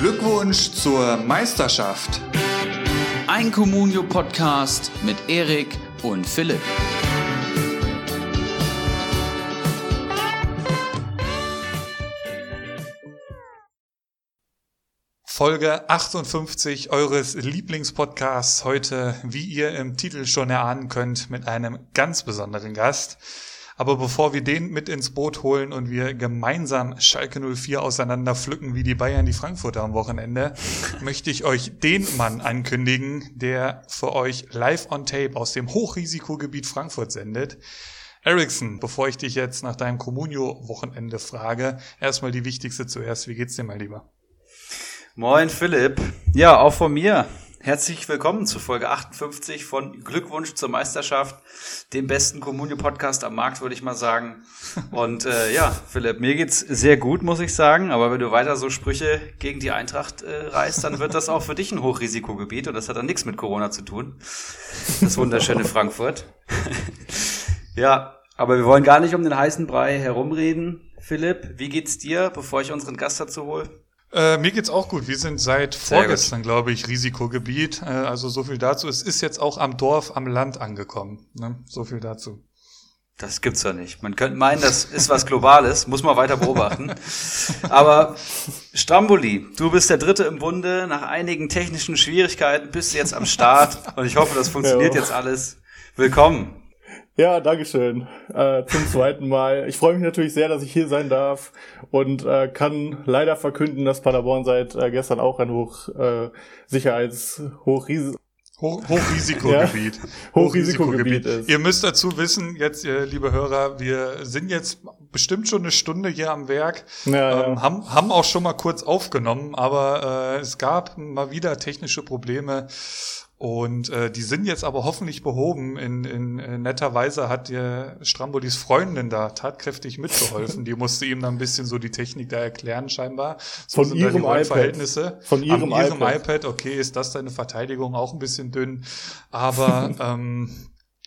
Glückwunsch zur Meisterschaft. Ein Communio-Podcast mit Erik und Philipp. Folge 58 eures Lieblingspodcasts heute, wie ihr im Titel schon erahnen könnt, mit einem ganz besonderen Gast. Aber bevor wir den mit ins Boot holen und wir gemeinsam Schalke 04 auseinander pflücken, wie die Bayern die Frankfurter am Wochenende, möchte ich euch den Mann ankündigen, der für euch live on tape aus dem Hochrisikogebiet Frankfurt sendet. Ericsson, bevor ich dich jetzt nach deinem Communio-Wochenende frage, erstmal die wichtigste zuerst. Wie geht's dir, mein Lieber? Moin Philipp. Ja, auch von mir. Herzlich willkommen zu Folge 58 von Glückwunsch zur Meisterschaft, dem besten Kommunio-Podcast am Markt, würde ich mal sagen. Und äh, ja, Philipp, mir geht's sehr gut, muss ich sagen. Aber wenn du weiter so Sprüche gegen die Eintracht äh, reißt, dann wird das auch für dich ein Hochrisikogebiet und das hat dann nichts mit Corona zu tun. Das wunderschöne Frankfurt. ja, aber wir wollen gar nicht um den heißen Brei herumreden. Philipp, wie geht's dir, bevor ich unseren Gast dazu hole? Äh, mir geht's auch gut. Wir sind seit Sehr vorgestern, glaube ich, Risikogebiet. Äh, also so viel dazu. Es ist jetzt auch am Dorf, am Land angekommen. Ne? So viel dazu. Das gibt's ja nicht. Man könnte meinen, das ist was Globales, muss man weiter beobachten. Aber Stramboli, du bist der Dritte im Bunde. Nach einigen technischen Schwierigkeiten bist du jetzt am Start und ich hoffe, das funktioniert ja. jetzt alles. Willkommen. Ja, Dankeschön. Äh, zum zweiten Mal. Ich freue mich natürlich sehr, dass ich hier sein darf und äh, kann leider verkünden, dass Paderborn seit äh, gestern auch ein Hoch äh, Sicherheits Hochris Hoch Hochrisikogebiet. ja. Hochrisikogebiet ist. Ihr müsst dazu wissen, jetzt, ihr liebe Hörer, wir sind jetzt bestimmt schon eine Stunde hier am Werk, ja, ähm, ja. Haben, haben auch schon mal kurz aufgenommen, aber äh, es gab mal wieder technische Probleme und äh, die sind jetzt aber hoffentlich behoben. In, in, in netter Weise hat ihr Strambolis Freundin da tatkräftig mitgeholfen. Die musste ihm dann ein bisschen so die Technik da erklären, scheinbar. So Von ihrem iPad. Verhältnisse. Von ihrem, ihrem iPad. iPad. Okay, ist das deine Verteidigung auch ein bisschen dünn. Aber ähm,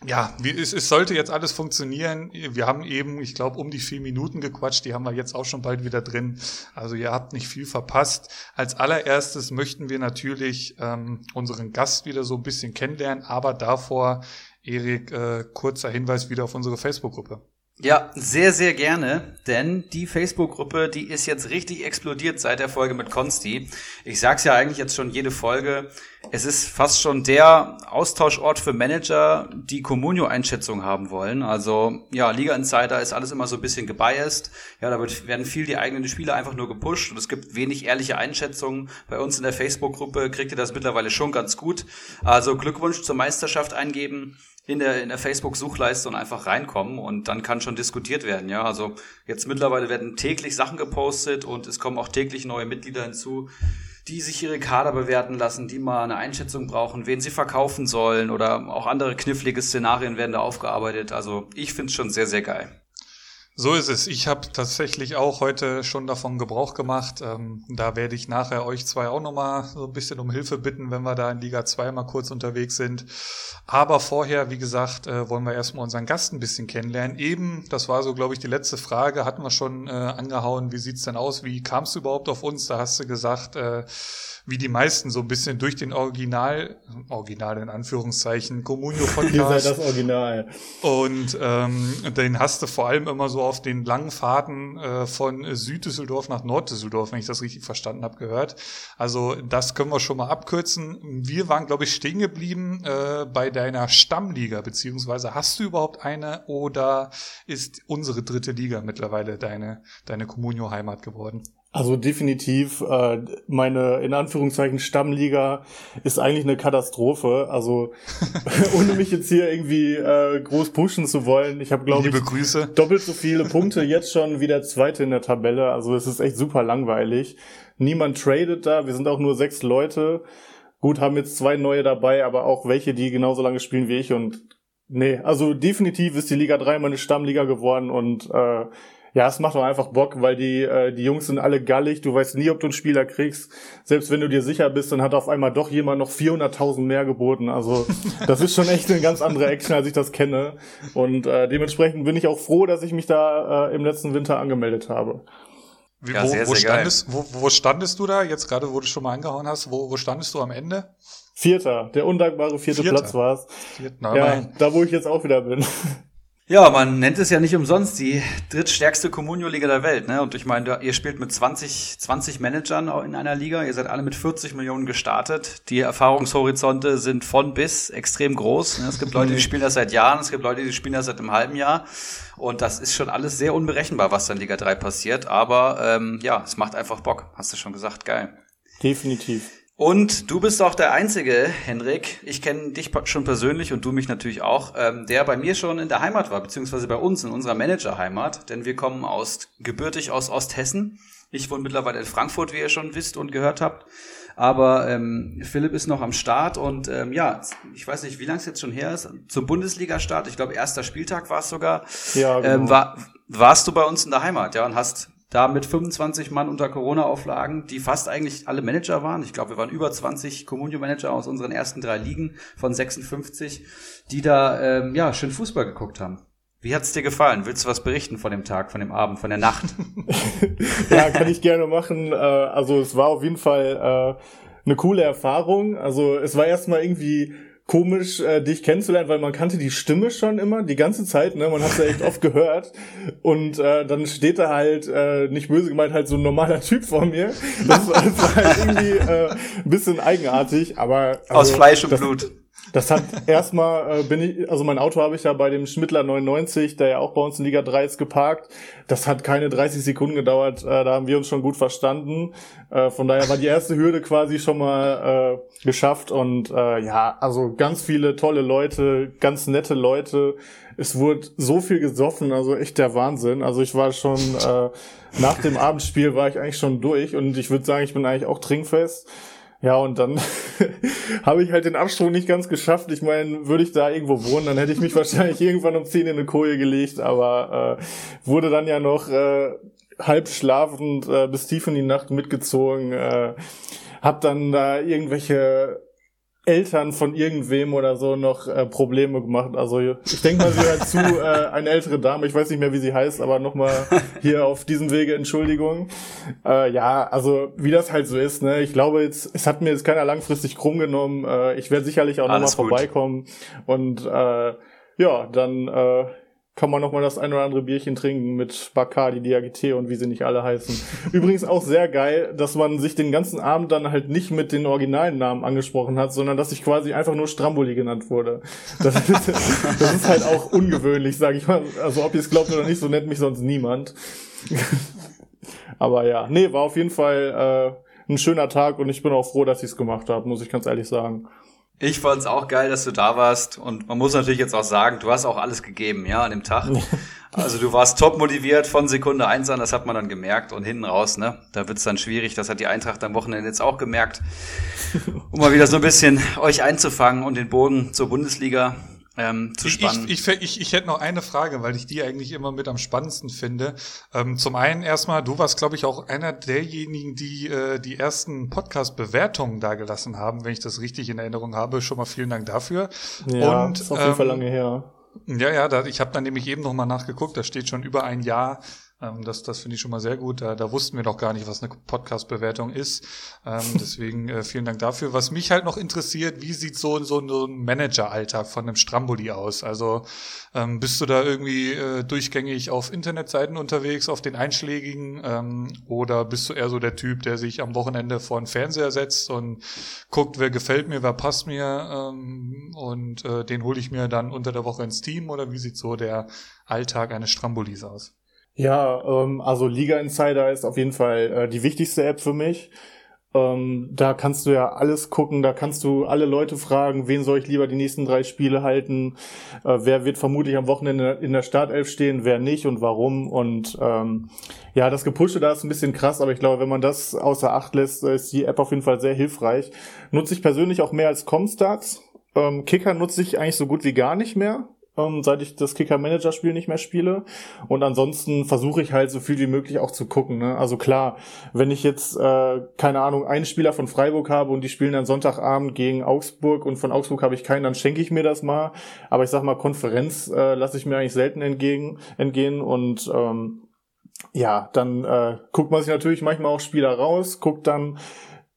ja, es, es sollte jetzt alles funktionieren. Wir haben eben, ich glaube, um die vier Minuten gequatscht. Die haben wir jetzt auch schon bald wieder drin. Also ihr habt nicht viel verpasst. Als allererstes möchten wir natürlich ähm, unseren Gast wieder so ein bisschen kennenlernen. Aber davor, Erik, äh, kurzer Hinweis wieder auf unsere Facebook-Gruppe. Ja, sehr, sehr gerne, denn die Facebook-Gruppe, die ist jetzt richtig explodiert seit der Folge mit Konsti. Ich sag's ja eigentlich jetzt schon jede Folge. Es ist fast schon der Austauschort für Manager, die Communio-Einschätzung haben wollen. Also, ja, Liga Insider ist alles immer so ein bisschen gebiased. Ja, da werden viel die eigenen Spieler einfach nur gepusht und es gibt wenig ehrliche Einschätzungen. Bei uns in der Facebook-Gruppe kriegt ihr das mittlerweile schon ganz gut. Also Glückwunsch zur Meisterschaft eingeben in der, in der Facebook-Suchleiste und einfach reinkommen und dann kann schon diskutiert werden, ja. Also jetzt mittlerweile werden täglich Sachen gepostet und es kommen auch täglich neue Mitglieder hinzu, die sich ihre Kader bewerten lassen, die mal eine Einschätzung brauchen, wen sie verkaufen sollen oder auch andere knifflige Szenarien werden da aufgearbeitet. Also ich finde es schon sehr, sehr geil. So ist es. Ich habe tatsächlich auch heute schon davon Gebrauch gemacht. Ähm, da werde ich nachher euch zwei auch nochmal so ein bisschen um Hilfe bitten, wenn wir da in Liga 2 mal kurz unterwegs sind. Aber vorher, wie gesagt, äh, wollen wir erstmal unseren Gast ein bisschen kennenlernen. Eben, das war so, glaube ich, die letzte Frage, hatten wir schon äh, angehauen. Wie sieht's denn aus? Wie kamst du überhaupt auf uns? Da hast du gesagt, äh, wie die meisten so ein bisschen durch den Original, Original in Anführungszeichen, Communio Podcast. Ihr seid das Original. Und ähm, den hast du vor allem immer so auf den langen Fahrten äh, von Süddüsseldorf nach Norddüsseldorf, wenn ich das richtig verstanden habe, gehört. Also das können wir schon mal abkürzen. Wir waren, glaube ich, stehen geblieben äh, bei deiner Stammliga, beziehungsweise hast du überhaupt eine oder ist unsere dritte Liga mittlerweile deine, deine Communio-Heimat geworden? Also definitiv, äh, meine in Anführungszeichen Stammliga ist eigentlich eine Katastrophe. Also ohne mich jetzt hier irgendwie äh, groß pushen zu wollen, ich habe glaube ich Grüße. doppelt so viele Punkte jetzt schon wie der zweite in der Tabelle. Also es ist echt super langweilig. Niemand tradet da, wir sind auch nur sechs Leute. Gut, haben jetzt zwei neue dabei, aber auch welche, die genauso lange spielen wie ich und nee, also definitiv ist die Liga 3 meine Stammliga geworden und äh, ja, es macht doch einfach Bock, weil die, äh, die Jungs sind alle gallig. Du weißt nie, ob du einen Spieler kriegst. Selbst wenn du dir sicher bist, dann hat auf einmal doch jemand noch 400.000 mehr geboten. Also das ist schon echt eine ganz andere Action, als ich das kenne. Und äh, dementsprechend bin ich auch froh, dass ich mich da äh, im letzten Winter angemeldet habe. Wie, ja, wo, sehr, wo, sehr standest, wo, wo, standest du da? Jetzt gerade, wo du schon mal angehauen hast, wo, wo standest du am Ende? Vierter, der undankbare vierte Vierter. Platz war es. Ja, da wo ich jetzt auch wieder bin. Ja, man nennt es ja nicht umsonst die drittstärkste Communio-Liga der Welt. Ne? Und ich meine, ihr spielt mit 20, 20 Managern in einer Liga. Ihr seid alle mit 40 Millionen gestartet. Die Erfahrungshorizonte sind von bis extrem groß. Ne? Es gibt Leute, die spielen das seit Jahren. Es gibt Leute, die spielen das seit einem halben Jahr. Und das ist schon alles sehr unberechenbar, was da in Liga 3 passiert. Aber ähm, ja, es macht einfach Bock. Hast du schon gesagt. Geil. Definitiv. Und du bist auch der Einzige, Henrik, ich kenne dich schon persönlich und du mich natürlich auch, ähm, der bei mir schon in der Heimat war, beziehungsweise bei uns in unserer Managerheimat, denn wir kommen aus gebürtig aus Osthessen. Ich wohne mittlerweile in Frankfurt, wie ihr schon wisst und gehört habt. Aber ähm, Philipp ist noch am Start und ähm, ja, ich weiß nicht, wie lange es jetzt schon her ist, zum Bundesliga-Start, ich glaube, erster Spieltag war es sogar. Ja, genau. ähm, war, warst du bei uns in der Heimat, ja, und hast da mit 25 Mann unter Corona-Auflagen, die fast eigentlich alle Manager waren. Ich glaube, wir waren über 20 Communio-Manager aus unseren ersten drei Ligen von 56, die da ähm, ja schön Fußball geguckt haben. Wie hat's dir gefallen? Willst du was berichten von dem Tag, von dem Abend, von der Nacht? ja, kann ich gerne machen. Äh, also es war auf jeden Fall äh, eine coole Erfahrung. Also es war erstmal irgendwie komisch, äh, dich kennenzulernen, weil man kannte die Stimme schon immer, die ganze Zeit, ne? Man hat ja echt oft gehört. Und äh, dann steht da halt, äh, nicht böse gemeint, halt so ein normaler Typ vor mir. Das, das war halt irgendwie äh, ein bisschen eigenartig, aber. Also, Aus Fleisch und das, Blut. Das hat erstmal äh, bin ich, also mein Auto habe ich ja bei dem Schmittler 99, der ja auch bei uns in Liga 3 ist, geparkt. Das hat keine 30 Sekunden gedauert, äh, da haben wir uns schon gut verstanden. Äh, von daher war die erste Hürde quasi schon mal äh, geschafft und äh, ja, also ganz viele tolle Leute, ganz nette Leute. Es wurde so viel gesoffen, also echt der Wahnsinn. Also ich war schon äh, nach dem Abendspiel war ich eigentlich schon durch und ich würde sagen, ich bin eigentlich auch trinkfest. Ja, und dann habe ich halt den Absprung nicht ganz geschafft. Ich meine, würde ich da irgendwo wohnen, dann hätte ich mich wahrscheinlich irgendwann um 10 in eine Koje gelegt, aber äh, wurde dann ja noch äh, halb schlafend äh, bis tief in die Nacht mitgezogen. Äh, hab dann da irgendwelche Eltern von irgendwem oder so noch äh, Probleme gemacht. Also ich denke mal, sie hört zu, äh, eine ältere Dame, ich weiß nicht mehr, wie sie heißt, aber nochmal hier auf diesem Wege Entschuldigung. Äh, ja, also wie das halt so ist, ne? Ich glaube jetzt, es hat mir jetzt keiner langfristig krumm genommen. Äh, ich werde sicherlich auch nochmal vorbeikommen. Und äh, ja, dann äh, kann man noch mal das ein oder andere Bierchen trinken mit Bacardi, Diagete und wie sie nicht alle heißen. Übrigens auch sehr geil, dass man sich den ganzen Abend dann halt nicht mit den originalen Namen angesprochen hat, sondern dass ich quasi einfach nur Stramboli genannt wurde. Das ist, das ist halt auch ungewöhnlich, sage ich mal. Also ob ihr es glaubt oder nicht, so nennt mich sonst niemand. Aber ja, nee, war auf jeden Fall äh, ein schöner Tag und ich bin auch froh, dass ich es gemacht habe, muss ich ganz ehrlich sagen. Ich fand's auch geil, dass du da warst. Und man muss natürlich jetzt auch sagen, du hast auch alles gegeben, ja, an dem Tag. Also du warst top motiviert von Sekunde eins an, das hat man dann gemerkt. Und hinten raus, ne, da wird's dann schwierig. Das hat die Eintracht am Wochenende jetzt auch gemerkt. Um mal wieder so ein bisschen euch einzufangen und den Bogen zur Bundesliga ähm, zu spannen. Ich, ich, ich, ich hätte noch eine Frage, weil ich die eigentlich immer mit am spannendsten finde. Ähm, zum einen erstmal, du warst, glaube ich, auch einer derjenigen, die äh, die ersten Podcast-Bewertungen da gelassen haben, wenn ich das richtig in Erinnerung habe. Schon mal vielen Dank dafür. Ja, Und, ist auf jeden ähm, Fall lange her. Ja, ja, da, ich habe dann nämlich eben noch mal nachgeguckt, da steht schon über ein Jahr ähm, das das finde ich schon mal sehr gut. Da, da wussten wir doch gar nicht, was eine Podcast-Bewertung ist. Ähm, deswegen äh, vielen Dank dafür. Was mich halt noch interessiert, wie sieht so, so, so ein Manager-Alltag von einem Stramboli aus? Also ähm, bist du da irgendwie äh, durchgängig auf Internetseiten unterwegs, auf den einschlägigen? Ähm, oder bist du eher so der Typ, der sich am Wochenende vor den Fernseher setzt und guckt, wer gefällt mir, wer passt mir ähm, und äh, den hole ich mir dann unter der Woche ins Team? Oder wie sieht so der Alltag eines Strambolis aus? Ja, ähm, also Liga Insider ist auf jeden Fall äh, die wichtigste App für mich. Ähm, da kannst du ja alles gucken, da kannst du alle Leute fragen, wen soll ich lieber die nächsten drei Spiele halten, äh, wer wird vermutlich am Wochenende in der Startelf stehen, wer nicht und warum. Und ähm, ja, das Gepusche da ist ein bisschen krass, aber ich glaube, wenn man das außer Acht lässt, ist die App auf jeden Fall sehr hilfreich. Nutze ich persönlich auch mehr als Comstats. Ähm, Kicker nutze ich eigentlich so gut wie gar nicht mehr ähm, seit ich das Kicker-Manager-Spiel nicht mehr spiele. Und ansonsten versuche ich halt so viel wie möglich auch zu gucken. Ne? Also klar, wenn ich jetzt, äh, keine Ahnung, einen Spieler von Freiburg habe und die spielen dann Sonntagabend gegen Augsburg und von Augsburg habe ich keinen, dann schenke ich mir das mal. Aber ich sag mal, Konferenz äh, lasse ich mir eigentlich selten entgegen, entgehen und ähm, ja, dann äh, guckt man sich natürlich manchmal auch Spieler raus, guckt dann,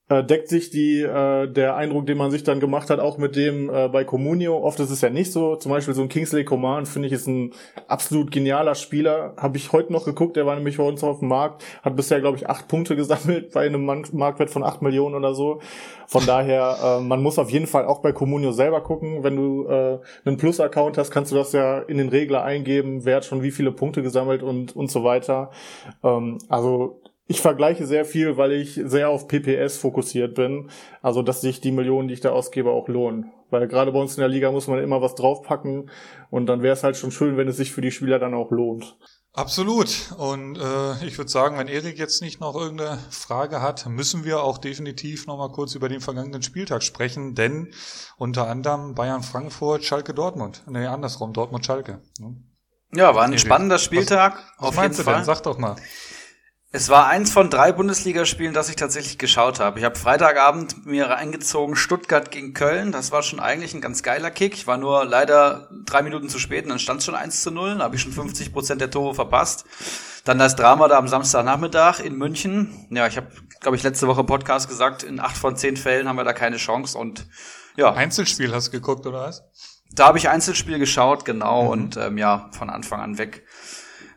äh, deckt sich die äh, der Eindruck, den man sich dann gemacht hat, auch mit dem äh, bei Comunio. Oft ist es ja nicht so. Zum Beispiel so ein Kingsley Coman finde ich ist ein absolut genialer Spieler. Habe ich heute noch geguckt. Der war nämlich bei uns auf dem Markt, hat bisher glaube ich acht Punkte gesammelt bei einem Marktwert von acht Millionen oder so. Von daher, äh, man muss auf jeden Fall auch bei Comunio selber gucken. Wenn du äh, einen Plus-Account hast, kannst du das ja in den Regler eingeben, wer hat schon wie viele Punkte gesammelt und und so weiter. Ähm, also ich vergleiche sehr viel, weil ich sehr auf PPS fokussiert bin. Also, dass sich die Millionen, die ich da ausgebe, auch lohnen. Weil gerade bei uns in der Liga muss man immer was draufpacken und dann wäre es halt schon schön, wenn es sich für die Spieler dann auch lohnt. Absolut. Und äh, ich würde sagen, wenn Erik jetzt nicht noch irgendeine Frage hat, müssen wir auch definitiv nochmal kurz über den vergangenen Spieltag sprechen, denn unter anderem Bayern Frankfurt, Schalke Dortmund. Nee, andersrum, Dortmund Schalke. Ja, war ein Erik, spannender Spieltag. Was, was meinst du Fall. denn? Sag doch mal. Es war eins von drei Bundesligaspielen, das ich tatsächlich geschaut habe. Ich habe Freitagabend mir reingezogen Stuttgart gegen Köln. Das war schon eigentlich ein ganz geiler Kick. Ich war nur leider drei Minuten zu spät und dann stand es schon 1 zu 0. Da habe ich schon 50 Prozent der Tore verpasst. Dann das Drama da am Samstagnachmittag in München. Ja, ich habe, glaube ich, letzte Woche im Podcast gesagt, in acht von zehn Fällen haben wir da keine Chance. Und ja. Einzelspiel hast du geguckt, oder was? Da habe ich Einzelspiel geschaut, genau. Mhm. Und ähm, ja, von Anfang an weg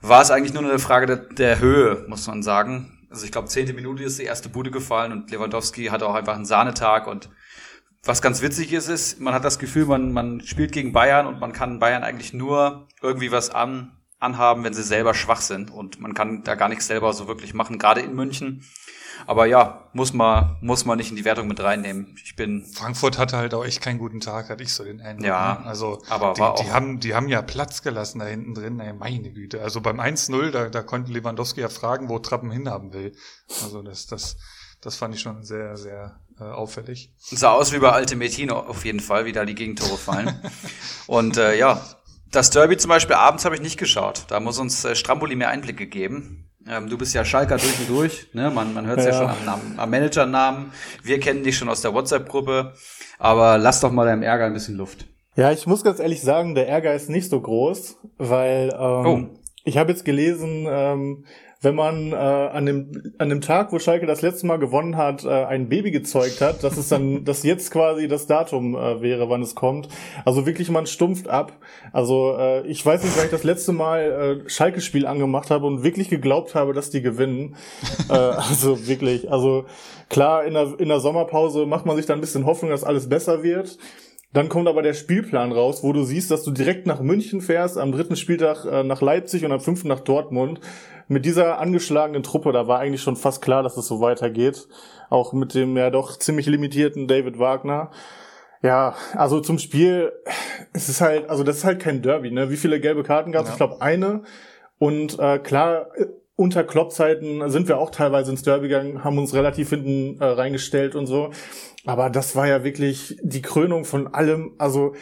war es eigentlich nur eine Frage der, der Höhe, muss man sagen. Also ich glaube, zehnte Minute ist die erste Bude gefallen und Lewandowski hatte auch einfach einen Sahnetag und was ganz witzig ist, ist, man hat das Gefühl, man, man spielt gegen Bayern und man kann Bayern eigentlich nur irgendwie was an, anhaben, wenn sie selber schwach sind und man kann da gar nichts selber so wirklich machen, gerade in München. Aber ja, muss man, muss man nicht in die Wertung mit reinnehmen. Ich bin. Frankfurt hatte halt auch echt keinen guten Tag, hatte ich so den Eindruck. Ja. Ne? Also, aber die, war die haben, die haben ja Platz gelassen da hinten drin, ey, meine Güte. Also beim 1-0, da, da konnte Lewandowski ja fragen, wo Trappen hinhaben will. Also das, das, das fand ich schon sehr, sehr äh, auffällig. Sah aus wie bei Alte Metino auf jeden Fall, wie da die Gegentore fallen. Und äh, ja, das Derby zum Beispiel abends habe ich nicht geschaut. Da muss uns äh, Stramboli mehr Einblicke geben. Ähm, du bist ja Schalker durch und durch. Ne? Man, man hört es ja. ja. schon am, Namen, am Managernamen. Wir kennen dich schon aus der WhatsApp-Gruppe. Aber lass doch mal deinem Ärger ein bisschen Luft. Ja, ich muss ganz ehrlich sagen, der Ärger ist nicht so groß, weil ähm, oh. ich habe jetzt gelesen, ähm, wenn man äh, an, dem, an dem Tag, wo Schalke das letzte Mal gewonnen hat, äh, ein Baby gezeugt hat, dass es dann, dass jetzt quasi das Datum äh, wäre, wann es kommt. Also wirklich, man stumpft ab. Also äh, ich weiß nicht, wann ich das letzte Mal äh, Schalke-Spiel angemacht habe und wirklich geglaubt habe, dass die gewinnen. äh, also wirklich, also klar, in der, in der Sommerpause macht man sich dann ein bisschen Hoffnung, dass alles besser wird. Dann kommt aber der Spielplan raus, wo du siehst, dass du direkt nach München fährst, am dritten Spieltag äh, nach Leipzig und am fünften nach Dortmund mit dieser angeschlagenen Truppe, da war eigentlich schon fast klar, dass es so weitergeht. Auch mit dem ja doch ziemlich limitierten David Wagner. Ja, also zum Spiel, es ist halt, also das ist halt kein Derby, ne? Wie viele gelbe Karten gab es? Ja. Ich glaube eine. Und äh, klar, unter Kloppzeiten sind wir auch teilweise ins Derby gegangen, haben uns relativ hinten äh, reingestellt und so. Aber das war ja wirklich die Krönung von allem. Also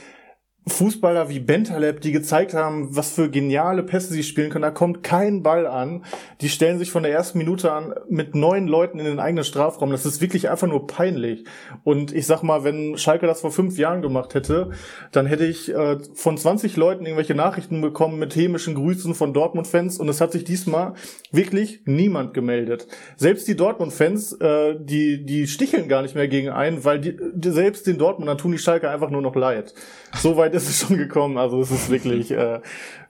Fußballer wie Bentaleb, die gezeigt haben, was für geniale Pässe sie spielen können. Da kommt kein Ball an. Die stellen sich von der ersten Minute an mit neun Leuten in den eigenen Strafraum. Das ist wirklich einfach nur peinlich. Und ich sag mal, wenn Schalke das vor fünf Jahren gemacht hätte, dann hätte ich äh, von 20 Leuten irgendwelche Nachrichten bekommen mit hämischen Grüßen von Dortmund-Fans. Und es hat sich diesmal wirklich niemand gemeldet. Selbst die Dortmund-Fans, äh, die, die sticheln gar nicht mehr gegen einen, weil die, die selbst den Dortmund, tun die Schalke einfach nur noch leid. Soweit ist es schon gekommen. Also es ist wirklich, äh,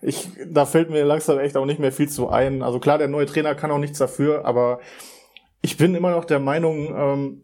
ich, da fällt mir langsam echt auch nicht mehr viel zu ein. Also klar, der neue Trainer kann auch nichts dafür, aber ich bin immer noch der Meinung, ähm,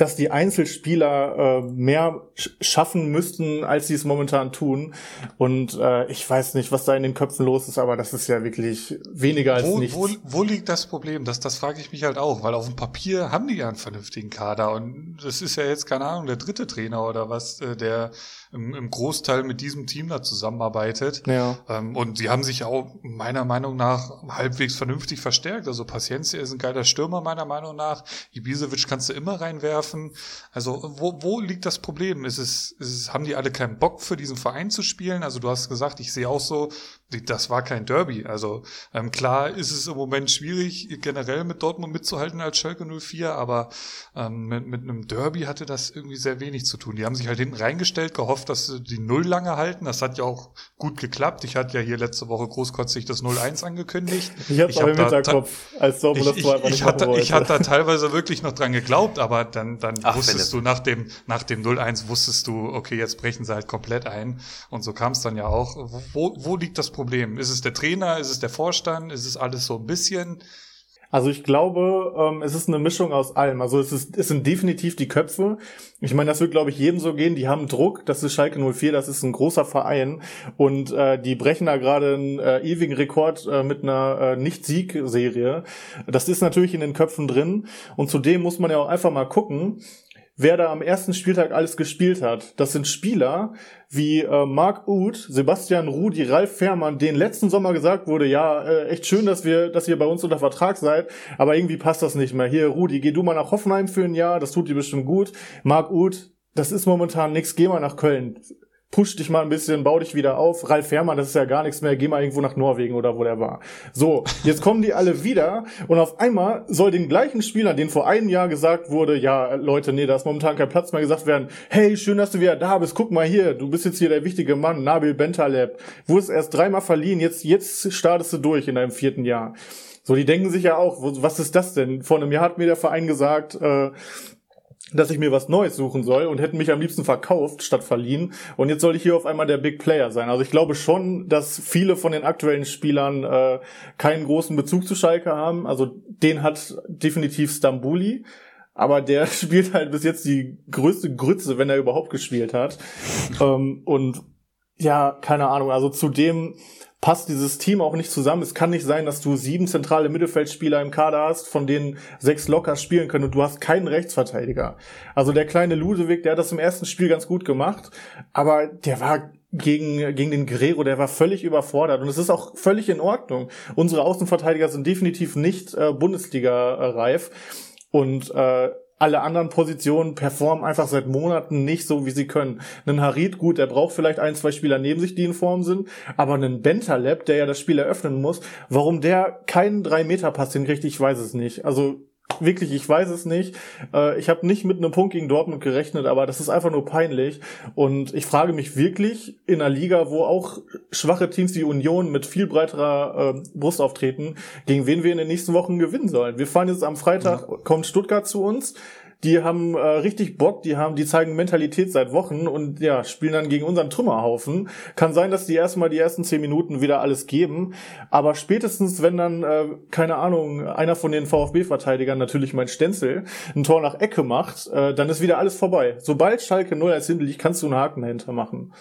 dass die Einzelspieler äh, mehr schaffen müssten, als sie es momentan tun. Und äh, ich weiß nicht, was da in den Köpfen los ist, aber das ist ja wirklich weniger als wo, nichts. Wo, wo liegt das Problem? Das, das frage ich mich halt auch, weil auf dem Papier haben die ja einen vernünftigen Kader und das ist ja jetzt, keine Ahnung, der dritte Trainer oder was, äh, der im, im Großteil mit diesem Team da zusammenarbeitet. Ja. Ähm, und sie haben sich auch meiner Meinung nach halbwegs vernünftig verstärkt. Also Paciencia ist ein geiler Stürmer meiner Meinung nach. Ibisevic kannst du immer reinwerfen getroffen. Also wo, wo liegt das Problem? Ist es, ist es, haben die alle keinen Bock für diesen Verein zu spielen? Also du hast gesagt, ich sehe auch so, das war kein Derby. Also ähm, klar ist es im Moment schwierig, generell mit Dortmund mitzuhalten als Schalke 04, aber ähm, mit, mit einem Derby hatte das irgendwie sehr wenig zu tun. Die haben sich halt hinten reingestellt, gehofft, dass sie die Null lange halten. Das hat ja auch gut geklappt. Ich hatte ja hier letzte Woche großkotzig das 0-1 angekündigt. Ich hab's ich hab im Hinterkopf, als Dortmund das Tor einfach nicht ich hatte, ich hatte da teilweise wirklich noch dran geglaubt, aber dann, dann Ach, wusstest du nach dem, nach dem 0-1 wusstest du, okay, jetzt brechen sie halt komplett ein. Und so kam es dann ja auch. Wo, wo liegt das Problem? Ist es der Trainer? Ist es der Vorstand? Ist es alles so ein bisschen? Also ich glaube, ähm, es ist eine Mischung aus allem. Also es, ist, es sind definitiv die Köpfe. Ich meine, das wird, glaube ich, jedem so gehen. Die haben Druck. Das ist Schalke 04, das ist ein großer Verein. Und äh, die brechen da gerade einen äh, ewigen Rekord äh, mit einer äh, Nicht-Sieg-Serie. Das ist natürlich in den Köpfen drin. Und zudem muss man ja auch einfach mal gucken, wer da am ersten Spieltag alles gespielt hat. Das sind Spieler wie äh, Marc Uth, Sebastian Rudi, Ralf Fährmann, denen letzten Sommer gesagt wurde, ja, äh, echt schön, dass wir, dass ihr bei uns unter Vertrag seid, aber irgendwie passt das nicht mehr. Hier, Rudi, geh du mal nach Hoffenheim für ein Jahr, das tut dir bestimmt gut. Marc Uth, das ist momentan nix, geh mal nach Köln push dich mal ein bisschen, bau dich wieder auf. Ralf Herrmann, das ist ja gar nichts mehr, geh mal irgendwo nach Norwegen oder wo der war. So, jetzt kommen die alle wieder und auf einmal soll den gleichen Spielern, denen vor einem Jahr gesagt wurde, ja, Leute, nee, da ist momentan kein Platz mehr, gesagt werden, hey, schön, dass du wieder da bist, guck mal hier, du bist jetzt hier der wichtige Mann, Nabil Bentaleb, wurdest erst dreimal verliehen, jetzt, jetzt startest du durch in deinem vierten Jahr. So, die denken sich ja auch, was ist das denn? Vor einem Jahr hat mir der Verein gesagt, äh, dass ich mir was Neues suchen soll und hätten mich am liebsten verkauft statt verliehen. Und jetzt soll ich hier auf einmal der Big Player sein. Also ich glaube schon, dass viele von den aktuellen Spielern äh, keinen großen Bezug zu Schalke haben. Also den hat definitiv Stambuli. Aber der spielt halt bis jetzt die größte Grütze, wenn er überhaupt gespielt hat. ähm, und ja, keine Ahnung. Also zudem passt dieses Team auch nicht zusammen. Es kann nicht sein, dass du sieben zentrale Mittelfeldspieler im Kader hast, von denen sechs locker spielen können und du hast keinen Rechtsverteidiger. Also der kleine Ludewig, der hat das im ersten Spiel ganz gut gemacht, aber der war gegen, gegen den Guerrero, der war völlig überfordert und es ist auch völlig in Ordnung. Unsere Außenverteidiger sind definitiv nicht äh, Bundesliga-reif und äh, alle anderen Positionen performen einfach seit Monaten nicht so, wie sie können. Einen Harid, gut, der braucht vielleicht ein, zwei Spieler neben sich, die in Form sind, aber einen Bentaleb, der ja das Spiel eröffnen muss, warum der keinen Drei-Meter-Pass hinkriegt, ich weiß es nicht. Also wirklich, ich weiß es nicht. Äh, ich habe nicht mit einem Punkt gegen Dortmund gerechnet, aber das ist einfach nur peinlich. Und ich frage mich wirklich in einer Liga, wo auch schwache Teams wie Union mit viel breiterer äh, Brust auftreten, gegen wen wir in den nächsten Wochen gewinnen sollen. Wir fahren jetzt am Freitag, kommt Stuttgart zu uns die haben äh, richtig Bock, die haben, die zeigen Mentalität seit Wochen und ja, spielen dann gegen unseren Trümmerhaufen. Kann sein, dass die erstmal die ersten zehn Minuten wieder alles geben, aber spätestens, wenn dann, äh, keine Ahnung, einer von den VfB-Verteidigern, natürlich mein Stenzel, ein Tor nach Ecke macht, äh, dann ist wieder alles vorbei. Sobald Schalke 0 als hinten liegt, kannst du einen Haken dahinter machen.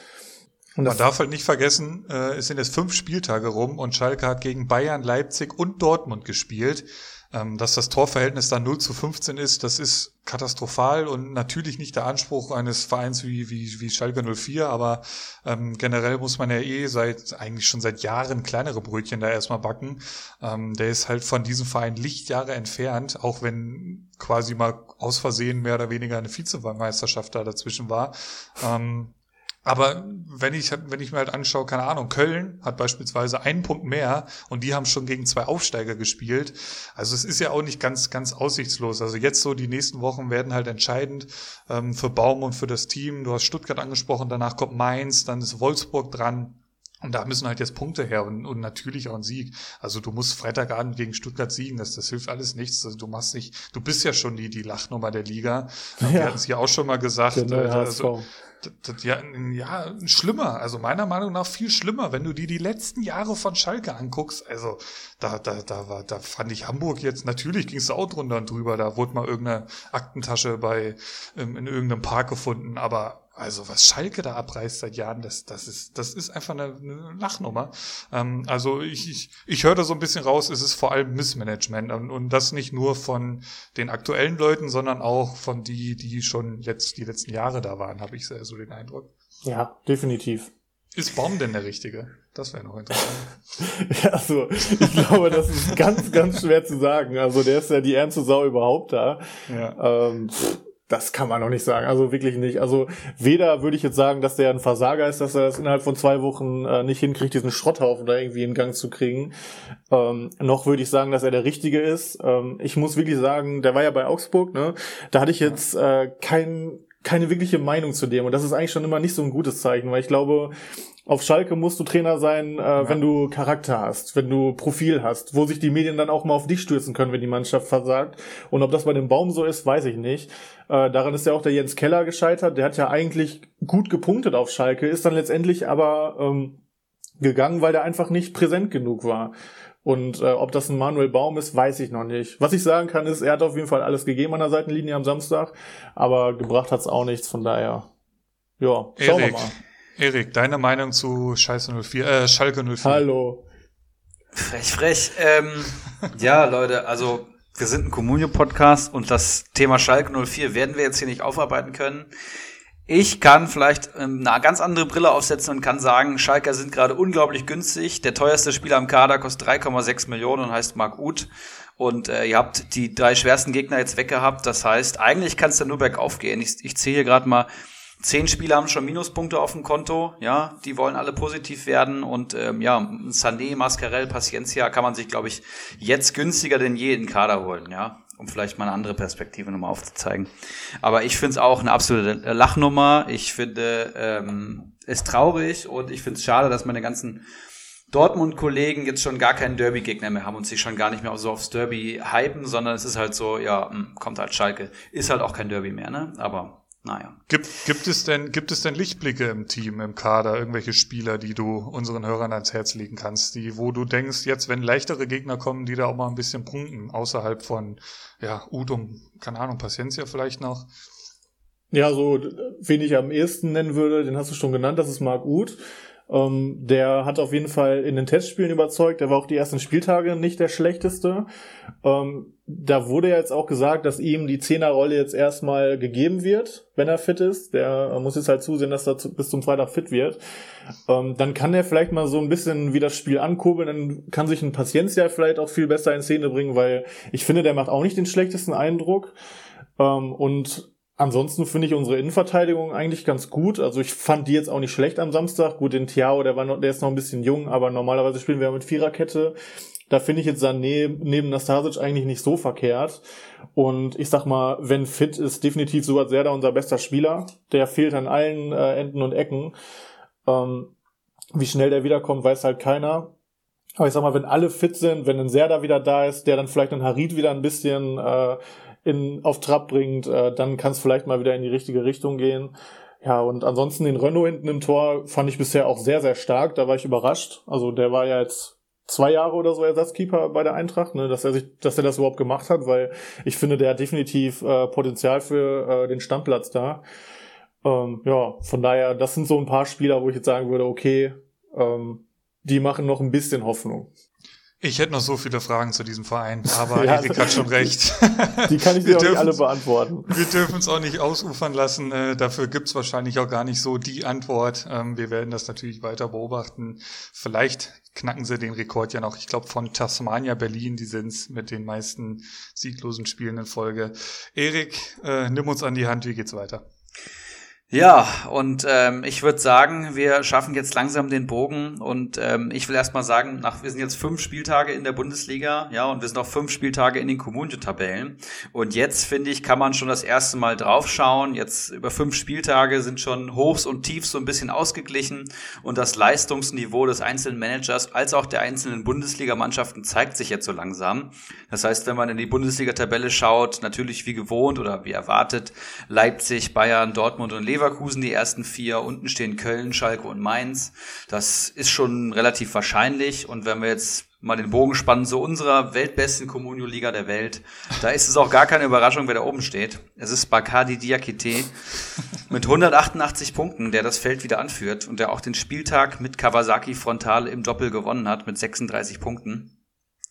Und Man darf halt nicht vergessen, äh, es sind jetzt fünf Spieltage rum und Schalke hat gegen Bayern, Leipzig und Dortmund gespielt. Ähm, dass das Torverhältnis dann 0 zu 15 ist, das ist katastrophal und natürlich nicht der Anspruch eines Vereins wie, wie, wie Schalke 04, aber ähm, generell muss man ja eh seit, eigentlich schon seit Jahren kleinere Brötchen da erstmal backen. Ähm, der ist halt von diesem Verein Lichtjahre entfernt, auch wenn quasi mal aus Versehen mehr oder weniger eine Vizemeisterschaft da dazwischen war. Ähm, aber wenn ich, wenn ich mir halt anschaue, keine Ahnung, Köln hat beispielsweise einen Punkt mehr und die haben schon gegen zwei Aufsteiger gespielt. Also es ist ja auch nicht ganz, ganz aussichtslos. Also jetzt so die nächsten Wochen werden halt entscheidend ähm, für Baum und für das Team. Du hast Stuttgart angesprochen, danach kommt Mainz, dann ist Wolfsburg dran. Und da müssen halt jetzt Punkte her und, und natürlich auch ein Sieg. Also du musst Freitagabend gegen Stuttgart siegen, das, das hilft alles nichts. Also du machst nicht, du bist ja schon die, die Lachnummer der Liga. Ja. Wir hatten es hier auch schon mal gesagt. Äh, also, ja, ja, schlimmer. Also meiner Meinung nach viel schlimmer, wenn du dir die letzten Jahre von Schalke anguckst. Also da, da, da war, da fand ich Hamburg jetzt, natürlich ging es auch drunter und drüber. Da wurde mal irgendeine Aktentasche bei, in, in irgendeinem Park gefunden, aber also was Schalke da abreißt seit Jahren, das, das ist, das ist einfach eine, eine Lachnummer. Ähm, also ich, ich, ich höre da so ein bisschen raus, es ist vor allem Missmanagement und, und das nicht nur von den aktuellen Leuten, sondern auch von die, die schon jetzt die letzten Jahre da waren, habe ich so den Eindruck. Ja, definitiv. Ist Baum denn der Richtige? Das wäre noch interessant. ja, also, ich glaube, das ist ganz, ganz schwer zu sagen. Also, der ist ja die ernste Sau überhaupt da. Ja. Ähm, das kann man noch nicht sagen. Also wirklich nicht. Also weder würde ich jetzt sagen, dass der ein Versager ist, dass er das innerhalb von zwei Wochen äh, nicht hinkriegt, diesen Schrotthaufen da irgendwie in Gang zu kriegen. Ähm, noch würde ich sagen, dass er der Richtige ist. Ähm, ich muss wirklich sagen, der war ja bei Augsburg, ne? Da hatte ich jetzt äh, kein, keine wirkliche Meinung zu dem. Und das ist eigentlich schon immer nicht so ein gutes Zeichen, weil ich glaube, auf Schalke musst du Trainer sein, äh, ja. wenn du Charakter hast, wenn du Profil hast, wo sich die Medien dann auch mal auf dich stürzen können, wenn die Mannschaft versagt. Und ob das bei dem Baum so ist, weiß ich nicht. Äh, daran ist ja auch der Jens Keller gescheitert. Der hat ja eigentlich gut gepunktet auf Schalke, ist dann letztendlich aber ähm, gegangen, weil der einfach nicht präsent genug war. Und äh, ob das ein Manuel Baum ist, weiß ich noch nicht. Was ich sagen kann, ist, er hat auf jeden Fall alles gegeben an der Seitenlinie am Samstag, aber gebracht hat's auch nichts, von daher. Ja, schauen Erik. wir mal. Erik, deine Meinung zu Scheiße 04, äh, Schalke 04? Hallo. Frech, frech. Ähm, ja, Leute, also wir sind ein Communio-Podcast und das Thema Schalke 04 werden wir jetzt hier nicht aufarbeiten können. Ich kann vielleicht ähm, eine ganz andere Brille aufsetzen und kann sagen, Schalker sind gerade unglaublich günstig. Der teuerste Spieler am Kader kostet 3,6 Millionen und heißt Marc Uth. Und äh, ihr habt die drei schwersten Gegner jetzt weggehabt. Das heißt, eigentlich kann es da nur bergauf gehen. Ich, ich zähle hier gerade mal Zehn Spieler haben schon Minuspunkte auf dem Konto, ja, die wollen alle positiv werden und ähm, ja, Sané, Mascarell, Paciencia kann man sich, glaube ich, jetzt günstiger denn je in den Kader holen, ja, um vielleicht mal eine andere Perspektive nochmal aufzuzeigen. Aber ich finde es auch eine absolute Lachnummer. Ich finde ähm, es traurig und ich finde es schade, dass meine ganzen Dortmund-Kollegen jetzt schon gar keinen Derby-Gegner mehr haben und sich schon gar nicht mehr so aufs Derby hypen, sondern es ist halt so, ja, hm, kommt halt Schalke. Ist halt auch kein Derby mehr, ne? Aber naja. Gibt, gibt, es denn, gibt es denn Lichtblicke im Team, im Kader, irgendwelche Spieler, die du unseren Hörern ans Herz legen kannst, die, wo du denkst, jetzt, wenn leichtere Gegner kommen, die da auch mal ein bisschen prunken, außerhalb von, ja, Udum, keine Ahnung, Paciencia vielleicht noch? Ja, so, wen ich am ehesten nennen würde, den hast du schon genannt, das ist Marc Uth. Ähm, der hat auf jeden Fall in den Testspielen überzeugt. Der war auch die ersten Spieltage nicht der schlechteste. Ähm, da wurde ja jetzt auch gesagt, dass ihm die Zehnerrolle jetzt erstmal gegeben wird, wenn er fit ist. Der muss jetzt halt zusehen, dass er bis zum Freitag fit wird. Ähm, dann kann er vielleicht mal so ein bisschen wie das Spiel ankurbeln. Dann kann sich ein Paciencia vielleicht auch viel besser in Szene bringen, weil ich finde, der macht auch nicht den schlechtesten Eindruck. Ähm, und Ansonsten finde ich unsere Innenverteidigung eigentlich ganz gut. Also ich fand die jetzt auch nicht schlecht am Samstag. Gut, den Thiao, der war noch, der ist noch ein bisschen jung, aber normalerweise spielen wir mit Viererkette. Da finde ich jetzt Sané neben Nastasic eigentlich nicht so verkehrt. Und ich sag mal, wenn fit ist, definitiv Suat Serda unser bester Spieler. Der fehlt an allen äh, Enden und Ecken. Ähm, wie schnell der wiederkommt, weiß halt keiner. Aber ich sag mal, wenn alle fit sind, wenn ein Serda wieder da ist, der dann vielleicht ein Harid wieder ein bisschen äh, in, auf Trab bringt, äh, dann kann es vielleicht mal wieder in die richtige Richtung gehen. Ja, und ansonsten den Renault hinten im Tor fand ich bisher auch sehr, sehr stark. Da war ich überrascht. Also der war ja jetzt zwei Jahre oder so Ersatzkeeper bei der Eintracht, ne, dass er sich, dass er das überhaupt gemacht hat, weil ich finde, der hat definitiv äh, Potenzial für äh, den Stammplatz da. Ähm, ja, von daher, das sind so ein paar Spieler, wo ich jetzt sagen würde, okay, ähm, die machen noch ein bisschen Hoffnung. Ich hätte noch so viele Fragen zu diesem Verein, aber ja, Erik hat schon recht. Die kann ich dir auch nicht alle beantworten. Wir dürfen es auch nicht ausufern lassen. Äh, dafür gibt's wahrscheinlich auch gar nicht so die Antwort. Ähm, wir werden das natürlich weiter beobachten. Vielleicht knacken sie den Rekord ja noch. Ich glaube, von Tasmania Berlin, die sind's mit den meisten sieglosen Spielen in Folge. Erik, äh, nimm uns an die Hand. Wie geht's weiter? Ja, und ähm, ich würde sagen, wir schaffen jetzt langsam den Bogen und ähm, ich will erstmal sagen, nach, wir sind jetzt fünf Spieltage in der Bundesliga, ja, und wir sind auch fünf Spieltage in den Kommunio-Tabellen. Und jetzt, finde ich, kann man schon das erste Mal draufschauen. Jetzt über fünf Spieltage sind schon Hochs und Tiefs so ein bisschen ausgeglichen und das Leistungsniveau des einzelnen Managers als auch der einzelnen Bundesligamannschaften zeigt sich jetzt so langsam. Das heißt, wenn man in die Bundesliga-Tabelle schaut, natürlich wie gewohnt oder wie erwartet, Leipzig, Bayern, Dortmund und Leverkusen Leverkusen die ersten vier, unten stehen Köln, Schalke und Mainz. Das ist schon relativ wahrscheinlich. Und wenn wir jetzt mal den Bogen spannen zu unserer weltbesten Comunio-Liga der Welt, da ist es auch gar keine Überraschung, wer da oben steht. Es ist Bakadi Diakite mit 188 Punkten, der das Feld wieder anführt und der auch den Spieltag mit Kawasaki Frontal im Doppel gewonnen hat mit 36 Punkten.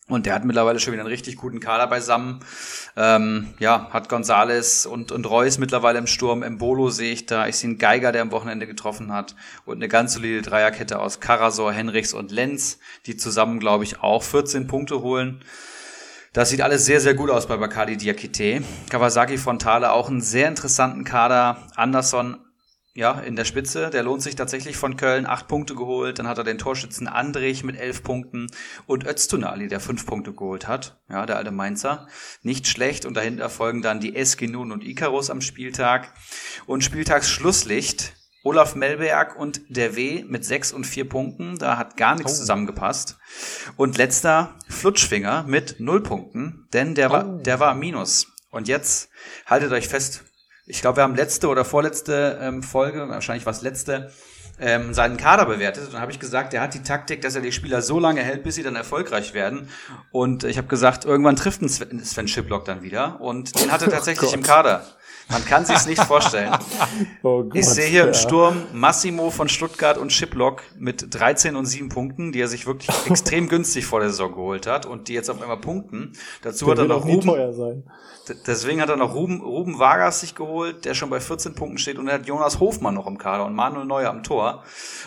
Und der hat mittlerweile schon wieder einen richtig guten Kader beisammen. Ähm, ja, hat Gonzales und, und Reus mittlerweile im Sturm. Embolo sehe ich da. Ich sehe einen Geiger, der am Wochenende getroffen hat. Und eine ganz solide Dreierkette aus Karasor, Henrichs und Lenz, die zusammen, glaube ich, auch 14 Punkte holen. Das sieht alles sehr, sehr gut aus bei Bacardi Diakite. Kawasaki Fontale auch einen sehr interessanten Kader. Anderson ja, in der Spitze. Der lohnt sich tatsächlich von Köln. Acht Punkte geholt. Dann hat er den Torschützen Andrich mit elf Punkten und Öztunali, der fünf Punkte geholt hat. Ja, der alte Mainzer. Nicht schlecht. Und dahinter folgen dann die Eskinun und Icarus am Spieltag. Und Spieltagsschlusslicht. Olaf Melberg und der W mit sechs und vier Punkten. Da hat gar nichts oh. zusammengepasst. Und letzter Flutschfinger mit null Punkten, denn der war, oh. der war Minus. Und jetzt haltet euch fest, ich glaube, wir haben letzte oder vorletzte ähm, Folge, wahrscheinlich was letzte, ähm, seinen Kader bewertet. Und dann habe ich gesagt, er hat die Taktik, dass er die Spieler so lange hält, bis sie dann erfolgreich werden. Und ich habe gesagt, irgendwann trifft ein Sven, Sven Schiplock dann wieder. Und den hat er oh tatsächlich oh im Kader. Man kann sich's nicht vorstellen. Oh Gott, ich sehe hier ja. im Sturm Massimo von Stuttgart und Shiplock mit 13 und 7 Punkten, die er sich wirklich extrem günstig vor der Saison geholt hat und die jetzt auf einmal punkten. Dazu der hat er noch Ruben, Deswegen hat er noch Ruben, Ruben Vargas sich geholt, der schon bei 14 Punkten steht und er hat Jonas Hofmann noch im Kader und Manuel Neuer am Tor.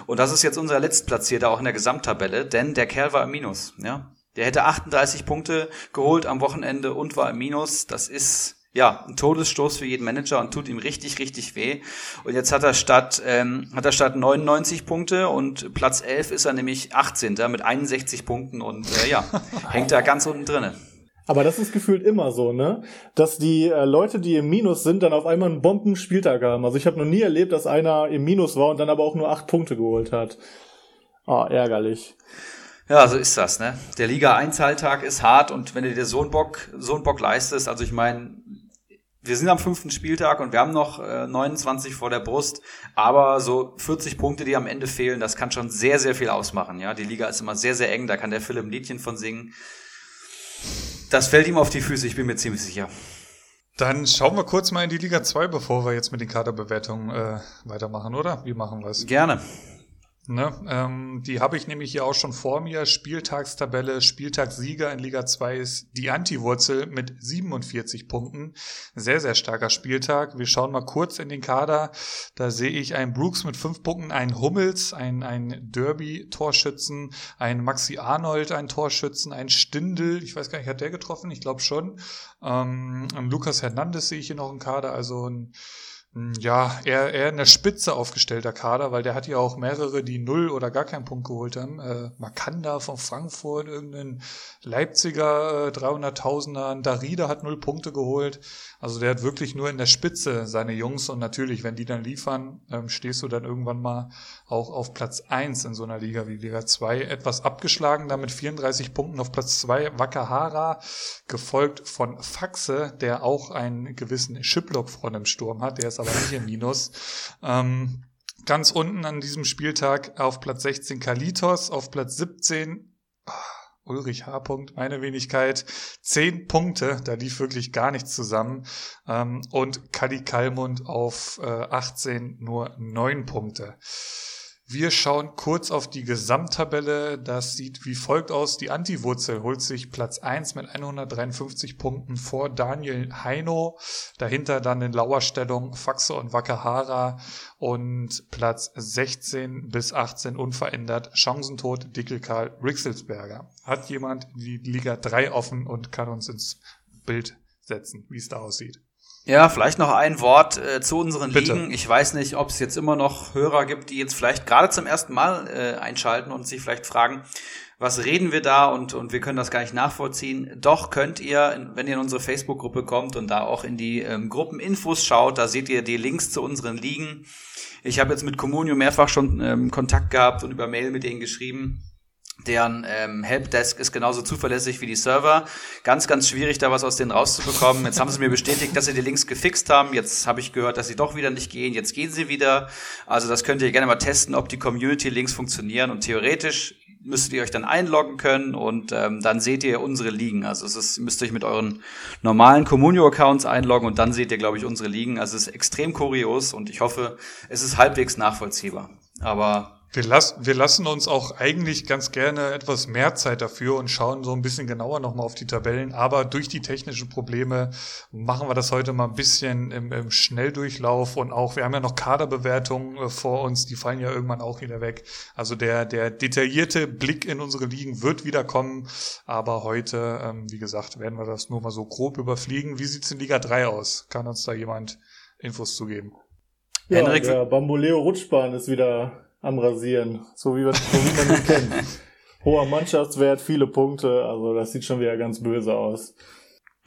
Und das ist jetzt unser Letztplatzierter auch in der Gesamttabelle, denn der Kerl war im Minus, ja. Der hätte 38 Punkte geholt am Wochenende und war im Minus. Das ist ja, ein Todesstoß für jeden Manager und tut ihm richtig, richtig weh. Und jetzt hat er statt, ähm, hat er statt 99 Punkte und Platz 11 ist er nämlich 18. mit 61 Punkten und äh, ja, hängt da ganz unten drinne. Aber das ist gefühlt immer so, ne? Dass die äh, Leute, die im Minus sind, dann auf einmal einen Bombenspieltag haben. Also ich habe noch nie erlebt, dass einer im Minus war und dann aber auch nur acht Punkte geholt hat. Ah, oh, ärgerlich. Ja, so ist das, ne? Der Liga 1 Halbtag ist hart und wenn du dir so einen Bock, so einen Bock leistest, also ich meine, wir sind am fünften Spieltag und wir haben noch äh, 29 vor der Brust, aber so 40 Punkte, die am Ende fehlen, das kann schon sehr, sehr viel ausmachen. Ja, die Liga ist immer sehr, sehr eng, da kann der Philipp ein Liedchen von singen. Das fällt ihm auf die Füße, ich bin mir ziemlich sicher. Dann schauen wir kurz mal in die Liga 2, bevor wir jetzt mit den Kaderbewertungen äh, weitermachen, oder? Wie machen wir es? Gerne. Ne, ähm, die habe ich nämlich hier auch schon vor mir. Spieltagstabelle, Spieltagssieger in Liga 2 ist die Anti-Wurzel mit 47 Punkten. Sehr, sehr starker Spieltag. Wir schauen mal kurz in den Kader. Da sehe ich einen Brooks mit 5 Punkten, einen Hummels, einen, einen Derby-Torschützen, einen Maxi Arnold, einen Torschützen, einen Stindel. Ich weiß gar nicht, hat der getroffen? Ich glaube schon. Ähm, Lukas Hernandez sehe ich hier noch im Kader. Also ein ja, eher, eher in der Spitze aufgestellter Kader, weil der hat ja auch mehrere, die null oder gar keinen Punkt geholt haben. Äh, Makanda von Frankfurt, irgendein Leipziger äh, 300.000er, Darida hat null Punkte geholt. Also der hat wirklich nur in der Spitze seine Jungs und natürlich, wenn die dann liefern, ähm, stehst du dann irgendwann mal auch auf Platz eins in so einer Liga wie Liga 2. Etwas abgeschlagen, damit 34 Punkten auf Platz zwei Wakahara, gefolgt von Faxe, der auch einen gewissen Schiplock vor dem Sturm hat, der ist aber nicht im Minus. Ähm, ganz unten an diesem Spieltag auf Platz 16 Kalitos, auf Platz 17 Ulrich H. meine Wenigkeit, zehn Punkte, da lief wirklich gar nichts zusammen. Ähm, und Kadi Kalmund auf äh, 18 nur neun Punkte. Wir schauen kurz auf die Gesamttabelle. Das sieht wie folgt aus. Die Antiwurzel holt sich Platz 1 mit 153 Punkten vor Daniel Heino. Dahinter dann in Lauerstellung Faxe und Wakahara. Und Platz 16 bis 18 unverändert Chancentod Dickelkarl Rixelsberger. Hat jemand die Liga 3 offen und kann uns ins Bild setzen, wie es da aussieht? Ja, vielleicht noch ein Wort äh, zu unseren Bitte. Ligen. Ich weiß nicht, ob es jetzt immer noch Hörer gibt, die jetzt vielleicht gerade zum ersten Mal äh, einschalten und sich vielleicht fragen, was reden wir da und, und wir können das gar nicht nachvollziehen. Doch könnt ihr, wenn ihr in unsere Facebook-Gruppe kommt und da auch in die ähm, Gruppeninfos schaut, da seht ihr die Links zu unseren Ligen. Ich habe jetzt mit Communio mehrfach schon ähm, Kontakt gehabt und über Mail mit denen geschrieben. Deren ähm, Helpdesk ist genauso zuverlässig wie die Server. Ganz, ganz schwierig, da was aus denen rauszubekommen. Jetzt haben sie mir bestätigt, dass sie die Links gefixt haben. Jetzt habe ich gehört, dass sie doch wieder nicht gehen. Jetzt gehen sie wieder. Also das könnt ihr gerne mal testen, ob die Community-Links funktionieren. Und theoretisch müsstet ihr euch dann einloggen können und ähm, dann seht ihr unsere Ligen. Also es ist, müsst ihr euch mit euren normalen Communio-Accounts einloggen und dann seht ihr, glaube ich, unsere Ligen. Also es ist extrem kurios und ich hoffe, es ist halbwegs nachvollziehbar. Aber Wir, lass, wir lassen uns auch eigentlich ganz gerne etwas mehr Zeit dafür und schauen so ein bisschen genauer nochmal auf die Tabellen. Aber durch die technischen Probleme machen wir das heute mal ein bisschen im, im Schnelldurchlauf und auch, wir haben ja noch Kaderbewertungen äh, vor uns, die fallen ja irgendwann auch wieder weg. Also der, der detaillierte Blick in unsere Ligen wird wieder kommen. Aber heute, ähm, wie gesagt, werden wir das nur mal so grob überfliegen. Wie sieht's in Liga 3 aus? Kann uns da jemand Infos zu geben? Ja, Henrik, der Bamboleo Rutschbahn ist wieder am Rasieren, so wie, wir, so wie man ihn kennt. Hoher Mannschaftswert, viele Punkte, also das sieht schon wieder ganz böse aus.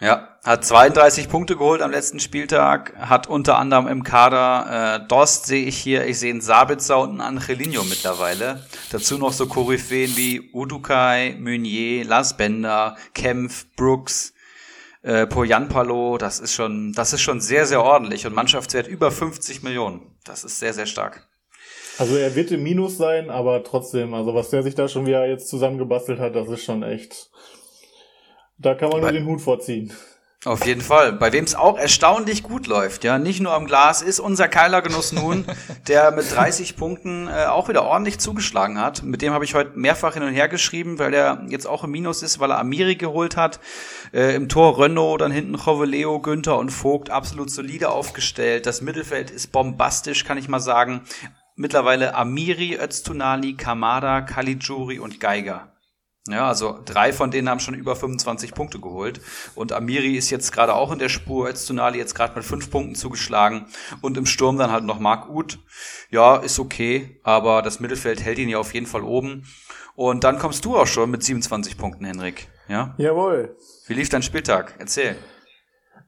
Ja, hat 32 Punkte geholt am letzten Spieltag, hat unter anderem im Kader äh, Dost sehe ich hier, ich sehe einen Sabitzer und einen Angelino mittlerweile. Dazu noch so Koryphäen wie Udukai, Meunier, Las Bender, Kempf, Brooks, äh, Poyanpalo, das ist schon, das ist schon sehr, sehr ordentlich und Mannschaftswert über 50 Millionen. Das ist sehr, sehr stark. Also er wird im Minus sein, aber trotzdem, also was der sich da schon wieder jetzt zusammengebastelt hat, das ist schon echt. Da kann man Bei nur den Hut vorziehen. Auf jeden Fall. Bei wem es auch erstaunlich gut läuft, ja, nicht nur am Glas, ist unser Keilergenuss nun, der mit 30 Punkten äh, auch wieder ordentlich zugeschlagen hat. Mit dem habe ich heute mehrfach hin und her geschrieben, weil er jetzt auch im Minus ist, weil er Amiri geholt hat. Äh, Im Tor Renault, dann hinten Joveleo, Günther und Vogt absolut solide aufgestellt. Das Mittelfeld ist bombastisch, kann ich mal sagen mittlerweile Amiri, Öztunali, Kamada, Caligiuri und Geiger. Ja, also drei von denen haben schon über 25 Punkte geholt. Und Amiri ist jetzt gerade auch in der Spur, Öztunali jetzt gerade mit fünf Punkten zugeschlagen. Und im Sturm dann halt noch Marc Uth. Ja, ist okay, aber das Mittelfeld hält ihn ja auf jeden Fall oben. Und dann kommst du auch schon mit 27 Punkten, Henrik. Ja? Jawohl. Wie lief dein Spieltag? Erzähl.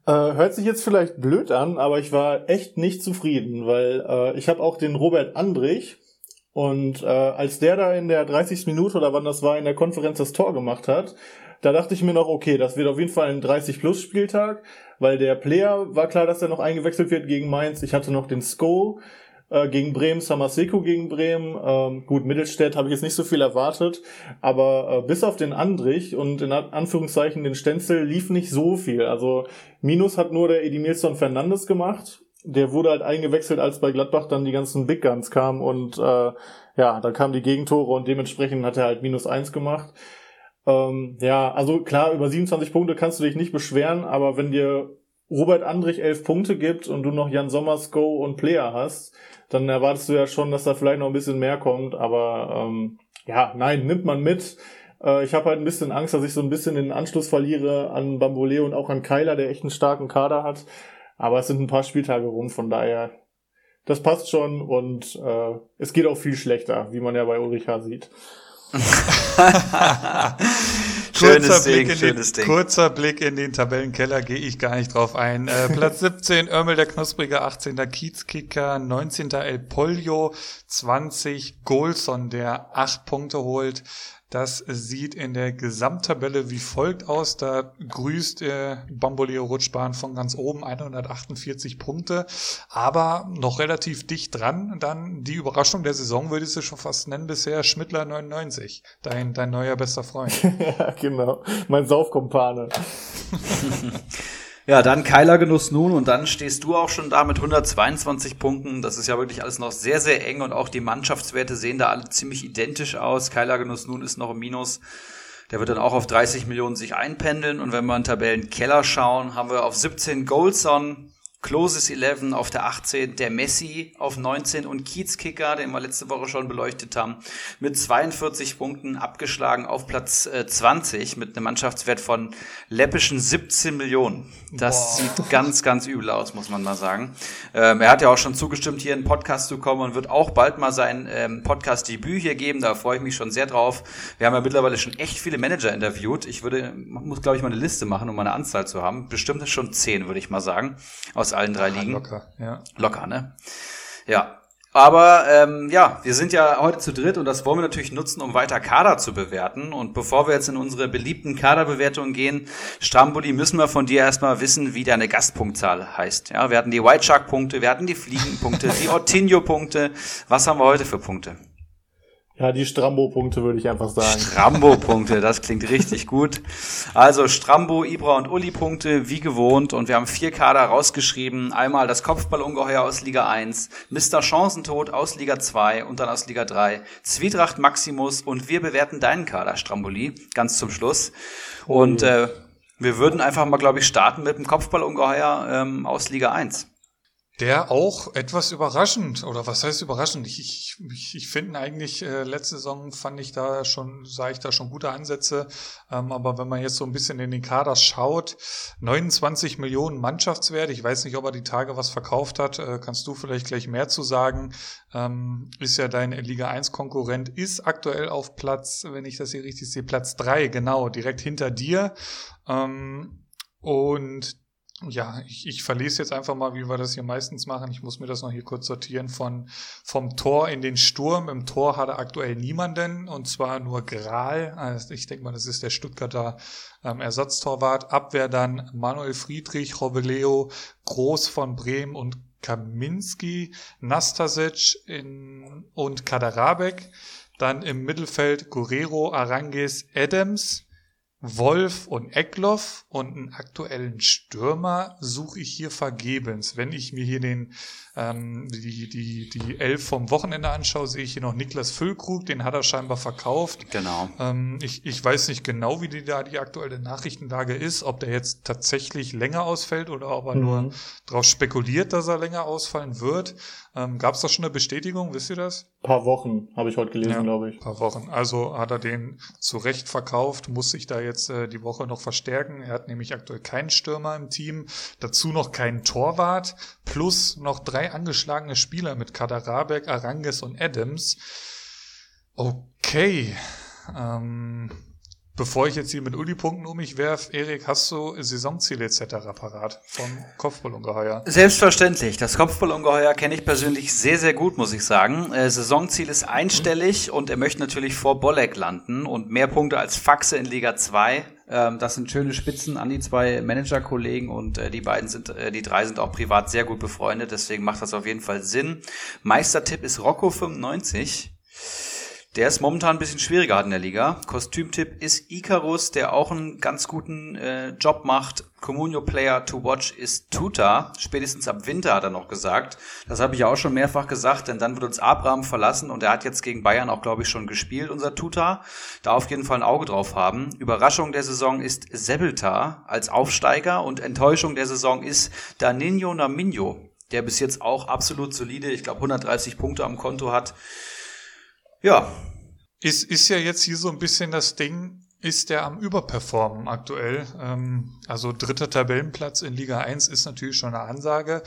Äh, hört sich jetzt vielleicht blöd an, aber ich war echt nicht zufrieden, weil äh, ich habe auch den Robert Andrich und äh, als der da in der 30. Minute oder wann das war in der Konferenz das Tor gemacht hat, da dachte ich mir noch, okay, das wird auf jeden Fall ein 30-Plus-Spieltag, weil der Player war klar, dass er noch eingewechselt wird gegen Mainz. Ich hatte noch den Sko, äh, gegen Bremen, Samaseko gegen Bremen. Ähm, gut, Mittelstädt habe ich jetzt nicht so viel erwartet, aber äh, bis auf den Andrich und in Anführungszeichen den Stenzel lief nicht so viel. Also Minus hat nur der Edimilson Fernandes gemacht. Der wurde halt eingewechselt, als bei Gladbach dann die ganzen Big Guns kamen und äh, ja, dann kamen die Gegentore und dementsprechend hat er halt minus eins gemacht. Ähm, ja, also klar, über 27 Punkte kannst du dich nicht beschweren, aber wenn dir Robert Andrich elf Punkte gibt und du noch Jan Sommers, Go und Player hast, dann erwartest du ja schon, dass da vielleicht noch ein bisschen mehr kommt. Aber ähm, ja, nein, nimmt man mit. Äh, ich habe halt ein bisschen Angst, dass ich so ein bisschen den Anschluss verliere an Bamboleo und auch an Keiler, der echt einen starken Kader hat. Aber es sind ein paar Spieltage rum, von daher, das passt schon und äh, es geht auch viel schlechter, wie man ja bei Ulrich sieht. kurzer, Blick Ding, den, Ding. kurzer Blick in den Tabellenkeller, gehe ich gar nicht drauf ein. Äh, Platz 17, Örmel der Knusprige, 18. Kiezkicker, 19. El Polio, 20 Golson, der 8 Punkte holt. Das sieht in der Gesamttabelle wie folgt aus. Da grüßt äh, Bamboleo Rutschbahn von ganz oben 148 Punkte, aber noch relativ dicht dran. Dann die Überraschung der Saison würde ich sie schon fast nennen bisher Schmittler 99, dein dein neuer bester Freund. ja, genau, mein Saufkumpane. Ja, dann Keiler Genuss nun und dann stehst du auch schon da mit 122 Punkten. Das ist ja wirklich alles noch sehr, sehr eng und auch die Mannschaftswerte sehen da alle ziemlich identisch aus. Keiler Genuss nun ist noch im Minus. Der wird dann auch auf 30 Millionen sich einpendeln und wenn wir in Tabellenkeller schauen, haben wir auf 17 Goldson, Closes 11 auf der 18, der Messi auf 19 und Kiezkicker, den wir letzte Woche schon beleuchtet haben, mit 42 Punkten abgeschlagen auf Platz äh, 20 mit einem Mannschaftswert von läppischen 17 Millionen. Das Boah. sieht ganz, ganz übel aus, muss man mal sagen. Ähm, er hat ja auch schon zugestimmt, hier in den Podcast zu kommen und wird auch bald mal sein ähm, Podcast-Debüt hier geben. Da freue ich mich schon sehr drauf. Wir haben ja mittlerweile schon echt viele Manager interviewt. Ich würde, muss glaube ich mal eine Liste machen, um eine Anzahl zu haben. Bestimmt schon zehn, würde ich mal sagen. Aus aus allen drei Ligen. Locker, ja. Locker, ne? Ja. Aber ähm, ja, wir sind ja heute zu dritt und das wollen wir natürlich nutzen, um weiter Kader zu bewerten. Und bevor wir jetzt in unsere beliebten Kaderbewertungen gehen, Strambully, müssen wir von dir erstmal wissen, wie deine Gastpunktzahl heißt. Ja, wir hatten die White Shark Punkte, wir hatten die Fliegenpunkte, die Ortinho Punkte. Was haben wir heute für Punkte? Ja, die Strambo-Punkte würde ich einfach sagen. Strambo-Punkte, das klingt richtig gut. Also Strambo, Ibra und Uli-Punkte, wie gewohnt. Und wir haben vier Kader rausgeschrieben. Einmal das Kopfballungeheuer aus Liga 1, Mr. Chancentod aus Liga 2 und dann aus Liga 3, Zwietracht Maximus und wir bewerten deinen Kader, Stramboli, ganz zum Schluss. Und äh, wir würden einfach mal, glaube ich, starten mit dem Kopfballungeheuer ähm, aus Liga 1. Der auch etwas überraschend, oder was heißt überraschend? Ich, ich, ich, finde eigentlich, äh, letzte Saison fand ich da schon, sah ich da schon gute Ansätze. Ähm, aber wenn man jetzt so ein bisschen in den Kader schaut, 29 Millionen Mannschaftswert, ich weiß nicht, ob er die Tage was verkauft hat, äh, kannst du vielleicht gleich mehr zu sagen. Ähm, ist ja dein Liga 1 Konkurrent, ist aktuell auf Platz, wenn ich das hier richtig sehe, Platz drei genau, direkt hinter dir. Ähm, und ja, ich, ich verlese jetzt einfach mal, wie wir das hier meistens machen. Ich muss mir das noch hier kurz sortieren von vom Tor in den Sturm. Im Tor hat er aktuell niemanden und zwar nur Gral. Also ich denke mal, das ist der Stuttgarter ähm, Ersatztorwart. Abwehr dann Manuel Friedrich, Robeleo, Groß von Bremen und Kaminski, Nastasic in, und Kaderabek. Dann im Mittelfeld Guerrero, Arangis, Adams, Wolf und Eckloff und einen aktuellen Stürmer suche ich hier vergebens. Wenn ich mir hier den ähm, die, die, die Elf vom Wochenende anschaue, sehe ich hier noch Niklas Füllkrug, den hat er scheinbar verkauft. Genau. Ähm, ich, ich weiß nicht genau, wie die da die aktuelle Nachrichtenlage ist, ob der jetzt tatsächlich länger ausfällt oder ob er mhm. nur darauf spekuliert, dass er länger ausfallen wird. Ähm, Gab es da schon eine Bestätigung, wisst ihr das? Paar Wochen, habe ich heute gelesen, ja, glaube ich. Paar Wochen. Also hat er den zu Recht verkauft, muss sich da jetzt äh, die Woche noch verstärken. Er hat nämlich aktuell keinen Stürmer im Team, dazu noch keinen Torwart, plus noch drei angeschlagene Spieler mit Kaderabek, Aranges und Adams. Okay. Ähm, Bevor ich jetzt hier mit Uli-Punkten um mich werf, Erik, hast du Saisonziele etc. parat vom Kopfballungeheuer? Selbstverständlich. Das Kopfballungeheuer kenne ich persönlich sehr, sehr gut, muss ich sagen. Äh, Saisonziel ist einstellig mhm. und er möchte natürlich vor Bolleck landen und mehr Punkte als Faxe in Liga 2. Ähm, das sind schöne Spitzen an die zwei Manager-Kollegen und äh, die beiden sind, äh, die drei sind auch privat sehr gut befreundet, deswegen macht das auf jeden Fall Sinn. Meistertipp ist Rocco 95. Der ist momentan ein bisschen schwieriger hat in der Liga. Kostümtipp ist Icarus, der auch einen ganz guten äh, Job macht. Comunio Player to watch ist Tuta. Spätestens ab Winter hat er noch gesagt. Das habe ich ja auch schon mehrfach gesagt, denn dann wird uns Abraham verlassen und er hat jetzt gegen Bayern auch, glaube ich, schon gespielt, unser Tuta. Da auf jeden Fall ein Auge drauf haben. Überraschung der Saison ist Sebelta als Aufsteiger und Enttäuschung der Saison ist Danino Naminho, der bis jetzt auch absolut solide, ich glaube 130 Punkte am Konto hat. Ja. Ist, ist ja jetzt hier so ein bisschen das Ding, ist der am Überperformen aktuell. Ähm, also dritter Tabellenplatz in Liga 1 ist natürlich schon eine Ansage.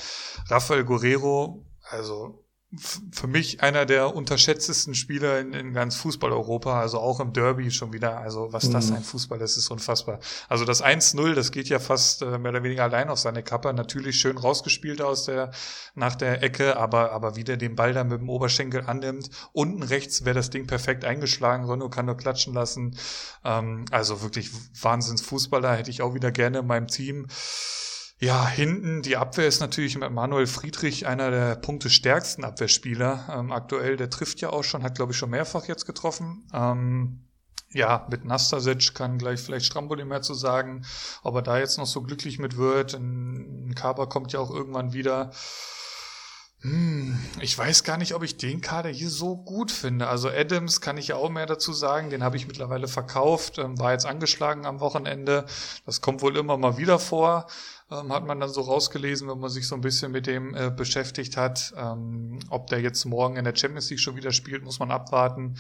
Rafael Guerrero, also für mich einer der unterschätztesten Spieler in, in ganz Fußball-Europa, also auch im Derby schon wieder. Also was mhm. das ein Fußball ist, ist unfassbar. Also das 1-0, das geht ja fast äh, mehr oder weniger allein auf seine Kappe. Natürlich schön rausgespielt aus der, nach der Ecke, aber, aber wie der den Ball dann mit dem Oberschenkel annimmt. Unten rechts wäre das Ding perfekt eingeschlagen, Ronno kann nur klatschen lassen. Ähm, also wirklich Wahnsinns-Fußballer hätte ich auch wieder gerne in meinem Team. Ja, hinten die Abwehr ist natürlich mit Manuel Friedrich einer der punktestärksten Abwehrspieler ähm, aktuell. Der trifft ja auch schon, hat glaube ich schon mehrfach jetzt getroffen. Ähm, ja, mit Nastasic kann gleich vielleicht Stramboli mehr zu sagen, ob er da jetzt noch so glücklich mit wird. Ein Kaper kommt ja auch irgendwann wieder. Hm, ich weiß gar nicht, ob ich den Kader hier so gut finde. Also Adams kann ich ja auch mehr dazu sagen. Den habe ich mittlerweile verkauft, ähm, war jetzt angeschlagen am Wochenende. Das kommt wohl immer mal wieder vor ähm, hat man dann so rausgelesen, wenn man sich so ein bisschen mit dem äh, beschäftigt hat. Ähm, ob der jetzt morgen in der Champions League schon wieder spielt, muss man abwarten.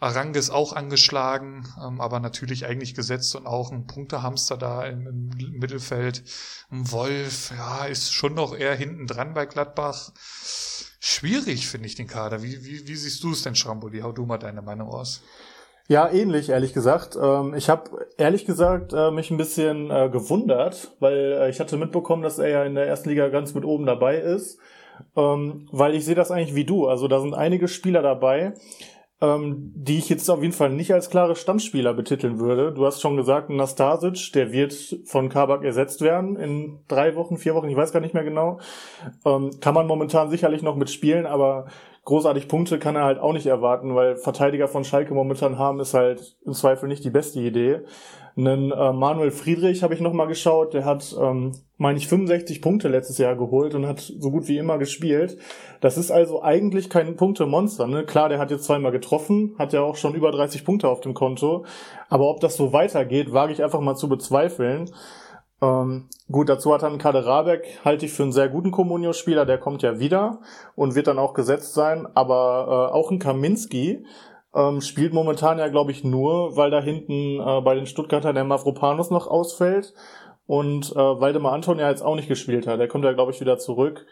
Arang ist auch angeschlagen, ähm, aber natürlich eigentlich gesetzt und auch ein Punktehamster da im, im Mittelfeld. Ein Wolf, ja, ist schon noch eher hinten dran bei Gladbach. Schwierig finde ich den Kader. Wie, wie, wie siehst du es denn, Schramboli? Hau du mal deine Meinung aus. Ja, ähnlich, ehrlich gesagt. Ähm, ich habe ehrlich gesagt äh, mich ein bisschen äh, gewundert, weil äh, ich hatte mitbekommen, dass er ja in der ersten Liga ganz mit oben dabei ist. Ähm, weil ich sehe das eigentlich wie du. Also da sind einige Spieler dabei, ähm, die ich jetzt auf jeden Fall nicht als klare Stammspieler betiteln würde. Du hast schon gesagt, Nastasic, der wird von Kabak ersetzt werden in drei Wochen, vier Wochen, ich weiß gar nicht mehr genau. Kann man momentan sicherlich noch mitspielen, aber großartig Punkte kann er halt auch nicht erwarten, weil Verteidiger von Schalke momentan haben, ist halt im Zweifel nicht die beste Idee. Einen äh, Manuel Friedrich habe ich nochmal geschaut, der hat, ähm, meine ich, 65 Punkte letztes Jahr geholt und hat so gut wie immer gespielt. Das ist also eigentlich kein Punktemonster. Ne? Klar, der hat jetzt zweimal getroffen, hat ja auch schon über 30 Punkte auf dem Konto. Aber ob das so weitergeht, wage ich einfach mal zu bezweifeln. Ähm, gut, dazu hat dann Kader Rabeck, halte ich für einen sehr guten Comunio-Spieler, der kommt ja wieder und wird dann auch gesetzt sein. Aber äh, auch ein Kaminski ähm, spielt momentan ja, glaube ich, nur, weil da hinten äh, bei den Stuttgartern der Mavropanos noch ausfällt und äh, Waldemar Anton ja jetzt auch nicht gespielt hat. Der kommt ja, glaube ich, wieder zurück.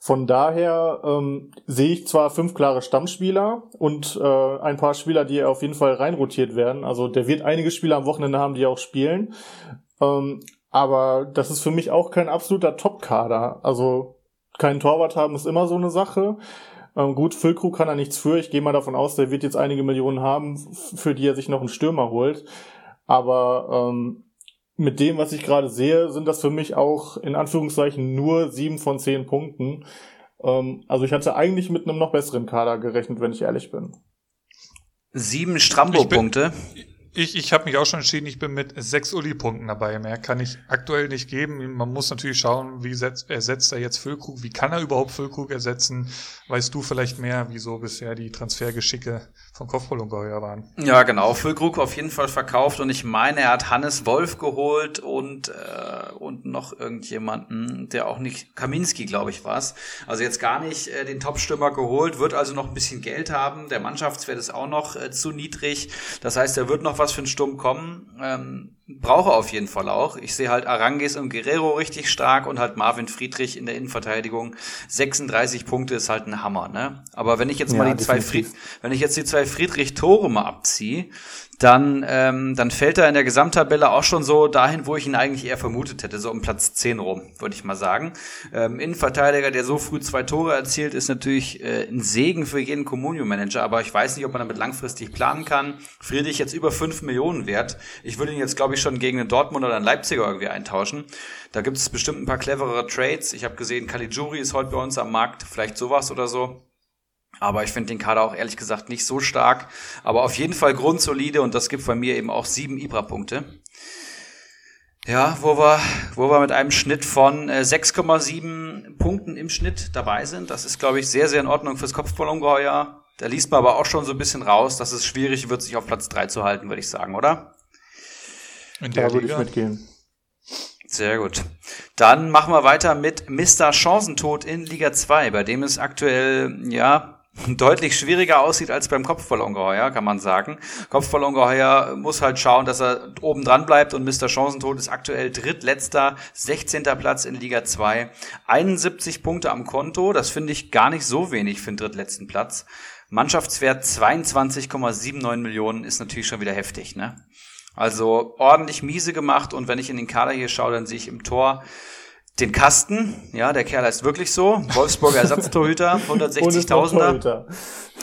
Von daher ähm, sehe ich zwar fünf klare Stammspieler und äh, ein paar Spieler, die auf jeden Fall reinrotiert werden. Also der wird einige Spieler am Wochenende haben, die auch spielen. Ähm, aber das ist für mich auch kein absoluter Top-Kader. Also keinen Torwart haben ist immer so eine Sache. Ähm, gut, Füllkrug kann er nichts für. Ich gehe mal davon aus, der wird jetzt einige Millionen haben, für die er sich noch einen Stürmer holt. Aber ähm, mit dem, was ich gerade sehe, sind das für mich auch in Anführungszeichen nur sieben von zehn Punkten. Ähm, also ich hatte eigentlich mit einem noch besseren Kader gerechnet, wenn ich ehrlich bin. Sieben Strambo-Punkte. Ich, ich habe mich auch schon entschieden, ich bin mit sechs Uli-Punkten dabei. Mehr kann ich aktuell nicht geben. Man muss natürlich schauen, wie setzt, ersetzt er jetzt Füllkrug, wie kann er überhaupt Füllkrug ersetzen? Weißt du vielleicht mehr, wieso bisher die Transfergeschicke vom Kopfballungeheuer waren? Ja, genau. Füllkrug auf jeden Fall verkauft und ich meine, er hat Hannes Wolf geholt und, äh, und noch irgendjemanden, der auch nicht, Kaminski, glaube ich, war Also jetzt gar nicht äh, den Top-Stürmer geholt, wird also noch ein bisschen Geld haben. Der Mannschaftswert ist auch noch äh, zu niedrig. Das heißt, er wird noch was für einen Sturm kommen. Ähm, brauche auf jeden Fall auch. Ich sehe halt Arangis und Guerrero richtig stark und halt Marvin Friedrich in der Innenverteidigung. 36 Punkte ist halt ein Hammer, ne? Aber wenn ich jetzt ja, mal die zwei Fried wenn ich jetzt die zwei Friedrich Tore mal abziehe, dann, ähm, dann fällt er in der Gesamttabelle auch schon so dahin, wo ich ihn eigentlich eher vermutet hätte, so um Platz 10 rum, würde ich mal sagen. Ähm, Innenverteidiger, der so früh zwei Tore erzielt, ist natürlich äh, ein Segen für jeden Communio-Manager, aber ich weiß nicht, ob man damit langfristig planen kann. Friedrich jetzt über 5 Millionen wert. Ich würde ihn jetzt, glaube ich, schon gegen einen Dortmund oder einen Leipziger irgendwie eintauschen. Da gibt es bestimmt ein paar cleverere Trades. Ich habe gesehen, Caligiuri ist heute bei uns am Markt, vielleicht sowas oder so. Aber ich finde den Kader auch ehrlich gesagt nicht so stark. Aber auf jeden Fall grundsolide und das gibt bei mir eben auch sieben Ibra-Punkte. Ja, wo wir, wo wir mit einem Schnitt von äh, 6,7 Punkten im Schnitt dabei sind. Das ist, glaube ich, sehr, sehr in Ordnung fürs Kopfballungeheuer. Da liest man aber auch schon so ein bisschen raus, dass es schwierig wird, sich auf Platz 3 zu halten, würde ich sagen, oder? In der da würde ich mitgehen. Sehr gut. Dann machen wir weiter mit Mr. Chancentod in Liga 2, bei dem es aktuell, ja, deutlich schwieriger aussieht als beim Kopfballongeheuer, kann man sagen. Kopfballongeheuer muss halt schauen, dass er oben dran bleibt und Mr. Chancentod ist aktuell drittletzter, 16. Platz in Liga 2. 71 Punkte am Konto, das finde ich gar nicht so wenig für den drittletzten Platz. Mannschaftswert 22,79 Millionen ist natürlich schon wieder heftig, ne? Also ordentlich miese gemacht und wenn ich in den Kader hier schaue, dann sehe ich im Tor den Kasten, ja, der Kerl heißt wirklich so, Wolfsburger Ersatztorhüter, 160.000er.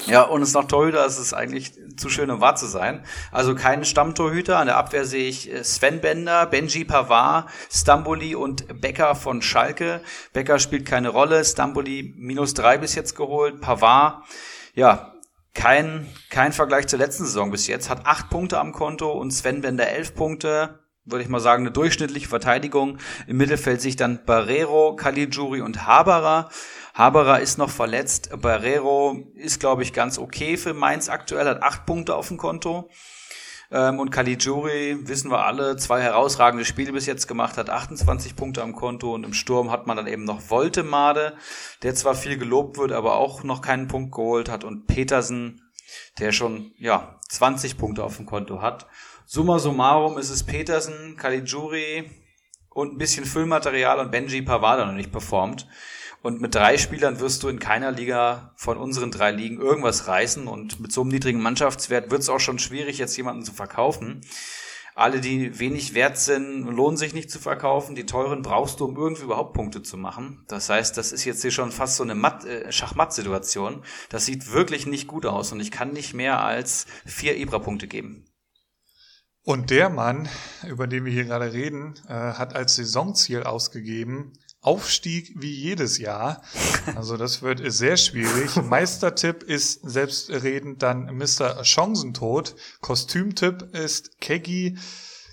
Ja, und ist noch Torhüter, es ist eigentlich zu schön, um wahr zu sein. Also kein Stammtorhüter. An der Abwehr sehe ich äh, Sven Bender, Benji Pavard, Stamboli und Becker von Schalke. Becker spielt keine Rolle, Stamboli minus drei bis jetzt geholt, Pavard, ja, kein, kein Vergleich zur letzten Saison bis jetzt, hat acht Punkte am Konto und Sven Bender elf Punkte würde ich mal sagen, eine durchschnittliche Verteidigung. Im Mittelfeld sich dann Barrero, Caligiuri und Haberer. Haberer ist noch verletzt. Barrero ist, glaube ich, ganz okay für Mainz aktuell, hat acht Punkte auf dem Konto. Ähm, und Caligiuri, wissen wir alle, zwei herausragende Spiele bis jetzt gemacht, hat 28 Punkte am Konto und im Sturm hat man dann eben noch Voltemade, der zwar viel gelobt wird, aber auch noch keinen Punkt geholt hat und Petersen, der schon, ja, 20 Punkte auf dem Konto hat. Summa summarum ist es Petersen, Caligiuri und ein bisschen Füllmaterial und Benji Pavada noch nicht performt. Und mit drei Spielern wirst du in keiner Liga von unseren drei Ligen irgendwas reißen. Und mit so einem niedrigen Mannschaftswert wird es auch schon schwierig, jetzt jemanden zu verkaufen. Alle, die wenig wert sind, lohnen sich nicht zu verkaufen. Die teuren brauchst du, um irgendwie überhaupt Punkte zu machen. Das heißt, das ist jetzt hier schon fast so eine äh, Schachmatt-Situation. Das sieht wirklich nicht gut aus und ich kann nicht mehr als vier Ibra-Punkte geben. Und der Mann, über den wir hier gerade reden, äh, hat als Saisonziel ausgegeben Aufstieg wie jedes Jahr. Also das wird sehr schwierig. Meistertipp ist selbstredend dann Mr. Chancentod. Kostümtipp ist Keggy.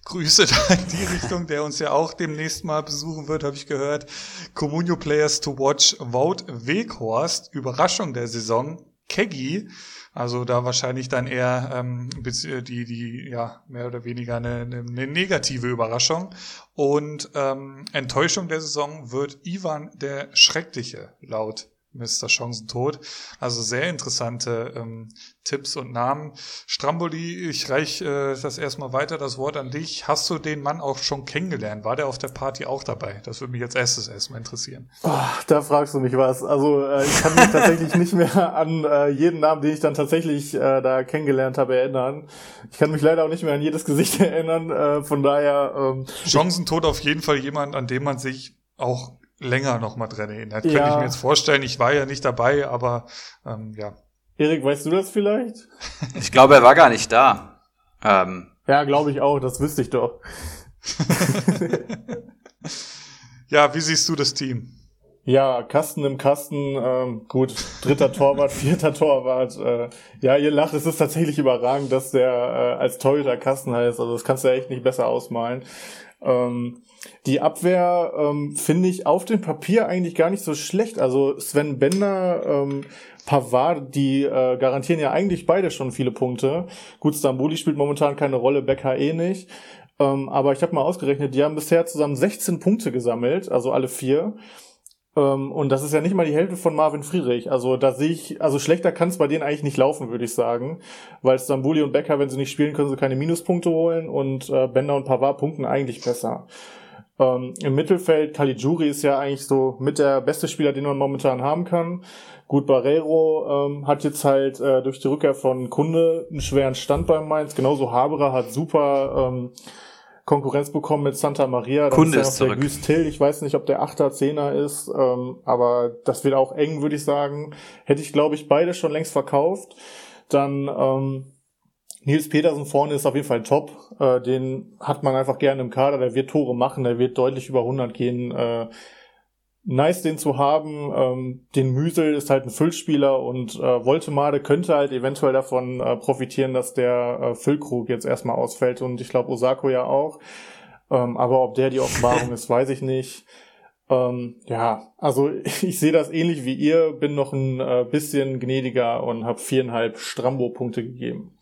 Grüße da in die Richtung, der uns ja auch demnächst mal besuchen wird, habe ich gehört. Communio Players to Watch, Wout Weghorst, Überraschung der Saison, Keggy. Also da wahrscheinlich dann eher ähm, die, die, ja, mehr oder weniger eine, eine negative Überraschung. Und ähm, Enttäuschung der Saison wird Ivan der Schreckliche, laut Mr. Chancentod. Also sehr interessante ähm, Tipps und Namen. Stramboli, ich reiche äh, das erstmal weiter, das Wort an dich. Hast du den Mann auch schon kennengelernt? War der auf der Party auch dabei? Das würde mich als erstes erstmal interessieren. Oh, da fragst du mich was. Also äh, ich kann mich tatsächlich nicht mehr an äh, jeden Namen, den ich dann tatsächlich äh, da kennengelernt habe, erinnern. Ich kann mich leider auch nicht mehr an jedes Gesicht erinnern. Äh, von daher. Ähm, Chancentod auf jeden Fall jemand, an dem man sich auch länger noch mal dran erinnert. Ja. Könnte ich mir jetzt vorstellen. Ich war ja nicht dabei, aber ähm, ja. Erik, weißt du das vielleicht? Ich glaube, er war gar nicht da. Ähm. Ja, glaube ich auch. Das wüsste ich doch. ja, wie siehst du das Team? Ja, Kasten im Kasten, ähm, gut, dritter Torwart, vierter Torwart. Äh, ja, ihr lacht, es ist tatsächlich überragend, dass der äh, als Torhüter Kasten heißt. Also das kannst du echt nicht besser ausmalen. Ähm, die Abwehr ähm, finde ich auf dem Papier eigentlich gar nicht so schlecht. Also Sven Bender, ähm, Pavard, die äh, garantieren ja eigentlich beide schon viele Punkte. Gut, Stambuli spielt momentan keine Rolle, Becker eh nicht. Ähm, aber ich habe mal ausgerechnet, die haben bisher zusammen 16 Punkte gesammelt, also alle vier. Ähm, und das ist ja nicht mal die Hälfte von Marvin Friedrich. Also da sehe ich, also schlechter kann es bei denen eigentlich nicht laufen, würde ich sagen. Weil Stambuli und Becker, wenn sie nicht spielen, können sie keine Minuspunkte holen und äh, Bender und Pavard punkten eigentlich besser. Ähm, Im Mittelfeld, Caligiuri ist ja eigentlich so mit der beste Spieler, den man momentan haben kann. Gut, Barrero ähm, hat jetzt halt äh, durch die Rückkehr von Kunde einen schweren Stand beim Mainz. Genauso Haberer hat super ähm, Konkurrenz bekommen mit Santa Maria. Dann Kunde ist, ja zurück. der Güstil. Ich weiß nicht, ob der Achter, Zehner ist, ähm, aber das wird auch eng, würde ich sagen. Hätte ich, glaube ich, beide schon längst verkauft. Dann ähm, Nils Petersen vorne ist auf jeden Fall top. Äh, den hat man einfach gerne im Kader. Der wird Tore machen. Der wird deutlich über 100 gehen. Äh, nice, den zu haben. Ähm, den Müsel ist halt ein Füllspieler und äh, Voltemade könnte halt eventuell davon äh, profitieren, dass der äh, Füllkrug jetzt erstmal ausfällt und ich glaube Osako ja auch. Ähm, aber ob der die Offenbarung ist, weiß ich nicht. Ähm, ja, also ich sehe das ähnlich wie ihr, bin noch ein äh, bisschen gnädiger und habe viereinhalb Strambo-Punkte gegeben.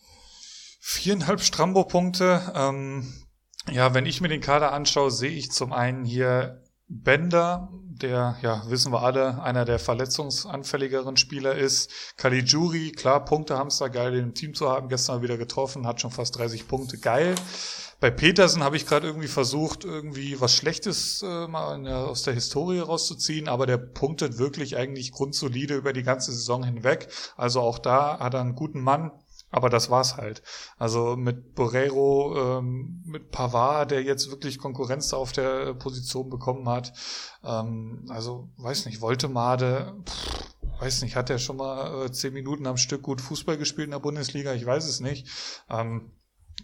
Viereinhalb Strambo-Punkte. Ähm, ja, wenn ich mir den Kader anschaue, sehe ich zum einen hier Bender, der, ja, wissen wir alle, einer der verletzungsanfälligeren Spieler ist. Caligiuri, klar, Punkte Hamster, geil, den im Team zu haben, gestern wieder getroffen, hat schon fast 30 Punkte, geil. Bei Petersen habe ich gerade irgendwie versucht, irgendwie was Schlechtes äh, mal der, aus der Historie rauszuziehen, aber der punktet wirklich eigentlich grundsolide über die ganze Saison hinweg. Also auch da hat er einen guten Mann. Aber das war's halt. Also mit Borrero, ähm, mit Pavard, der jetzt wirklich Konkurrenz auf der Position bekommen hat. Ähm, also, weiß nicht, Woltemade, pff, weiß nicht, hat er schon mal äh, zehn Minuten am Stück gut Fußball gespielt in der Bundesliga? Ich weiß es nicht. Ähm,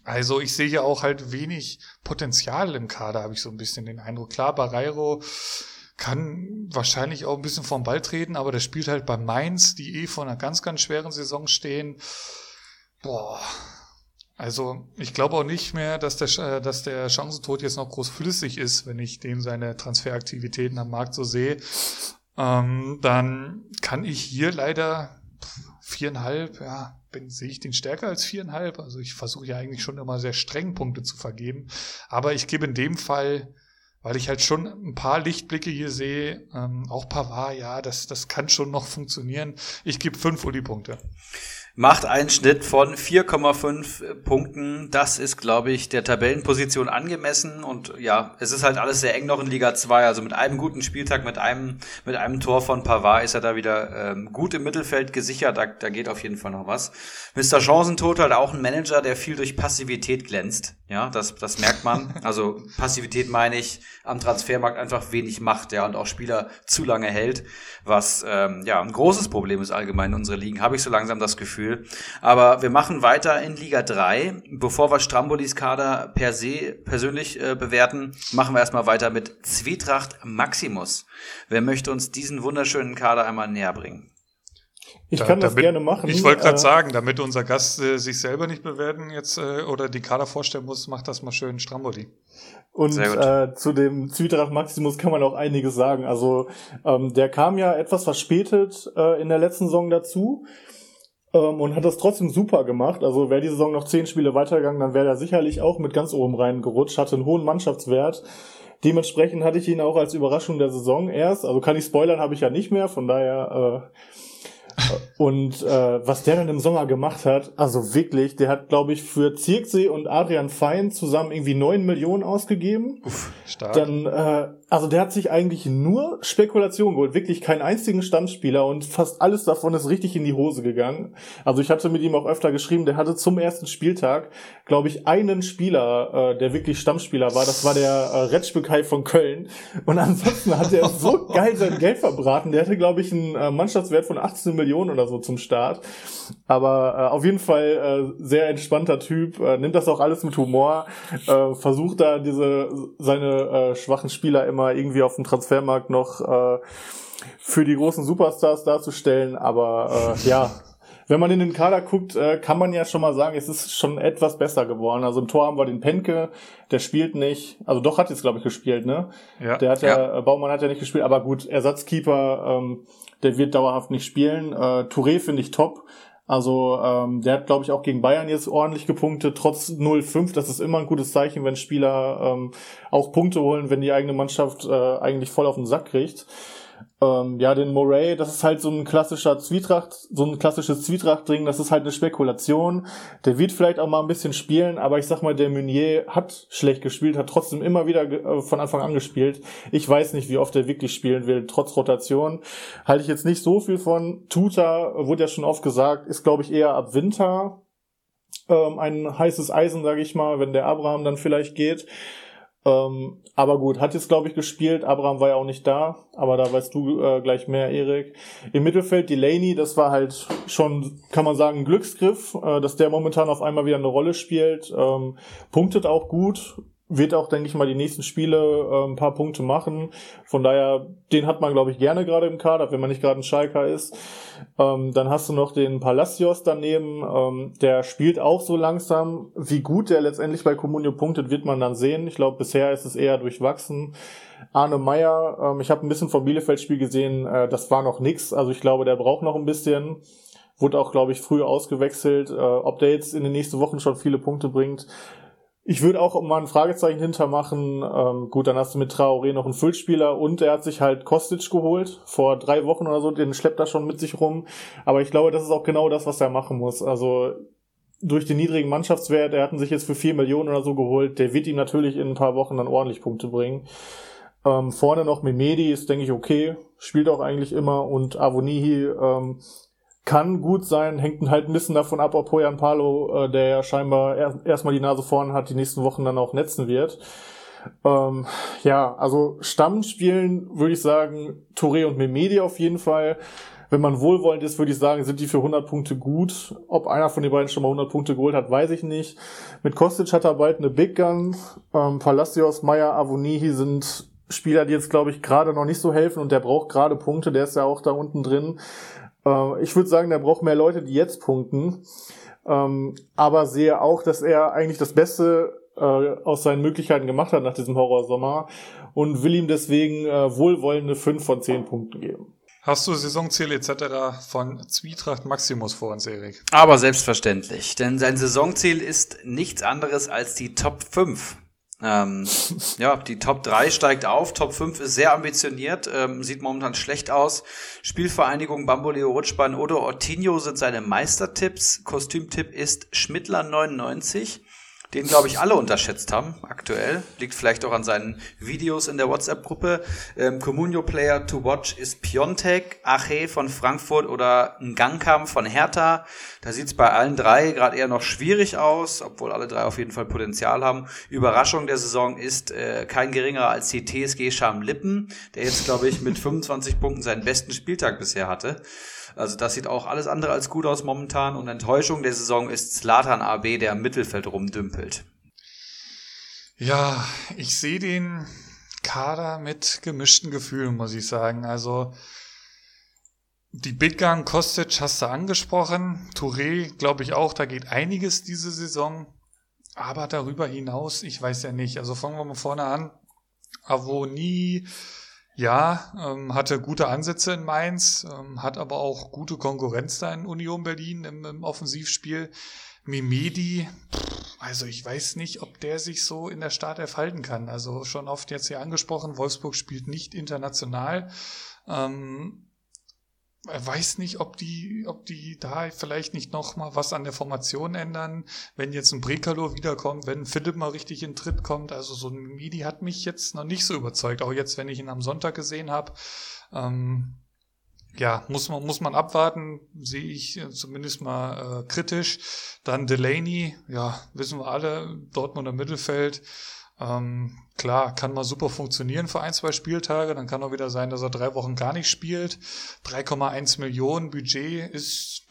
also ich sehe ja auch halt wenig Potenzial im Kader, habe ich so ein bisschen den Eindruck. Klar, Barreiro kann wahrscheinlich auch ein bisschen vom Ball treten, aber der spielt halt bei Mainz, die eh vor einer ganz, ganz schweren Saison stehen. Boah. Also ich glaube auch nicht mehr, dass der, äh, dass der Chancentod jetzt noch groß flüssig ist, wenn ich dem seine Transferaktivitäten am Markt so sehe. Ähm, dann kann ich hier leider viereinhalb, ja, bin, sehe ich den stärker als viereinhalb. Also ich versuche ja eigentlich schon immer sehr streng Punkte zu vergeben. Aber ich gebe in dem Fall, weil ich halt schon ein paar Lichtblicke hier sehe, ähm, auch Pavard, ja, das, das kann schon noch funktionieren. Ich gebe fünf Uli-Punkte macht einen Schnitt von 4,5 Punkten. Das ist, glaube ich, der Tabellenposition angemessen. Und ja, es ist halt alles sehr eng noch in Liga 2. Also mit einem guten Spieltag, mit einem, mit einem Tor von Pavard ist er da wieder ähm, gut im Mittelfeld gesichert. Da, da geht auf jeden Fall noch was. Mr. Chancentod halt auch ein Manager, der viel durch Passivität glänzt. Ja, das, das merkt man. Also Passivität meine ich am Transfermarkt einfach wenig macht, ja, und auch Spieler zu lange hält, was ähm, ja ein großes Problem ist allgemein in unseren Ligen, habe ich so langsam das Gefühl Gefühl. Aber wir machen weiter in Liga 3. Bevor wir Strambolis Kader per se persönlich äh, bewerten, machen wir erstmal weiter mit Zwietracht Maximus. Wer möchte uns diesen wunderschönen Kader einmal näher bringen? Ich da, kann das gerne machen. Ich wollte gerade äh, sagen, damit unser Gast äh, sich selber nicht bewerten jetzt äh, oder die Kader vorstellen muss, macht das mal schön Stramboli. Und äh, zu dem Zwietracht Maximus kann man auch einiges sagen. Also ähm, der kam ja etwas verspätet äh, in der letzten Saison dazu ähm, und hat das trotzdem super gemacht. Also wäre die Saison noch zehn Spiele weitergegangen, dann wäre er sicherlich auch mit ganz oben rein gerutscht, hatte einen hohen Mannschaftswert. Dementsprechend hatte ich ihn auch als Überraschung der Saison erst. Also kann ich spoilern, habe ich ja nicht mehr. Von daher äh, und äh, was der dann im Sommer gemacht hat, also wirklich, der hat, glaube ich, für Zirksee und Adrian Fein zusammen irgendwie neun Millionen ausgegeben. Uff, stark. Dann, äh, also der hat sich eigentlich nur Spekulation geholt, wirklich keinen einzigen Stammspieler und fast alles davon ist richtig in die Hose gegangen. Also ich hatte mit ihm auch öfter geschrieben, der hatte zum ersten Spieltag, glaube ich, einen Spieler, äh, der wirklich Stammspieler war. Das war der äh, Retschbekai von Köln. Und ansonsten hat er so geil sein Geld verbraten. Der hatte, glaube ich, einen äh, Mannschaftswert von 18 Millionen oder so zum Start. Aber äh, auf jeden Fall äh, sehr entspannter Typ, äh, nimmt das auch alles mit Humor, äh, versucht da diese seine äh, schwachen Spieler immer irgendwie auf dem Transfermarkt noch äh, für die großen Superstars darzustellen. Aber äh, ja, wenn man in den Kader guckt, äh, kann man ja schon mal sagen, es ist schon etwas besser geworden. Also im Tor haben wir den Penke, der spielt nicht, also doch hat jetzt glaube ich gespielt, ne? Ja. Der hat ja, ja, Baumann hat ja nicht gespielt, aber gut, Ersatzkeeper ähm, der wird dauerhaft nicht spielen. Äh, Touré finde ich top. Also ähm, der hat, glaube ich, auch gegen Bayern jetzt ordentlich gepunktet, trotz 0-5. Das ist immer ein gutes Zeichen, wenn Spieler ähm, auch Punkte holen, wenn die eigene Mannschaft äh, eigentlich voll auf den Sack kriegt. Ähm, ja, den Moray, das ist halt so ein klassischer Zwietracht, so ein klassisches Zwietracht-Ding, das ist halt eine Spekulation. Der wird vielleicht auch mal ein bisschen spielen, aber ich sag mal, der Meunier hat schlecht gespielt, hat trotzdem immer wieder äh, von Anfang an gespielt. Ich weiß nicht, wie oft er wirklich spielen will, trotz Rotation. Halte ich jetzt nicht so viel von. Tuta, wurde ja schon oft gesagt, ist glaube ich eher ab Winter ähm, ein heißes Eisen, sage ich mal, wenn der Abraham dann vielleicht geht. Ähm, aber gut, hat jetzt, glaube ich, gespielt. Abraham war ja auch nicht da, aber da weißt du äh, gleich mehr, Erik. Im Mittelfeld Delaney, das war halt schon, kann man sagen, ein Glücksgriff, äh, dass der momentan auf einmal wieder eine Rolle spielt. Ähm, punktet auch gut, wird auch, denke ich mal, die nächsten Spiele äh, ein paar Punkte machen. Von daher, den hat man, glaube ich, gerne gerade im Kader, wenn man nicht gerade ein Schalker ist. Ähm, dann hast du noch den Palacios daneben. Ähm, der spielt auch so langsam. Wie gut der letztendlich bei Comunio punktet, wird man dann sehen. Ich glaube, bisher ist es eher durchwachsen. Arne Meyer, ähm, ich habe ein bisschen vom Bielefeld-Spiel gesehen, äh, das war noch nix. Also ich glaube, der braucht noch ein bisschen. Wurde auch, glaube ich, früh ausgewechselt. Äh, ob der jetzt in den nächsten Wochen schon viele Punkte bringt, ich würde auch mal ein Fragezeichen hintermachen. Ähm, gut, dann hast du mit Traoré noch einen Füllspieler und er hat sich halt Kostic geholt vor drei Wochen oder so. Den schleppt er schon mit sich rum. Aber ich glaube, das ist auch genau das, was er machen muss. Also durch den niedrigen Mannschaftswert, er hatten sich jetzt für vier Millionen oder so geholt. Der wird ihm natürlich in ein paar Wochen dann ordentlich Punkte bringen. Ähm, vorne noch Memedi ist, denke ich, okay. Spielt auch eigentlich immer. Und Avonihi ähm, kann gut sein, hängt halt ein bisschen davon ab, ob Hoyan Palo, äh, der ja scheinbar erst, erstmal die Nase vorn hat, die nächsten Wochen dann auch netzen wird. Ähm, ja, also Stammspielen würde ich sagen, Touré und Memedi auf jeden Fall. Wenn man wohlwollend ist, würde ich sagen, sind die für 100 Punkte gut. Ob einer von den beiden schon mal 100 Punkte geholt hat, weiß ich nicht. Mit Kostic hat er bald eine Big Gun. Ähm, Palacios, Meyer, Avonihi sind Spieler, die jetzt, glaube ich, gerade noch nicht so helfen und der braucht gerade Punkte, der ist ja auch da unten drin. Äh, ich würde sagen, der braucht mehr Leute, die jetzt punkten. Ähm, aber sehe auch, dass er eigentlich das Beste äh, aus seinen Möglichkeiten gemacht hat nach diesem Horrorsommer und will ihm deswegen äh, wohlwollende 5 von 10 Punkten geben. Hast du Saisonziel etc. von Zwietracht Maximus vor uns, Erik? Aber selbstverständlich, denn sein Saisonziel ist nichts anderes als die Top 5 ähm, ja, die Top 3 steigt auf, Top 5 ist sehr ambitioniert, ähm, sieht momentan schlecht aus. Spielvereinigung Bamboleo Rutschbahn oder Ortinho sind seine Meistertipps. Kostümtipp ist Schmittler 99. den, glaube ich, alle unterschätzt haben aktuell. Liegt vielleicht auch an seinen Videos in der WhatsApp-Gruppe. Ähm, Comunio Player to Watch ist Piontek, Ache von Frankfurt oder Ngangkam von Hertha. Da sieht es bei allen drei gerade eher noch schwierig aus, obwohl alle drei auf jeden Fall Potenzial haben. Überraschung der Saison ist äh, kein geringerer als die TSG Scham Lippen, der jetzt, glaube ich, mit 25 Punkten seinen besten Spieltag bisher hatte. Also das sieht auch alles andere als gut aus momentan. Und Enttäuschung der Saison ist Slatan AB, der im Mittelfeld rumdümpelt. Ja, ich sehe den Kader mit gemischten Gefühlen, muss ich sagen. Also die Big Gun Kostic hast du angesprochen. Touré, glaube ich auch, da geht einiges diese Saison. Aber darüber hinaus, ich weiß ja nicht. Also fangen wir mal vorne an. Avoni, ja, ähm, hatte gute Ansätze in Mainz, ähm, hat aber auch gute Konkurrenz da in Union Berlin im, im Offensivspiel. Mimedi, also ich weiß nicht, ob der sich so in der Start erfalten kann. Also schon oft jetzt hier angesprochen, Wolfsburg spielt nicht international. Ähm, weiß nicht, ob die, ob die da vielleicht nicht noch mal was an der Formation ändern, wenn jetzt ein Brekalo wiederkommt, wenn Philipp mal richtig in Tritt kommt. Also so ein Midi hat mich jetzt noch nicht so überzeugt, auch jetzt, wenn ich ihn am Sonntag gesehen habe. Ähm, ja, muss man, muss man abwarten, sehe ich zumindest mal äh, kritisch. Dann Delaney, ja, wissen wir alle, Dortmunder Mittelfeld. Ähm, klar, kann mal super funktionieren für ein, zwei Spieltage. Dann kann auch wieder sein, dass er drei Wochen gar nicht spielt. 3,1 Millionen Budget ist,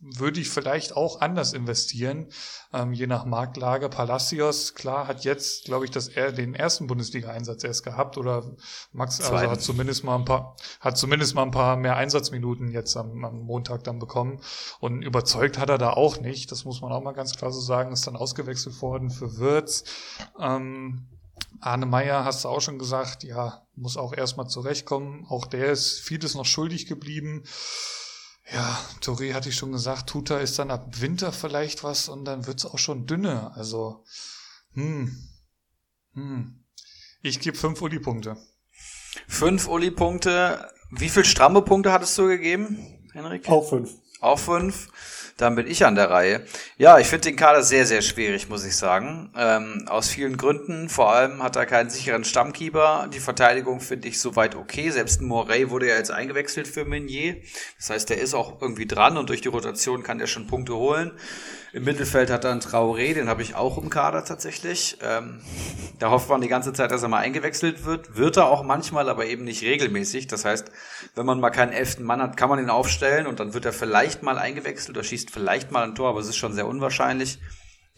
würde ich vielleicht auch anders investieren, ähm, je nach Marktlage. Palacios, klar, hat jetzt, glaube ich, dass er den ersten Bundesliga-Einsatz erst gehabt oder Max also hat zumindest mal ein paar, hat zumindest mal ein paar mehr Einsatzminuten jetzt am, am Montag dann bekommen. Und überzeugt hat er da auch nicht. Das muss man auch mal ganz klar so sagen. Ist dann ausgewechselt worden für Wirtz. Ähm, Arne Meyer hast du auch schon gesagt, ja, muss auch erstmal zurechtkommen. Auch der ist vieles noch schuldig geblieben. Ja, Touré hatte ich schon gesagt, Tuta ist dann ab Winter vielleicht was und dann wird's auch schon dünne. Also, hm, hm. Ich gebe fünf Uli-Punkte. Fünf Uli-Punkte. Wie viel stramme Punkte hattest du gegeben, Henrik? Auch fünf. Auch fünf. Dann bin ich an der Reihe. Ja, ich finde den Kader sehr, sehr schwierig, muss ich sagen. Ähm, aus vielen Gründen. Vor allem hat er keinen sicheren Stammkeeper. Die Verteidigung finde ich soweit okay. Selbst Morey wurde ja jetzt eingewechselt für Meunier. Das heißt, der ist auch irgendwie dran und durch die Rotation kann der schon Punkte holen. Im Mittelfeld hat er einen Traoré, den habe ich auch im Kader tatsächlich. Ähm, da hofft man die ganze Zeit, dass er mal eingewechselt wird. Wird er auch manchmal, aber eben nicht regelmäßig. Das heißt, wenn man mal keinen elften Mann hat, kann man ihn aufstellen und dann wird er vielleicht mal eingewechselt oder schießt vielleicht mal ein Tor, aber es ist schon sehr unwahrscheinlich.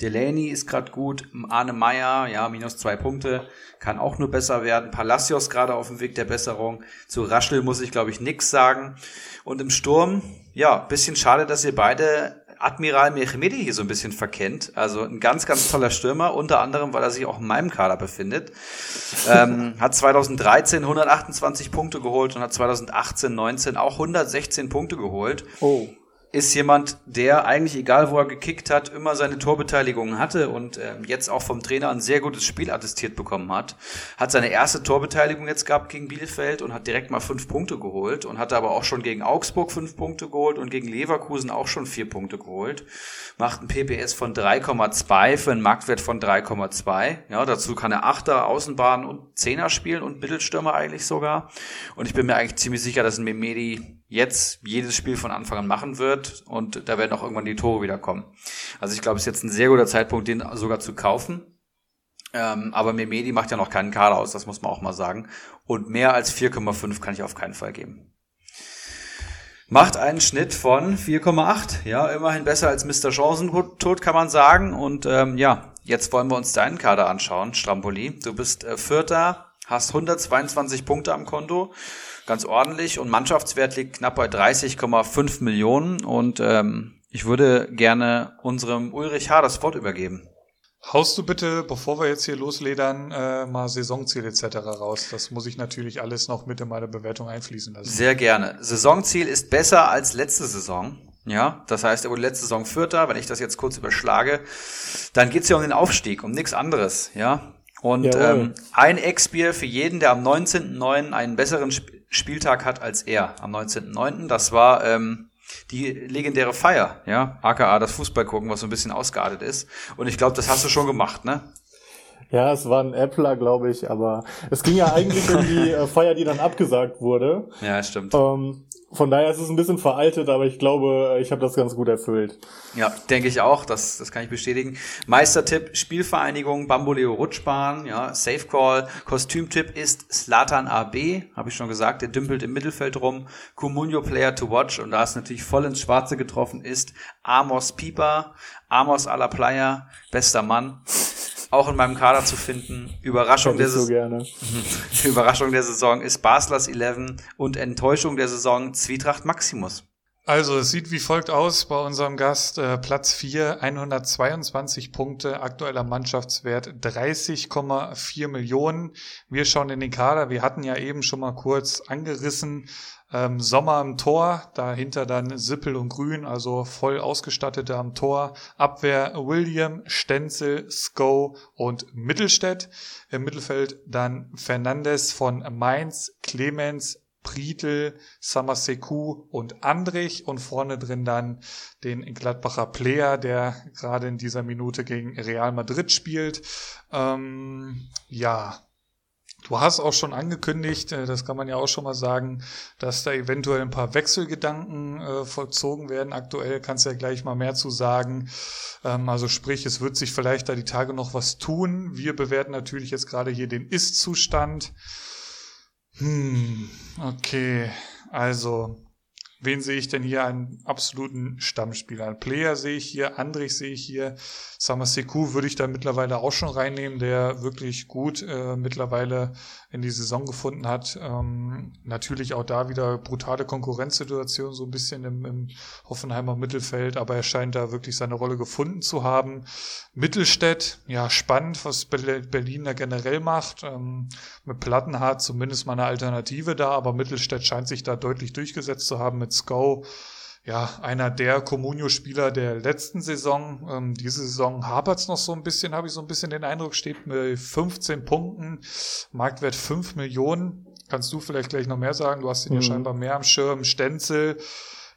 Delaney ist gerade gut, Arne Meyer, ja, minus zwei Punkte, kann auch nur besser werden. Palacios gerade auf dem Weg der Besserung. Zu Raschel muss ich, glaube ich, nix sagen. Und im Sturm, ja, bisschen schade, dass ihr beide Admiral Mehmedi hier so ein bisschen verkennt. Also ein ganz, ganz toller Stürmer, unter anderem, weil er sich auch in meinem Kader befindet. ähm, hat 2013 128 Punkte geholt und hat 2018, 19 auch 116 Punkte geholt. Oh ist jemand, der eigentlich, egal wo er gekickt hat, immer seine Torbeteiligung hatte und äh, jetzt auch vom Trainer ein sehr gutes Spiel attestiert bekommen hat. Hat seine erste Torbeteiligung jetzt gehabt gegen Bielefeld und hat direkt mal fünf Punkte geholt und hatte aber auch schon gegen Augsburg fünf Punkte geholt und gegen Leverkusen auch schon vier Punkte geholt. Macht ein PPS von 3,2 für einen Marktwert von 3,2. Ja, dazu kann er Achter, Außenbahn und Zehner spielen und Mittelstürmer eigentlich sogar. Und ich bin mir eigentlich ziemlich sicher, dass ein Memedi jetzt jedes Spiel von Anfang an machen wird und da werden auch irgendwann die Tore wieder kommen. Also ich glaube, es ist jetzt ein sehr guter Zeitpunkt, den sogar zu kaufen. Ähm, aber Memedi macht ja noch keinen Kader aus, das muss man auch mal sagen. Und mehr als 4,5 kann ich auf keinen Fall geben. Macht einen Schnitt von 4,8. Ja, immerhin besser als Mr. Chancentod, kann man sagen. Und ähm, ja, jetzt wollen wir uns deinen Kader anschauen, Strampoli. Du bist äh, Vierter, hast 122 Punkte am Konto ganz ordentlich und Mannschaftswert liegt knapp bei 30,5 Millionen und ähm, ich würde gerne unserem Ulrich H. das Wort übergeben. Haust du bitte, bevor wir jetzt hier losledern, äh, mal Saisonziel etc. raus? Das muss ich natürlich alles noch mit in meine Bewertung einfließen lassen. Sehr gerne. Saisonziel ist besser als letzte Saison. Ja, das heißt, er wurde letzte Saison Vierter. Wenn ich das jetzt kurz überschlage, dann geht's ja um den Aufstieg, um nichts anderes. Ja, und ähm, ein Ex-Bier für jeden, der am 19.09. einen besseren Sp Spieltag hat als er am 19.09. Das war ähm, die legendäre Feier, ja, aka das Fußball gucken, was so ein bisschen ausgeartet ist. Und ich glaube, das hast du schon gemacht, ne? Ja, es war ein Appler, glaube ich, aber es ging ja eigentlich um die äh, Feier, die dann abgesagt wurde. Ja, stimmt. Ähm, von daher ist es ein bisschen veraltet, aber ich glaube, ich habe das ganz gut erfüllt. Ja, denke ich auch, das, das kann ich bestätigen. Meistertipp, Spielvereinigung, Bamboleo Rutschbahn, ja, Safe Call, Kostümtipp ist Slatan AB, habe ich schon gesagt, der dümpelt im Mittelfeld rum, Comunio Player to Watch und da es natürlich voll ins Schwarze getroffen ist, Amos Pieper, Amos a la Playa, bester Mann auch in meinem Kader zu finden. Überraschung der, so Überraschung der Saison ist Baslers 11 und Enttäuschung der Saison Zwietracht Maximus. Also es sieht wie folgt aus bei unserem Gast. Äh, Platz 4, 122 Punkte, aktueller Mannschaftswert 30,4 Millionen. Wir schauen in den Kader. Wir hatten ja eben schon mal kurz angerissen, ähm, Sommer im Tor, dahinter dann Sippel und Grün, also voll ausgestattete am Tor. Abwehr William, Stenzel, Sko und Mittelstädt. Im Mittelfeld dann Fernandes von Mainz, Clemens, Prietl, Samaseku und Andrich und vorne drin dann den Gladbacher Player, der gerade in dieser Minute gegen Real Madrid spielt. Ähm, ja, Du hast auch schon angekündigt, äh, das kann man ja auch schon mal sagen, dass da eventuell ein paar Wechselgedanken äh, vollzogen werden. Aktuell kannst du ja gleich mal mehr zu sagen. Ähm, also sprich, es wird sich vielleicht da die Tage noch was tun. Wir bewerten natürlich jetzt gerade hier den Ist-Zustand. Hm, okay. Also, wen sehe ich denn hier? Einen absoluten Stammspieler. Ein Player sehe ich hier, Andrich sehe ich hier. Samaseku würde ich da mittlerweile auch schon reinnehmen, der wirklich gut äh, mittlerweile in die Saison gefunden hat. Ähm, natürlich auch da wieder brutale Konkurrenzsituation, so ein bisschen im, im Hoffenheimer Mittelfeld, aber er scheint da wirklich seine Rolle gefunden zu haben. Mittelstädt, ja, spannend, was Berlin da generell macht. Ähm, mit Plattenhardt zumindest mal eine Alternative da, aber Mittelstädt scheint sich da deutlich durchgesetzt zu haben mit Sko ja, einer der Comunio-Spieler der letzten Saison. Ähm, diese Saison hapert es noch so ein bisschen, habe ich so ein bisschen den Eindruck, steht mit 15 Punkten, Marktwert 5 Millionen. Kannst du vielleicht gleich noch mehr sagen? Du hast ihn mhm. ja scheinbar mehr am Schirm. Stenzel,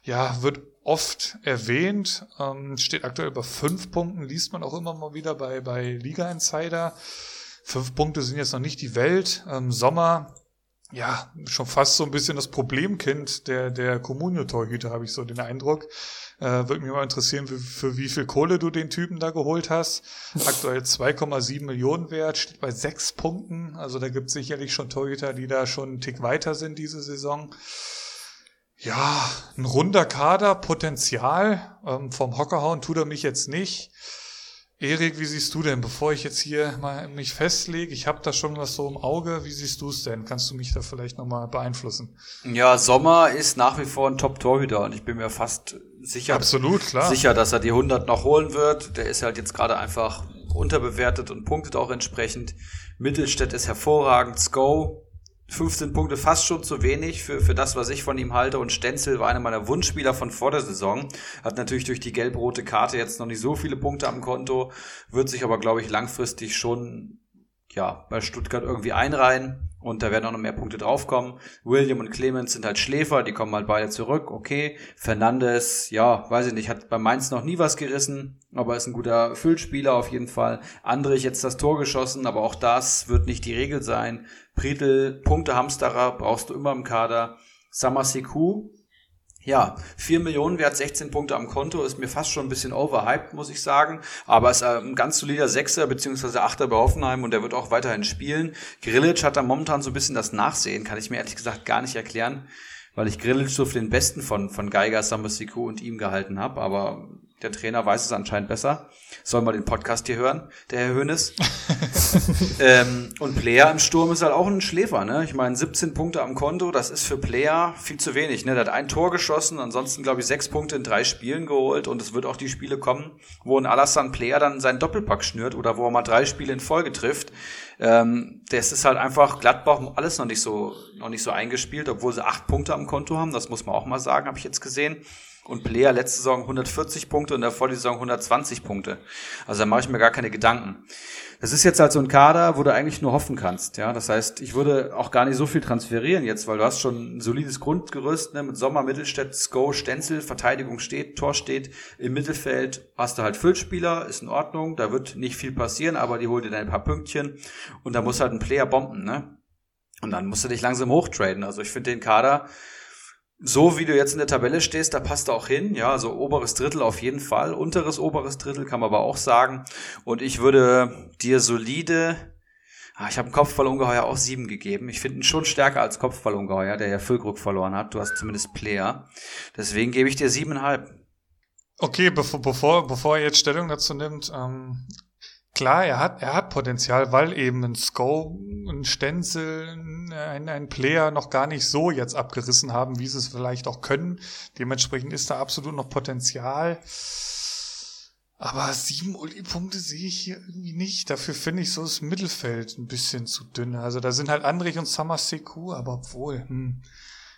ja, wird oft erwähnt, ähm, steht aktuell bei 5 Punkten, liest man auch immer mal wieder bei, bei Liga Insider. Fünf Punkte sind jetzt noch nicht die Welt. Ähm, Sommer ja, schon fast so ein bisschen das Problemkind der, der Kommunio-Torhüter, habe ich so den Eindruck. Äh, Würde mich mal interessieren, für, für wie viel Kohle du den Typen da geholt hast. Aktuell 2,7 Millionen wert, steht bei sechs Punkten. Also da gibt es sicherlich schon Torhüter, die da schon einen Tick weiter sind diese Saison. Ja, ein runder Kader, Potenzial. Ähm, vom Hockerhauen tut er mich jetzt nicht. Erik, wie siehst du denn, bevor ich jetzt hier mal mich festlege, ich habe da schon was so im Auge, wie siehst du es denn? Kannst du mich da vielleicht nochmal beeinflussen? Ja, Sommer ist nach wie vor ein Top-Torhüter und ich bin mir fast sicher, Absolut, klar. sicher, dass er die 100 noch holen wird. Der ist halt jetzt gerade einfach unterbewertet und punktet auch entsprechend. Mittelstädt ist hervorragend, Sko 15 Punkte fast schon zu wenig für, für das, was ich von ihm halte. Und Stenzel war einer meiner Wunschspieler von vor der Saison. Hat natürlich durch die gelb-rote Karte jetzt noch nicht so viele Punkte am Konto, wird sich aber, glaube ich, langfristig schon ja, bei Stuttgart irgendwie einreihen und da werden auch noch mehr Punkte draufkommen. William und Clemens sind halt Schläfer, die kommen halt beide zurück, okay. Fernandes, ja, weiß ich nicht, hat bei Mainz noch nie was gerissen, aber ist ein guter Füllspieler auf jeden Fall. Andrich jetzt das Tor geschossen, aber auch das wird nicht die Regel sein. Pritel, Punkte Hamsterer brauchst du immer im Kader. Samaseku, ja, 4 Millionen wert, 16 Punkte am Konto, ist mir fast schon ein bisschen overhyped, muss ich sagen. Aber ist ein ganz solider Sechser bzw. Achter bei Hoffenheim und der wird auch weiterhin spielen. Grillic hat da momentan so ein bisschen das Nachsehen, kann ich mir ehrlich gesagt gar nicht erklären, weil ich Grillic so für den Besten von, von Geiger, Samasiku und ihm gehalten habe. Aber der Trainer weiß es anscheinend besser. Soll mal den Podcast hier hören, der Herr Hönes. ähm, und Player im Sturm ist halt auch ein Schläfer, ne? Ich meine, 17 Punkte am Konto, das ist für Player viel zu wenig, ne? Der hat ein Tor geschossen, ansonsten, glaube ich, sechs Punkte in drei Spielen geholt und es wird auch die Spiele kommen, wo ein Alassane Player dann seinen Doppelpack schnürt oder wo er mal drei Spiele in Folge trifft. Ähm, das ist halt einfach Gladbach alles noch nicht so, noch nicht so eingespielt, obwohl sie acht Punkte am Konto haben, das muss man auch mal sagen, habe ich jetzt gesehen. Und Player letzte Saison 140 Punkte und davor die Saison 120 Punkte. Also da mache ich mir gar keine Gedanken. Das ist jetzt halt so ein Kader, wo du eigentlich nur hoffen kannst. Ja, das heißt, ich würde auch gar nicht so viel transferieren jetzt, weil du hast schon ein solides Grundgerüst ne, mit Sommer, Mittelstädt, Sko, Stenzel, Verteidigung steht, Tor steht, im Mittelfeld hast du halt Füllspieler, ist in Ordnung, da wird nicht viel passieren, aber die holen dir dann ein paar Pünktchen und da muss halt ein Player bomben, ne? Und dann musst du dich langsam hochtraden. Also ich finde den Kader so wie du jetzt in der Tabelle stehst, da passt er auch hin. Ja, also oberes Drittel auf jeden Fall. Unteres oberes Drittel kann man aber auch sagen. Und ich würde dir solide, ah, ich habe Kopfballungeheuer auch sieben gegeben. Ich finde ihn schon stärker als Kopfballungeheuer, der ja Füllkrug verloren hat. Du hast zumindest Player. Deswegen gebe ich dir siebeneinhalb. Okay, bevor, bevor, bevor er jetzt Stellung dazu nimmt, ähm, Klar, er hat, er hat Potenzial, weil eben ein Scope, ein Stenzel, ein, ein Player noch gar nicht so jetzt abgerissen haben, wie sie es vielleicht auch können. Dementsprechend ist da absolut noch Potenzial. Aber sieben Uli-Punkte sehe ich hier irgendwie nicht. Dafür finde ich so das Mittelfeld ein bisschen zu dünn. Also da sind halt Andrich und Summer Seku, aber obwohl, hm,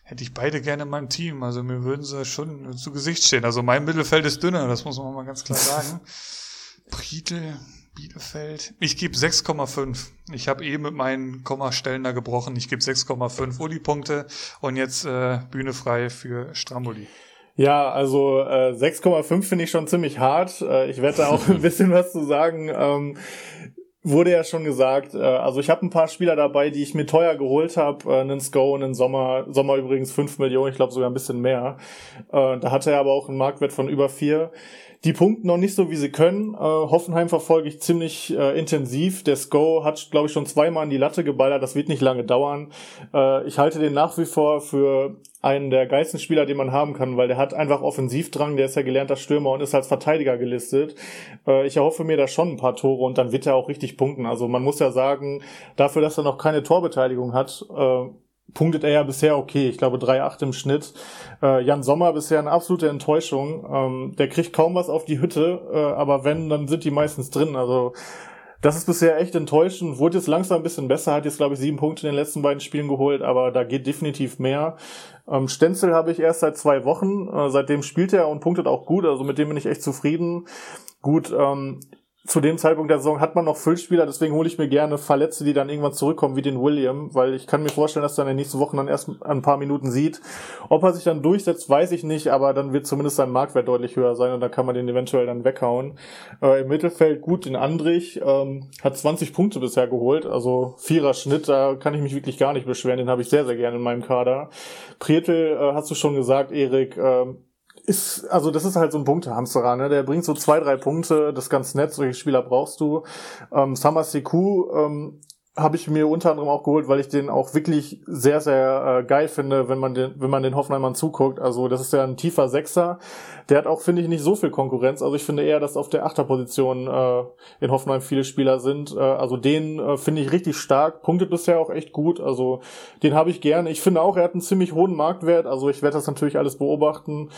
hätte ich beide gerne in meinem Team. Also mir würden sie schon zu Gesicht stehen. Also mein Mittelfeld ist dünner, das muss man mal ganz klar sagen. Pritel, Bielefeld. Ich gebe 6,5. Ich habe eh mit meinen Kommastellen da gebrochen. Ich gebe 6,5 Uli-Punkte und jetzt äh, Bühne frei für Stramboli. Ja, also äh, 6,5 finde ich schon ziemlich hart. Äh, ich werde da auch ein bisschen was zu sagen. Ähm, wurde ja schon gesagt, äh, also ich habe ein paar Spieler dabei, die ich mir teuer geholt habe. Äh, einen Sko, einen Sommer, Sommer übrigens 5 Millionen, ich glaube sogar ein bisschen mehr. Äh, da hatte er aber auch einen Marktwert von über 4. Die punkten noch nicht so, wie sie können. Äh, Hoffenheim verfolge ich ziemlich äh, intensiv. Der Sko hat, glaube ich, schon zweimal in die Latte geballert. Das wird nicht lange dauern. Äh, ich halte den nach wie vor für einen der geilsten Spieler, den man haben kann, weil der hat einfach Offensivdrang. Der ist ja gelernter Stürmer und ist als Verteidiger gelistet. Äh, ich erhoffe mir da schon ein paar Tore und dann wird er auch richtig punkten. Also man muss ja sagen, dafür, dass er noch keine Torbeteiligung hat, äh, punktet er ja bisher okay. Ich glaube 3,8 im Schnitt. Äh, Jan Sommer bisher eine absolute Enttäuschung. Ähm, der kriegt kaum was auf die Hütte, äh, aber wenn, dann sind die meistens drin. Also das ist bisher echt enttäuschend. Wurde jetzt langsam ein bisschen besser, hat jetzt, glaube ich, sieben Punkte in den letzten beiden Spielen geholt, aber da geht definitiv mehr. Ähm, Stenzel habe ich erst seit zwei Wochen. Äh, seitdem spielt er und punktet auch gut, also mit dem bin ich echt zufrieden. Gut, ähm, zu dem Zeitpunkt der Saison hat man noch Füllspieler, deswegen hole ich mir gerne Verletzte, die dann irgendwann zurückkommen, wie den William, weil ich kann mir vorstellen, dass er in den nächsten Wochen dann erst ein paar Minuten sieht. Ob er sich dann durchsetzt, weiß ich nicht, aber dann wird zumindest sein Marktwert deutlich höher sein und dann kann man den eventuell dann weghauen. Äh, Im Mittelfeld gut, den Andrich ähm, hat 20 Punkte bisher geholt, also vierer Schnitt, da kann ich mich wirklich gar nicht beschweren, den habe ich sehr, sehr gerne in meinem Kader. Prietel, äh, hast du schon gesagt, Erik, äh, ist, also das ist halt so ein Punktehamsterer, ne? Der bringt so zwei, drei Punkte, das ist ganz nett, solche Spieler brauchst du. Ähm, Summer Seku ähm, habe ich mir unter anderem auch geholt, weil ich den auch wirklich sehr, sehr äh, geil finde, wenn man den, wenn man den Hoffenheimern zuguckt. Also das ist ja ein tiefer Sechser. Der hat auch, finde ich, nicht so viel Konkurrenz. Also ich finde eher, dass auf der Achterposition äh, in Hoffenheim viele Spieler sind. Äh, also den äh, finde ich richtig stark. Punktet bisher auch echt gut. Also den habe ich gerne. Ich finde auch, er hat einen ziemlich hohen Marktwert. Also ich werde das natürlich alles beobachten.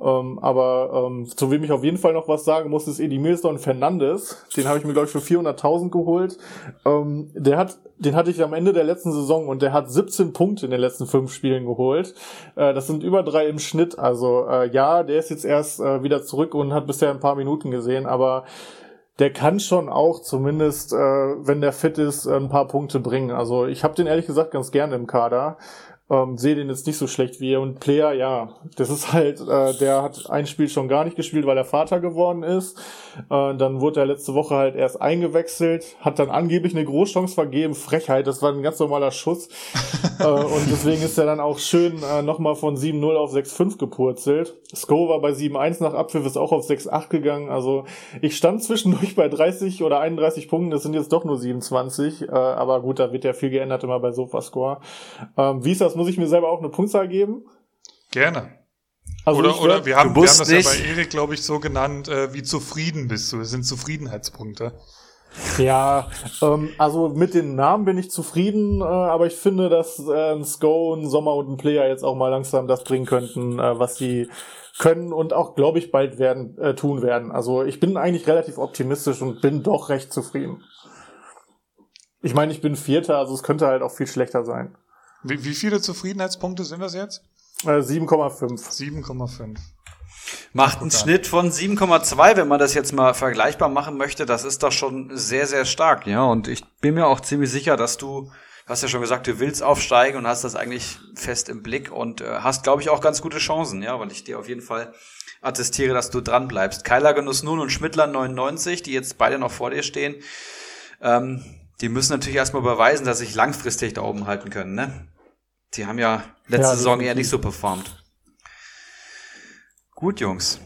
Ähm, aber ähm, zu wem ich auf jeden Fall noch was sagen muss, ist Edimilson Fernandes. Den habe ich mir, glaube ich, für 400.000 geholt. Ähm, der hat, den hatte ich am Ende der letzten Saison und der hat 17 Punkte in den letzten fünf Spielen geholt. Äh, das sind über drei im Schnitt. Also äh, ja, der ist jetzt erst äh, wieder zurück und hat bisher ein paar Minuten gesehen, aber der kann schon auch zumindest, äh, wenn der fit ist, ein paar Punkte bringen. Also ich habe den ehrlich gesagt ganz gerne im Kader. Ähm, sehe den jetzt nicht so schlecht wie er. Und Player, ja, das ist halt, äh, der hat ein Spiel schon gar nicht gespielt, weil er Vater geworden ist. Äh, dann wurde er letzte Woche halt erst eingewechselt, hat dann angeblich eine Großchance vergeben. Frechheit, das war ein ganz normaler Schuss. äh, und deswegen ist er dann auch schön äh, nochmal von 7-0 auf 6-5 gepurzelt. Sko war bei 7-1 nach Abpfiff, ist auch auf 6-8 gegangen. Also ich stand zwischendurch bei 30 oder 31 Punkten, das sind jetzt doch nur 27. Äh, aber gut, da wird ja viel geändert immer bei Sofascore. Ähm, wie ist das muss ich mir selber auch eine Punktzahl geben? Gerne. Also oder, oder wir haben, wir haben das nicht. ja bei Erik, glaube ich, so genannt, äh, wie zufrieden bist du. Das sind Zufriedenheitspunkte. Ja, ähm, also mit den Namen bin ich zufrieden, äh, aber ich finde, dass äh, ein Sko, ein Sommer und ein Player jetzt auch mal langsam das bringen könnten, äh, was sie können und auch, glaube ich, bald werden äh, tun werden. Also ich bin eigentlich relativ optimistisch und bin doch recht zufrieden. Ich meine, ich bin Vierter, also es könnte halt auch viel schlechter sein. Wie, wie viele Zufriedenheitspunkte sind das jetzt? Äh, 7,5. 7,5. Macht einen Schnitt von 7,2, wenn man das jetzt mal vergleichbar machen möchte. Das ist doch schon sehr, sehr stark, ja. Und ich bin mir auch ziemlich sicher, dass du, du hast ja schon gesagt, du willst aufsteigen und hast das eigentlich fest im Blick und äh, hast, glaube ich, auch ganz gute Chancen, ja, weil ich dir auf jeden Fall attestiere, dass du dran bleibst. Keiler Genuss nun und Schmittler 99, die jetzt beide noch vor dir stehen, ähm, die müssen natürlich erstmal beweisen, dass sich langfristig da oben halten können, ne? Die haben ja letzte ja, Saison eher nicht so performt. Gut, Jungs.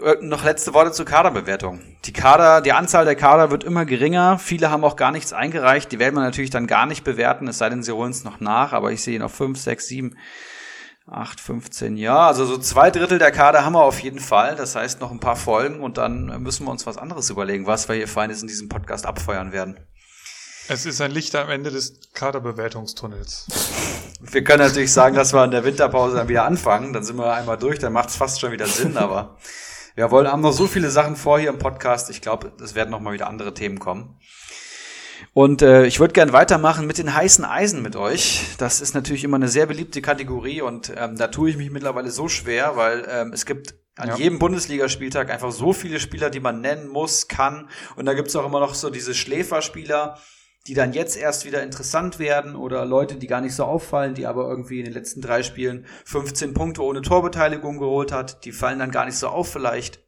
Äh, noch letzte Worte zur Kaderbewertung. Die Kader, die Anzahl der Kader wird immer geringer. Viele haben auch gar nichts eingereicht. Die werden wir natürlich dann gar nicht bewerten, es sei denn, sie holen es noch nach. Aber ich sehe noch fünf, sechs, sieben, acht, 15. Ja, also so zwei Drittel der Kader haben wir auf jeden Fall. Das heißt noch ein paar Folgen und dann müssen wir uns was anderes überlegen, was wir hier Feines in diesem Podcast abfeuern werden. Es ist ein Licht am Ende des Kaderbewertungstunnels. Wir können natürlich sagen, dass wir in der Winterpause dann wieder anfangen. Dann sind wir einmal durch, dann macht es fast schon wieder Sinn, aber wir wollen, haben noch so viele Sachen vor hier im Podcast. Ich glaube, es werden noch mal wieder andere Themen kommen. Und äh, ich würde gern weitermachen mit den heißen Eisen mit euch. Das ist natürlich immer eine sehr beliebte Kategorie und ähm, da tue ich mich mittlerweile so schwer, weil ähm, es gibt an ja. jedem Bundesligaspieltag einfach so viele Spieler, die man nennen muss, kann. Und da gibt's auch immer noch so diese Schläferspieler, die dann jetzt erst wieder interessant werden oder Leute, die gar nicht so auffallen, die aber irgendwie in den letzten drei Spielen 15 Punkte ohne Torbeteiligung geholt hat, die fallen dann gar nicht so auf vielleicht.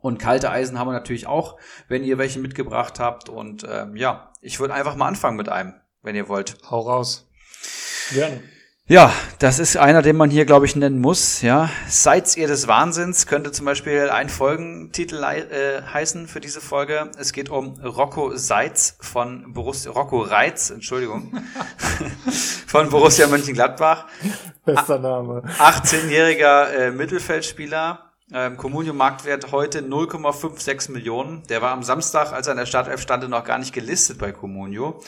Und kalte Eisen haben wir natürlich auch, wenn ihr welche mitgebracht habt. Und ähm, ja, ich würde einfach mal anfangen mit einem, wenn ihr wollt. Hau raus. Gerne. Ja, das ist einer, den man hier, glaube ich, nennen muss. Ja, Seid ihr des Wahnsinns könnte zum Beispiel ein Folgentitel äh, heißen für diese Folge. Es geht um Rocco Seitz von Borussia, Rocco Reitz, Entschuldigung, von Borussia Mönchengladbach. Bester Name. 18-jähriger äh, Mittelfeldspieler. Ähm, Comunio-Marktwert heute 0,56 Millionen. Der war am Samstag, als er in der Startelf stand, noch gar nicht gelistet bei Comunio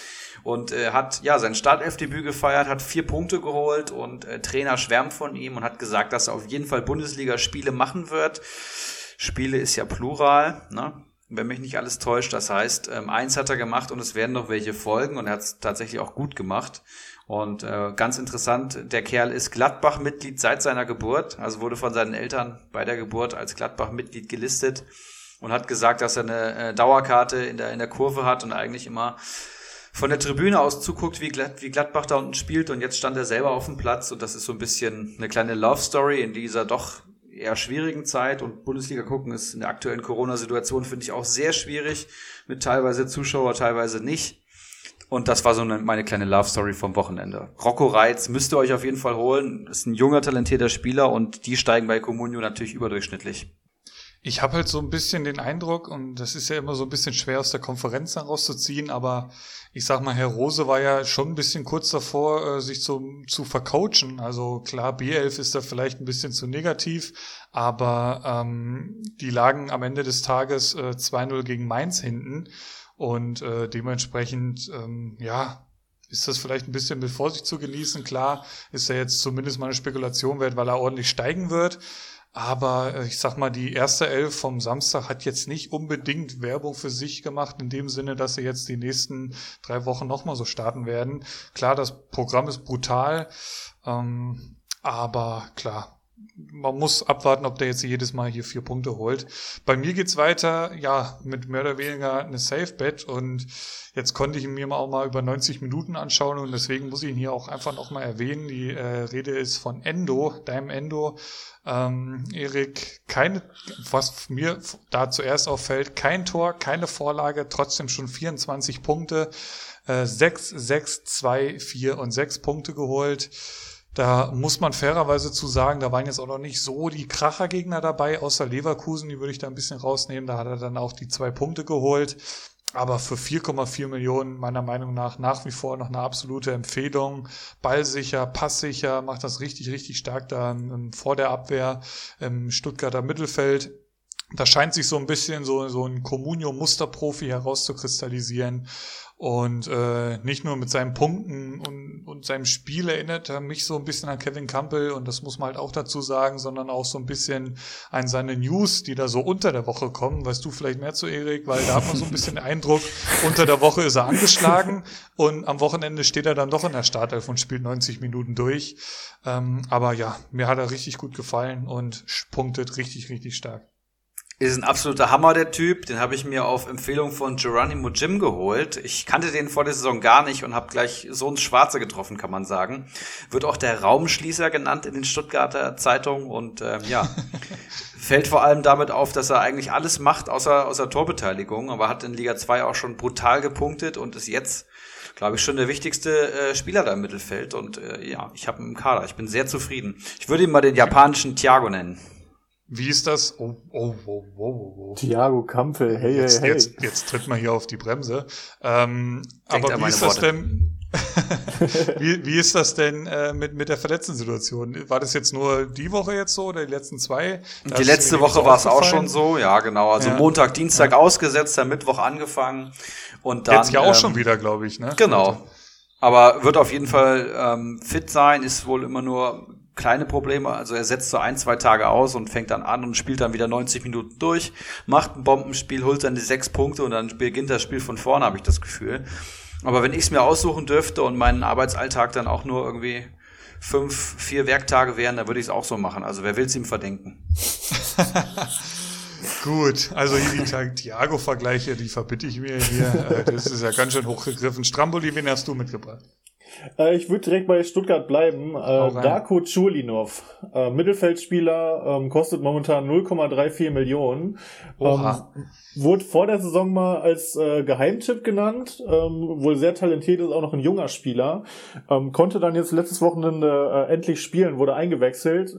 und äh, hat ja sein Startelfdebüt gefeiert, hat vier Punkte geholt und äh, Trainer schwärmt von ihm und hat gesagt, dass er auf jeden Fall Bundesliga-Spiele machen wird. Spiele ist ja plural, ne? wenn mich nicht alles täuscht. Das heißt, ähm, eins hat er gemacht und es werden noch welche folgen und er hat es tatsächlich auch gut gemacht. Und äh, ganz interessant, der Kerl ist Gladbach-Mitglied seit seiner Geburt, also wurde von seinen Eltern bei der Geburt als Gladbach-Mitglied gelistet und hat gesagt, dass er eine äh, Dauerkarte in der, in der Kurve hat und eigentlich immer von der Tribüne aus zuguckt, wie, Glad wie Gladbach da unten spielt und jetzt stand er selber auf dem Platz und das ist so ein bisschen eine kleine Love Story in dieser doch eher schwierigen Zeit und Bundesliga gucken ist in der aktuellen Corona-Situation finde ich auch sehr schwierig mit teilweise Zuschauer, teilweise nicht. Und das war so eine, meine kleine Love Story vom Wochenende. Rocco Reitz müsst ihr euch auf jeden Fall holen. Ist ein junger, talentierter Spieler und die steigen bei Comunio natürlich überdurchschnittlich. Ich habe halt so ein bisschen den Eindruck, und das ist ja immer so ein bisschen schwer aus der Konferenz herauszuziehen, aber ich sag mal, Herr Rose war ja schon ein bisschen kurz davor, äh, sich zu, zu vercoachen. Also klar, B11 ist da vielleicht ein bisschen zu negativ, aber ähm, die lagen am Ende des Tages äh, 2-0 gegen Mainz hinten. Und äh, dementsprechend, ähm, ja, ist das vielleicht ein bisschen mit Vorsicht zu genießen. Klar ist er jetzt zumindest mal eine Spekulation wert, weil er ordentlich steigen wird. Aber äh, ich sag mal, die erste Elf vom Samstag hat jetzt nicht unbedingt Werbung für sich gemacht, in dem Sinne, dass sie jetzt die nächsten drei Wochen nochmal so starten werden. Klar, das Programm ist brutal, ähm, aber klar, man muss abwarten, ob der jetzt jedes Mal hier vier Punkte holt. Bei mir geht's weiter, ja, mit mehr oder weniger eine Safe Bet und jetzt konnte ich ihn mir auch mal über 90 Minuten anschauen und deswegen muss ich ihn hier auch einfach nochmal erwähnen. Die äh, Rede ist von Endo, deinem Endo. Ähm, Erik, keine, was mir da zuerst auffällt, kein Tor, keine Vorlage, trotzdem schon 24 Punkte, äh, 6, 6, 2, 4 und 6 Punkte geholt. Da muss man fairerweise zu sagen, da waren jetzt auch noch nicht so die Krachergegner dabei, außer Leverkusen, die würde ich da ein bisschen rausnehmen. Da hat er dann auch die zwei Punkte geholt. Aber für 4,4 Millionen meiner Meinung nach nach wie vor noch eine absolute Empfehlung. Ballsicher, passsicher, macht das richtig, richtig stark da vor der Abwehr im Stuttgarter Mittelfeld. Da scheint sich so ein bisschen so, so ein Comunio-Musterprofi herauszukristallisieren. Und äh, nicht nur mit seinen Punkten und, und seinem Spiel erinnert er mich so ein bisschen an Kevin Campbell und das muss man halt auch dazu sagen, sondern auch so ein bisschen an seine News, die da so unter der Woche kommen. Weißt du vielleicht mehr zu Erik, weil da hat man so ein bisschen den Eindruck, unter der Woche ist er angeschlagen und am Wochenende steht er dann doch in der Startelf und spielt 90 Minuten durch. Ähm, aber ja, mir hat er richtig gut gefallen und punktet richtig, richtig stark. Ist ein absoluter Hammer, der Typ. Den habe ich mir auf Empfehlung von Geronimo Jim geholt. Ich kannte den vor der Saison gar nicht und habe gleich so ins Schwarze getroffen, kann man sagen. Wird auch der Raumschließer genannt in den Stuttgarter Zeitungen und ähm, ja, fällt vor allem damit auf, dass er eigentlich alles macht außer, außer Torbeteiligung, aber hat in Liga 2 auch schon brutal gepunktet und ist jetzt glaube ich, schon der wichtigste äh, Spieler da im Mittelfeld. Und äh, ja, ich habe ihn im Kader. Ich bin sehr zufrieden. Ich würde ihn mal den japanischen Thiago nennen. Wie ist das? Oh, oh, oh, oh, oh. oh. Thiago Kampel, hey, jetzt, hey, hey. Jetzt, jetzt tritt man hier auf die Bremse. Ähm, aber wie ist das Worte. denn? wie, wie ist das denn äh, mit, mit der verletzten Situation? War das jetzt nur die Woche jetzt so oder die letzten zwei? Da die letzte Woche war es auch schon so, ja, genau. Also ja. Montag, Dienstag ja. ausgesetzt, dann Mittwoch angefangen und dann. Jetzt ja auch ähm, schon wieder, glaube ich, ne? Genau. Aber wird auf jeden Fall ähm, fit sein, ist wohl immer nur kleine Probleme. Also er setzt so ein, zwei Tage aus und fängt dann an und spielt dann wieder 90 Minuten durch, macht ein Bombenspiel, holt dann die sechs Punkte und dann beginnt das Spiel von vorne, habe ich das Gefühl. Aber wenn ich es mir aussuchen dürfte und meinen Arbeitsalltag dann auch nur irgendwie fünf, vier Werktage wären, dann würde ich es auch so machen. Also wer will es ihm verdenken? Gut, also hier die Thiago-Vergleiche, die verbitte ich mir hier. Äh, das ist ja ganz schön hochgegriffen. Stramboli, wen hast du mitgebracht? Äh, ich würde direkt bei Stuttgart bleiben. Äh, Darko Chulinov, äh, Mittelfeldspieler, ähm, kostet momentan 0,34 Millionen. Ähm, wurde vor der Saison mal als äh, Geheimtipp genannt. Ähm, wohl sehr talentiert ist, auch noch ein junger Spieler. Ähm, konnte dann jetzt letztes Wochenende äh, endlich spielen, wurde eingewechselt.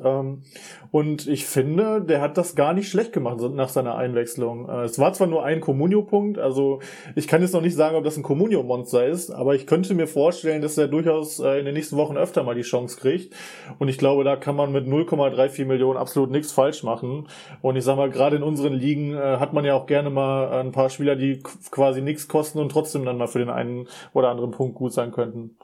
Und ich finde, der hat das gar nicht schlecht gemacht nach seiner Einwechslung. Äh, es war zwar nur ein Communio-Punkt, also ich kann jetzt noch nicht sagen, ob das ein Communio-Monster ist, aber ich könnte mir vorstellen, dass er durchaus äh, in den nächsten Wochen öfter mal die Chance kriegt. Und ich glaube, da kann man mit 0,34 Millionen absolut nichts falsch machen. Und ich sag mal, gerade in unseren Ligen äh, hat man ja auch gerne mal ein paar Spieler, die quasi nichts kosten und trotzdem dann mal für den einen oder anderen Punkt gut sein könnten.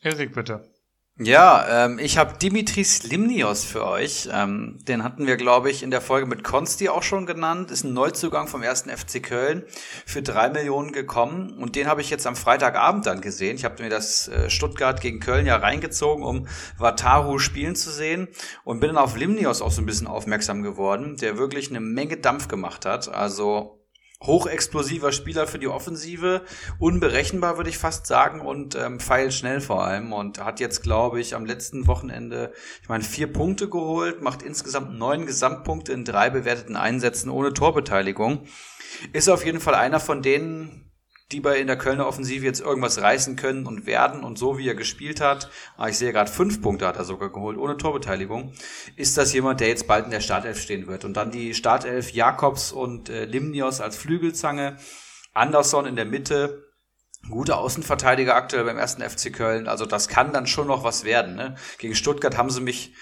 Erik, bitte. Ja, ähm, ich habe Dimitris Limnios für euch. Ähm, den hatten wir, glaube ich, in der Folge mit Konsti auch schon genannt. Ist ein Neuzugang vom ersten FC Köln für drei Millionen gekommen. Und den habe ich jetzt am Freitagabend dann gesehen. Ich habe mir das äh, Stuttgart gegen Köln ja reingezogen, um Wataru spielen zu sehen. Und bin dann auf Limnios auch so ein bisschen aufmerksam geworden, der wirklich eine Menge Dampf gemacht hat. Also hochexplosiver Spieler für die Offensive, unberechenbar würde ich fast sagen und ähm, feilschnell vor allem und hat jetzt glaube ich am letzten Wochenende, ich meine vier Punkte geholt, macht insgesamt neun Gesamtpunkte in drei bewerteten Einsätzen ohne Torbeteiligung. Ist auf jeden Fall einer von denen, die bei in der Kölner Offensive jetzt irgendwas reißen können und werden und so wie er gespielt hat, ah, ich sehe gerade fünf Punkte hat er sogar geholt, ohne Torbeteiligung, ist das jemand, der jetzt bald in der Startelf stehen wird. Und dann die Startelf Jakobs und äh, Limnios als Flügelzange, Anderson in der Mitte, gute Außenverteidiger aktuell beim ersten FC Köln. Also das kann dann schon noch was werden. Ne? Gegen Stuttgart haben sie mich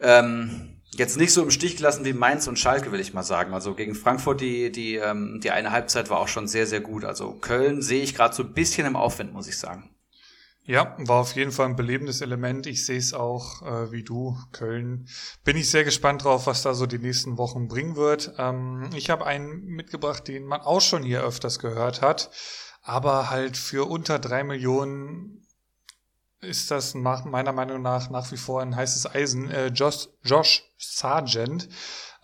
ähm, jetzt nicht so im Stich gelassen wie Mainz und Schalke, will ich mal sagen. Also gegen Frankfurt die, die, ähm, die eine Halbzeit war auch schon sehr, sehr gut. Also Köln sehe ich gerade so ein bisschen im Aufwind, muss ich sagen. Ja, war auf jeden Fall ein belebendes Element. Ich sehe es auch äh, wie du, Köln. Bin ich sehr gespannt drauf, was da so die nächsten Wochen bringen wird. Ähm, ich habe einen mitgebracht, den man auch schon hier öfters gehört hat, aber halt für unter drei Millionen ist das meiner Meinung nach nach wie vor ein heißes Eisen. Äh, Josh, Josh Sargent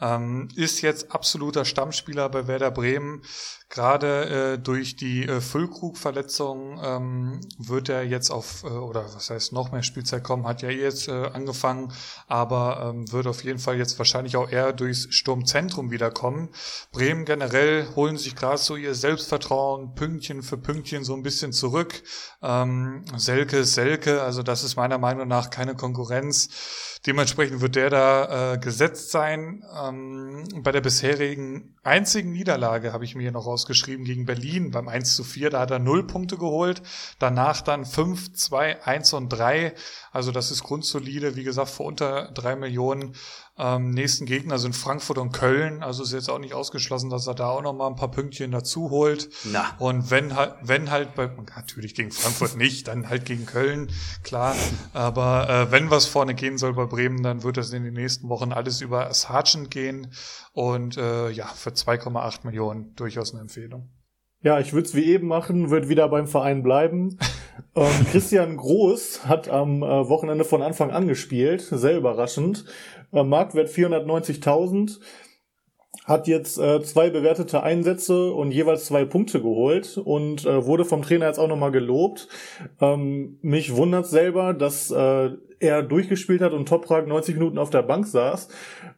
ähm, ist jetzt absoluter Stammspieler bei Werder Bremen. Gerade äh, durch die äh, Füllkrug-Verletzung ähm, wird er jetzt auf, äh, oder was heißt noch mehr Spielzeit kommen, hat ja jetzt äh, angefangen, aber ähm, wird auf jeden Fall jetzt wahrscheinlich auch eher durchs Sturmzentrum wiederkommen. Bremen generell holen sich gerade so ihr Selbstvertrauen Pünktchen für Pünktchen so ein bisschen zurück. Ähm, Selke ist Selke, also das ist meiner Meinung nach keine Konkurrenz. Dementsprechend wird der da äh, gesetzt sein. Ähm, bei der bisherigen einzigen Niederlage habe ich mir hier noch rausgeschrieben gegen Berlin beim 1 zu 4. Da hat er 0 Punkte geholt. Danach dann 5, 2, 1 und 3. Also das ist grundsolide. Wie gesagt, vor unter 3 Millionen Ähm, nächsten Gegner sind Frankfurt und Köln, also ist jetzt auch nicht ausgeschlossen, dass er da auch noch mal ein paar Pünktchen dazu holt. Na. Und wenn halt, wenn halt bei, natürlich gegen Frankfurt nicht, dann halt gegen Köln, klar. Aber äh, wenn was vorne gehen soll bei Bremen, dann wird das in den nächsten Wochen alles über Sargent gehen. Und äh, ja, für 2,8 Millionen durchaus eine Empfehlung. Ja, ich würde es wie eben machen, würde wieder beim Verein bleiben. ähm, Christian Groß hat am äh, Wochenende von Anfang an gespielt, sehr überraschend. Äh, Marktwert 490.000, hat jetzt äh, zwei bewertete Einsätze und jeweils zwei Punkte geholt und äh, wurde vom Trainer jetzt auch nochmal gelobt. Ähm, mich wundert selber, dass äh, er durchgespielt hat und Toprak 90 Minuten auf der Bank saß.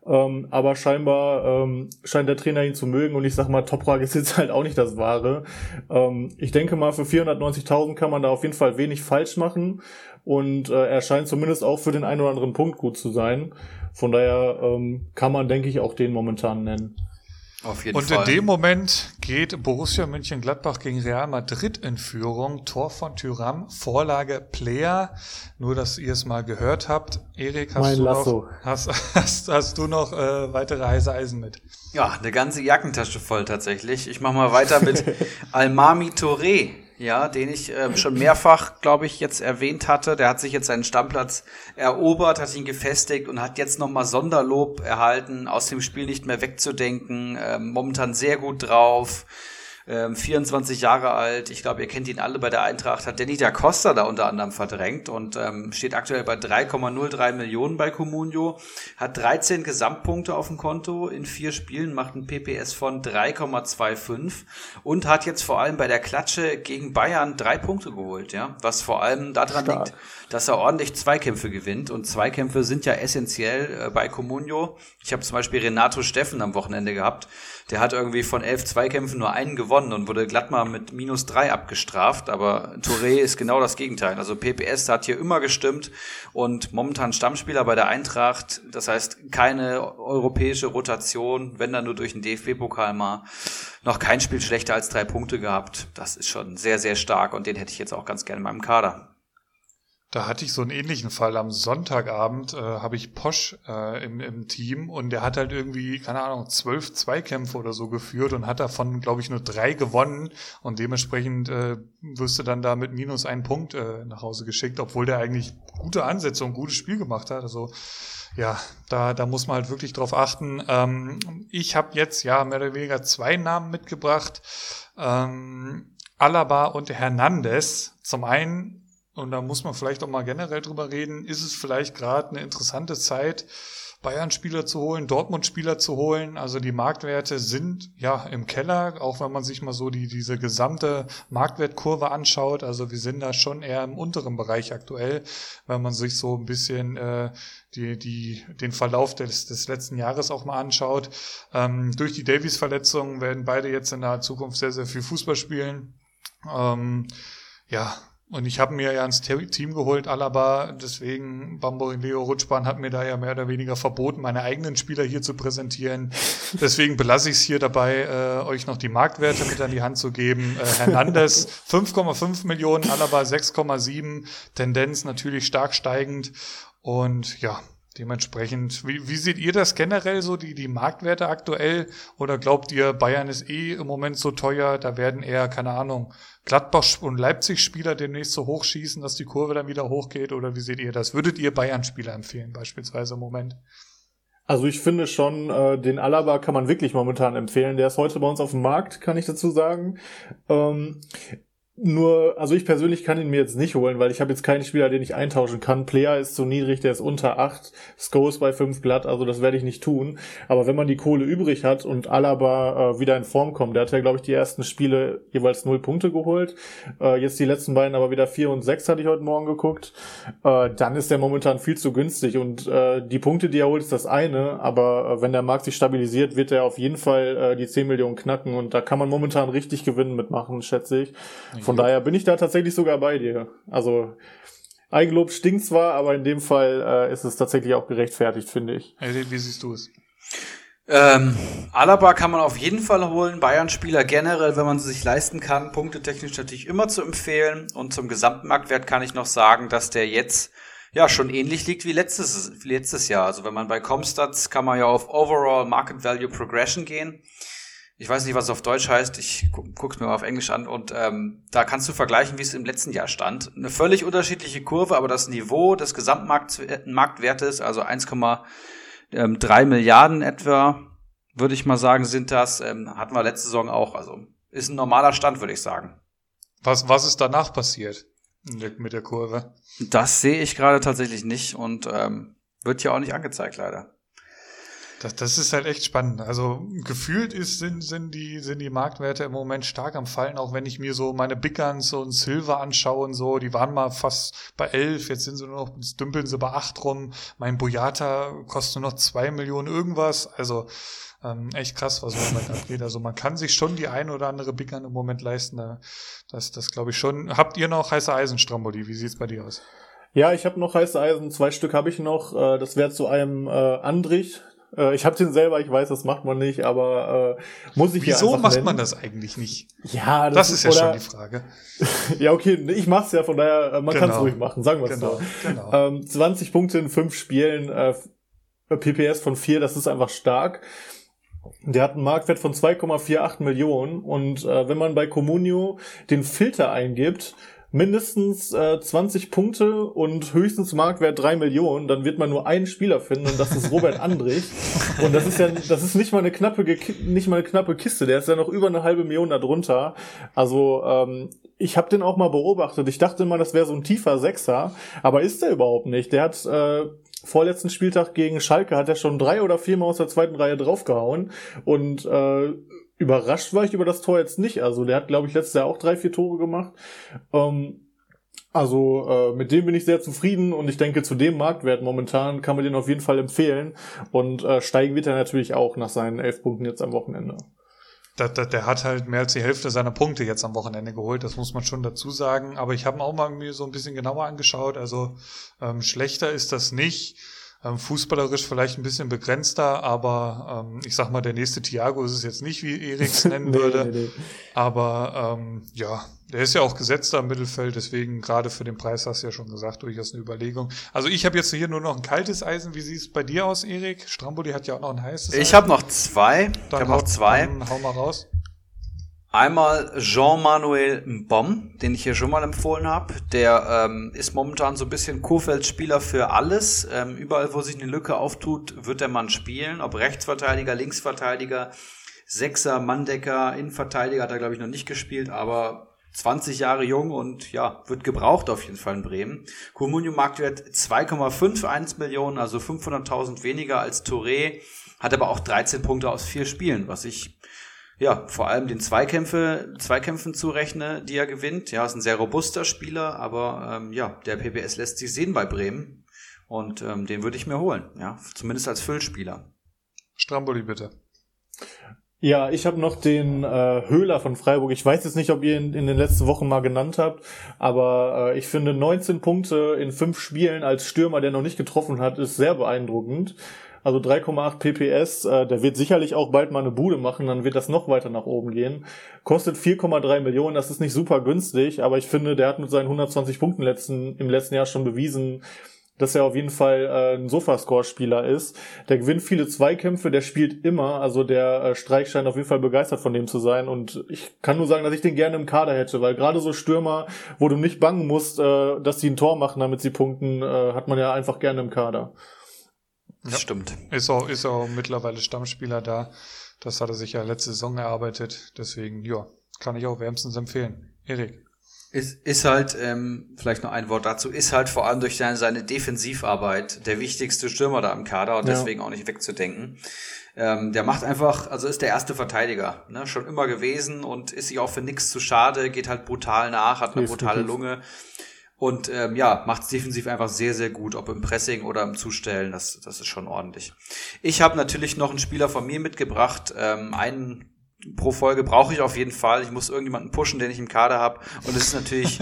Ähm, aber scheinbar ähm, scheint der Trainer ihn zu mögen und ich sag mal, Toprak ist jetzt halt auch nicht das Wahre. Ähm, ich denke mal, für 490.000 kann man da auf jeden Fall wenig falsch machen und äh, er scheint zumindest auch für den einen oder anderen Punkt gut zu sein. Von daher ähm, kann man, denke ich, auch den momentan nennen. Auf jeden und Fall. in dem Moment geht Borussia Mönchengladbach gegen Real Madrid in Führung. Tor von Tyram, Vorlage Player. Nur, dass ihr es mal gehört habt. Erik, hast, mein du Lasso. noch, hast, hast, hast du noch äh, weitere heiße Eisen mit? Ja, eine ganze Jackentasche voll tatsächlich. Ich mache mal weiter mit Almami Touré ja, den ich äh, schon mehrfach, glaube ich, jetzt erwähnt hatte. Der hat sich jetzt seinen Stammplatz erobert, hat ihn gefestigt und hat jetzt nochmal Sonderlob erhalten, aus dem Spiel nicht mehr wegzudenken. Äh, momentan sehr gut drauf ähm, 24 Jahre alt. Ich glaube, ihr kennt ihn alle bei der Eintracht. Hat Danny da Costa da unter anderem verdrängt und ähm, steht aktuell bei 3,03 Millionen bei Comunio. Hat 13 Gesamtpunkte auf dem Konto in vier Spielen, macht ein PPS von 3,25 und hat jetzt vor allem bei der Klatsche gegen Bayern drei Punkte geholt, ja. Was vor allem daran Stark. liegt, dass er ordentlich Zweikämpfe gewinnt. Und Zweikämpfe sind ja essentiell äh, bei Comunio. Ich habe zum Beispiel Renato Steffen am Wochenende gehabt. Der hat irgendwie von elf Zweikämpfen nur einen gewonnen und wurde glatt mal mit minus drei abgestraft. Aber Touré ist genau das Gegenteil. Also PPS hat hier immer gestimmt und momentan Stammspieler bei der Eintracht. Das heißt, keine europäische Rotation, wenn dann nur durch den DFB-Pokal mal. Noch kein Spiel schlechter als drei Punkte gehabt. Das ist schon sehr, sehr stark und den hätte ich jetzt auch ganz gerne in meinem Kader. Da hatte ich so einen ähnlichen Fall. Am Sonntagabend äh, habe ich Posch äh, im, im Team und der hat halt irgendwie, keine Ahnung, zwölf Zweikämpfe oder so geführt und hat davon, glaube ich, nur drei gewonnen und dementsprechend äh, wirst du dann da mit minus einen Punkt äh, nach Hause geschickt, obwohl der eigentlich gute Ansätze und gutes Spiel gemacht hat. Also ja, da, da muss man halt wirklich drauf achten. Ähm, ich habe jetzt ja mehr oder weniger zwei Namen mitgebracht. Ähm, Alaba und Hernandez. Zum einen und da muss man vielleicht auch mal generell drüber reden, ist es vielleicht gerade eine interessante Zeit, Bayern-Spieler zu holen, Dortmund-Spieler zu holen. Also die Marktwerte sind ja im Keller, auch wenn man sich mal so die, diese gesamte Marktwertkurve anschaut. Also wir sind da schon eher im unteren Bereich aktuell, wenn man sich so ein bisschen äh, die, die, den Verlauf des, des letzten Jahres auch mal anschaut. Ähm, durch die Davies-Verletzung werden beide jetzt in der Zukunft sehr, sehr viel Fußball spielen. Ähm, ja, und ich habe mir ja ins Team geholt, Alaba, deswegen Bamboleo Rutschbahn hat mir da ja mehr oder weniger verboten, meine eigenen Spieler hier zu präsentieren. Deswegen belasse ich es hier dabei, äh, euch noch die Marktwerte mit an die Hand zu geben. Äh, Hernandez 5,5 Millionen, Alaba 6,7, Tendenz natürlich stark steigend. Und ja, Dementsprechend, wie, wie seht ihr das generell so, die, die Marktwerte aktuell? Oder glaubt ihr, Bayern ist eh im Moment so teuer, da werden eher, keine Ahnung, Gladbach und Leipzig-Spieler demnächst so hochschießen, dass die Kurve dann wieder hochgeht? Oder wie seht ihr das? Würdet ihr Bayern-Spieler empfehlen, beispielsweise im Moment? Also ich finde schon, äh, den Alaba kann man wirklich momentan empfehlen. Der ist heute bei uns auf dem Markt, kann ich dazu sagen. Ähm, nur, also ich persönlich kann ihn mir jetzt nicht holen, weil ich habe jetzt keinen Spieler, den ich eintauschen kann. Player ist zu niedrig, der ist unter 8, Sko ist bei 5 glatt, also das werde ich nicht tun. Aber wenn man die Kohle übrig hat und Alaba äh, wieder in Form kommt, der hat ja, glaube ich, die ersten Spiele jeweils 0 Punkte geholt. Äh, jetzt die letzten beiden aber wieder 4 und 6 hatte ich heute Morgen geguckt. Äh, dann ist der momentan viel zu günstig. Und äh, die Punkte, die er holt, ist das eine. Aber äh, wenn der Markt sich stabilisiert, wird er auf jeden Fall äh, die 10 Millionen knacken. Und da kann man momentan richtig Gewinnen mitmachen, schätze ich. Von daher bin ich da tatsächlich sogar bei dir. Also Eigenlob stinkt zwar, aber in dem Fall äh, ist es tatsächlich auch gerechtfertigt, finde ich. Wie siehst du es? Ähm, Alaba kann man auf jeden Fall holen. Bayern-Spieler generell, wenn man sie sich leisten kann, punktetechnisch natürlich immer zu empfehlen. Und zum Gesamtmarktwert kann ich noch sagen, dass der jetzt ja, schon ähnlich liegt wie letztes, wie letztes Jahr. Also wenn man bei Comstats kann man ja auf Overall Market Value Progression gehen. Ich weiß nicht, was es auf Deutsch heißt. Ich gu guck's mir mal auf Englisch an und ähm, da kannst du vergleichen, wie es im letzten Jahr stand. Eine völlig unterschiedliche Kurve, aber das Niveau des Gesamtmarktwertes, also 1,3 Milliarden etwa, würde ich mal sagen, sind das. Ähm, hatten wir letzte Saison auch. Also ist ein normaler Stand, würde ich sagen. Was, was ist danach passiert mit der Kurve? Das sehe ich gerade tatsächlich nicht und ähm, wird ja auch nicht angezeigt, leider. Das, das ist halt echt spannend. Also gefühlt ist, sind, sind, die, sind die Marktwerte im Moment stark am Fallen, auch wenn ich mir so meine Big Guns und Silver anschaue und so, die waren mal fast bei elf, jetzt sind sie nur noch, jetzt dümpeln sie bei acht rum. Mein Boyata kostet nur noch zwei Millionen irgendwas. Also ähm, echt krass, was im Moment abgeht. Also man kann sich schon die ein oder andere Big Gun im Moment leisten. Das, das glaube ich schon. Habt ihr noch heiße Eisen, Stramboli? Wie sieht's bei dir aus? Ja, ich habe noch heiße Eisen, zwei Stück habe ich noch. Äh, das wäre zu einem äh, Andrich, äh, ich habe den selber, ich weiß, das macht man nicht, aber äh, muss ich Wieso ja macht nennen. man das eigentlich nicht? Ja, das, das ist, ist ja schon die Frage. ja, okay, ich mach's ja, von daher, äh, man genau. kann es ruhig machen, sagen wir es genau, so. Genau. Ähm, 20 Punkte in fünf Spielen, äh, PPS von vier, das ist einfach stark. Der hat einen Marktwert von 2,48 Millionen und äh, wenn man bei Comunio den Filter eingibt, mindestens äh, 20 Punkte und höchstens Marktwert 3 Millionen, dann wird man nur einen Spieler finden und das ist Robert Andrich. und das ist ja, das ist nicht mal eine knappe, nicht mal eine knappe Kiste, der ist ja noch über eine halbe Million da drunter. Also ähm, ich habe den auch mal beobachtet. Ich dachte immer, das wäre so ein tiefer Sechser, aber ist der überhaupt nicht. Der hat äh, vorletzten Spieltag gegen Schalke hat er schon drei oder viermal aus der zweiten Reihe draufgehauen und äh, überrascht war ich über das Tor jetzt nicht. Also der hat, glaube ich, letztes Jahr auch drei, vier Tore gemacht. Ähm, also äh, mit dem bin ich sehr zufrieden und ich denke, zu dem Marktwert momentan kann man den auf jeden Fall empfehlen. Und äh, steigen wird er natürlich auch nach seinen elf Punkten jetzt am Wochenende. Der, der, der hat halt mehr als die Hälfte seiner Punkte jetzt am Wochenende geholt, das muss man schon dazu sagen. Aber ich habe ihn auch mal mir so ein bisschen genauer angeschaut. Also ähm, schlechter ist das nicht. Ähm, fußballerisch vielleicht ein bisschen begrenzter, aber ähm, ich sag mal, der nächste Thiago ist es jetzt nicht, wie Eriks nennen nee, würde. Nee, nee. Aber ähm, ja, der ist ja auch gesetzter im Mittelfeld, deswegen gerade für den Preis hast du ja schon gesagt, durchaus eine Überlegung. Also ich habe jetzt hier nur noch ein kaltes Eisen. Wie sieht es bei dir aus, Erik? Stramboli hat ja auch noch ein heißes Ich habe noch zwei. Dann ich habe noch zwei. Dann hau mal raus. Einmal Jean-Manuel Mbom, den ich hier schon mal empfohlen habe. Der ähm, ist momentan so ein bisschen Kurfeld-Spieler für alles. Ähm, überall, wo sich eine Lücke auftut, wird der Mann spielen. Ob Rechtsverteidiger, Linksverteidiger, Sechser, Manndecker, Innenverteidiger hat er, glaube ich, noch nicht gespielt, aber 20 Jahre jung und ja, wird gebraucht auf jeden Fall in Bremen. Comunio Marktwert 2,51 Millionen, also 500.000 weniger als Touré, hat aber auch 13 Punkte aus vier Spielen, was ich ja, vor allem den Zweikämpfe, Zweikämpfen zurechne, die er gewinnt. Ja, ist ein sehr robuster Spieler, aber ähm, ja, der PPS lässt sich sehen bei Bremen. Und ähm, den würde ich mir holen, ja, zumindest als Füllspieler. Stramboli, bitte. Ja, ich habe noch den äh, Höhler von Freiburg. Ich weiß jetzt nicht, ob ihr ihn in den letzten Wochen mal genannt habt, aber äh, ich finde 19 Punkte in fünf Spielen als Stürmer, der noch nicht getroffen hat, ist sehr beeindruckend. Also 3,8 PPS, äh, der wird sicherlich auch bald mal eine Bude machen, dann wird das noch weiter nach oben gehen. Kostet 4,3 Millionen, das ist nicht super günstig, aber ich finde, der hat mit seinen 120 Punkten letzten, im letzten Jahr schon bewiesen, dass er auf jeden Fall äh, ein Sofascore-Spieler ist. Der gewinnt viele Zweikämpfe, der spielt immer, also der äh, Streich scheint auf jeden Fall begeistert von dem zu sein und ich kann nur sagen, dass ich den gerne im Kader hätte, weil gerade so Stürmer, wo du nicht bangen musst, äh, dass sie ein Tor machen, damit sie punkten, äh, hat man ja einfach gerne im Kader. Das ja. stimmt. Ist auch, ist auch mittlerweile Stammspieler da. Das hat er sich ja letzte Saison erarbeitet. Deswegen, ja, kann ich auch wärmstens empfehlen. Erik. Ist, ist halt, ähm, vielleicht noch ein Wort dazu, ist halt vor allem durch seine, seine Defensivarbeit der wichtigste Stürmer da im Kader und ja. deswegen auch nicht wegzudenken. Ähm, der macht einfach, also ist der erste Verteidiger, ne? schon immer gewesen und ist sich auch für nichts zu schade, geht halt brutal nach, hat eine brutale Lunge und ähm, ja, macht es defensiv einfach sehr, sehr gut, ob im Pressing oder im Zustellen, das, das ist schon ordentlich. Ich habe natürlich noch einen Spieler von mir mitgebracht, ähm, einen pro Folge brauche ich auf jeden Fall. Ich muss irgendjemanden pushen, den ich im Kader habe. Und es ist natürlich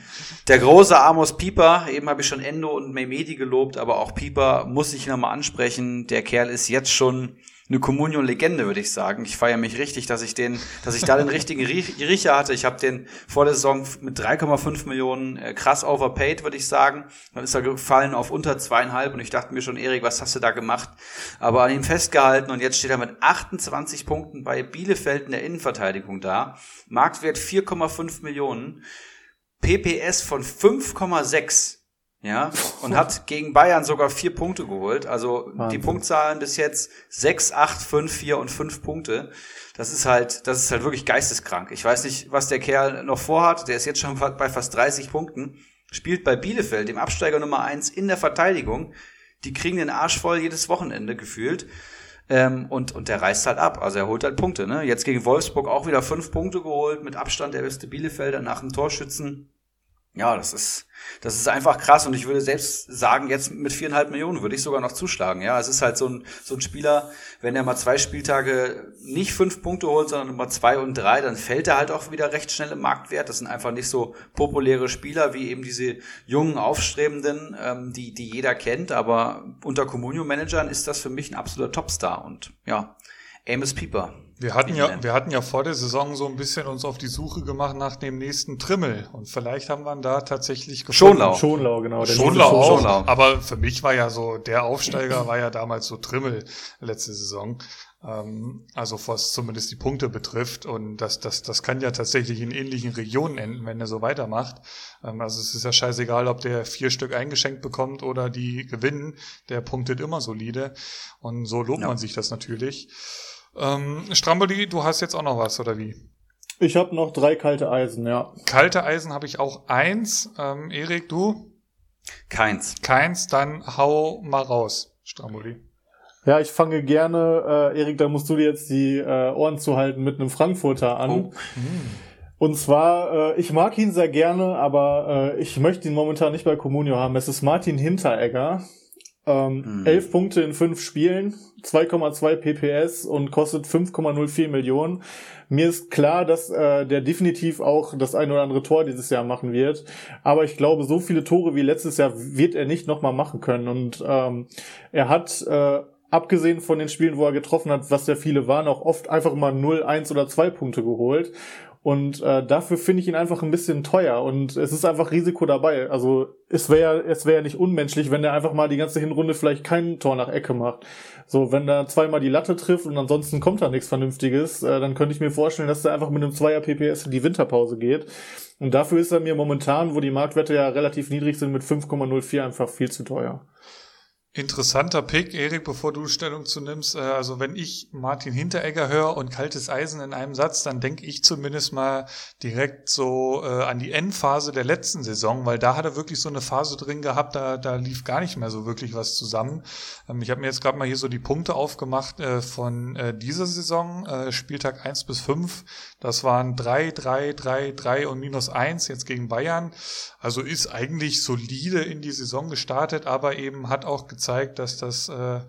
der große Amos Pieper. Eben habe ich schon Endo und Memedi gelobt, aber auch Pieper muss ich nochmal ansprechen. Der Kerl ist jetzt schon eine Communion-Legende, würde ich sagen. Ich feiere mich richtig, dass ich den, dass ich da den richtigen Riecher hatte. Ich habe den vor der Saison mit 3,5 Millionen äh, krass overpaid, würde ich sagen. Dann ist er gefallen auf unter zweieinhalb und ich dachte mir schon, Erik, was hast du da gemacht? Aber an ihm festgehalten und jetzt steht er mit 28 Punkten bei Bielefeld in der Innenverteidigung da. Marktwert 4,5 Millionen. PPS von 5,6 ja, und hat gegen Bayern sogar vier Punkte geholt. Also Wahnsinn. die Punktzahlen bis jetzt sechs, acht, fünf, vier und fünf Punkte. Das ist halt, das ist halt wirklich geisteskrank. Ich weiß nicht, was der Kerl noch vorhat. Der ist jetzt schon bei fast 30 Punkten. Spielt bei Bielefeld, dem Absteiger Nummer eins, in der Verteidigung. Die kriegen den Arsch voll jedes Wochenende gefühlt. Ähm, und, und der reißt halt ab. Also er holt halt Punkte. Ne? Jetzt gegen Wolfsburg auch wieder fünf Punkte geholt, mit Abstand der beste Bielefelder nach dem Torschützen. Ja, das ist, das ist einfach krass und ich würde selbst sagen, jetzt mit viereinhalb Millionen würde ich sogar noch zuschlagen. Ja, es ist halt so ein, so ein Spieler, wenn er mal zwei Spieltage nicht fünf Punkte holt, sondern mal zwei und drei, dann fällt er halt auch wieder recht schnell im Marktwert. Das sind einfach nicht so populäre Spieler wie eben diese jungen Aufstrebenden, ähm, die, die jeder kennt. Aber unter Communio-Managern ist das für mich ein absoluter Topstar und ja, Amos Pieper. Wir hatten ja, wir hatten ja vor der Saison so ein bisschen uns auf die Suche gemacht nach dem nächsten Trimmel und vielleicht haben wir ihn da tatsächlich gefunden. Schonlau. Schonlau, genau. Schonlau auch. Schonlau. Aber für mich war ja so, der Aufsteiger war ja damals so Trimmel letzte Saison. Ähm, also was zumindest die Punkte betrifft und das, das, das kann ja tatsächlich in ähnlichen Regionen enden, wenn er so weitermacht. Ähm, also es ist ja scheißegal, ob der vier Stück eingeschenkt bekommt oder die gewinnen. Der punktet immer solide und so lobt ja. man sich das natürlich. Ähm, Stramboli, du hast jetzt auch noch was, oder wie? Ich habe noch drei kalte Eisen, ja. Kalte Eisen habe ich auch eins. Ähm, Erik, du? Keins. Keins, dann hau mal raus, Stramboli. Ja, ich fange gerne, äh, Erik, da musst du dir jetzt die äh, Ohren zuhalten mit einem Frankfurter an. Oh. Hm. Und zwar, äh, ich mag ihn sehr gerne, aber äh, ich möchte ihn momentan nicht bei Comunio haben. Es ist Martin Hinteregger. Ähm, hm. Elf Punkte in fünf Spielen, 2,2 PPS und kostet 5,04 Millionen. Mir ist klar, dass äh, der definitiv auch das ein oder andere Tor dieses Jahr machen wird. Aber ich glaube, so viele Tore wie letztes Jahr wird er nicht nochmal machen können. Und ähm, er hat, äh, abgesehen von den Spielen, wo er getroffen hat, was ja viele waren, auch oft einfach mal 0, 1 oder 2 Punkte geholt. Und äh, dafür finde ich ihn einfach ein bisschen teuer und es ist einfach Risiko dabei. Also es wäre es wäre ja nicht unmenschlich, wenn er einfach mal die ganze Hinrunde vielleicht kein Tor nach Ecke macht. So, wenn er zweimal die Latte trifft und ansonsten kommt da nichts Vernünftiges, äh, dann könnte ich mir vorstellen, dass er einfach mit einem Zweier PPS in die Winterpause geht. Und dafür ist er mir momentan, wo die Marktwerte ja relativ niedrig sind, mit 5,04 einfach viel zu teuer. Interessanter Pick, Erik, bevor du Stellung zu nimmst. Äh, also wenn ich Martin Hinteregger höre und kaltes Eisen in einem Satz, dann denke ich zumindest mal direkt so äh, an die Endphase der letzten Saison, weil da hat er wirklich so eine Phase drin gehabt, da, da lief gar nicht mehr so wirklich was zusammen. Ähm, ich habe mir jetzt gerade mal hier so die Punkte aufgemacht äh, von äh, dieser Saison, äh, Spieltag eins bis fünf. Das waren drei, drei, drei, drei und minus eins jetzt gegen Bayern. Also ist eigentlich solide in die Saison gestartet, aber eben hat auch gezeigt, dass das äh,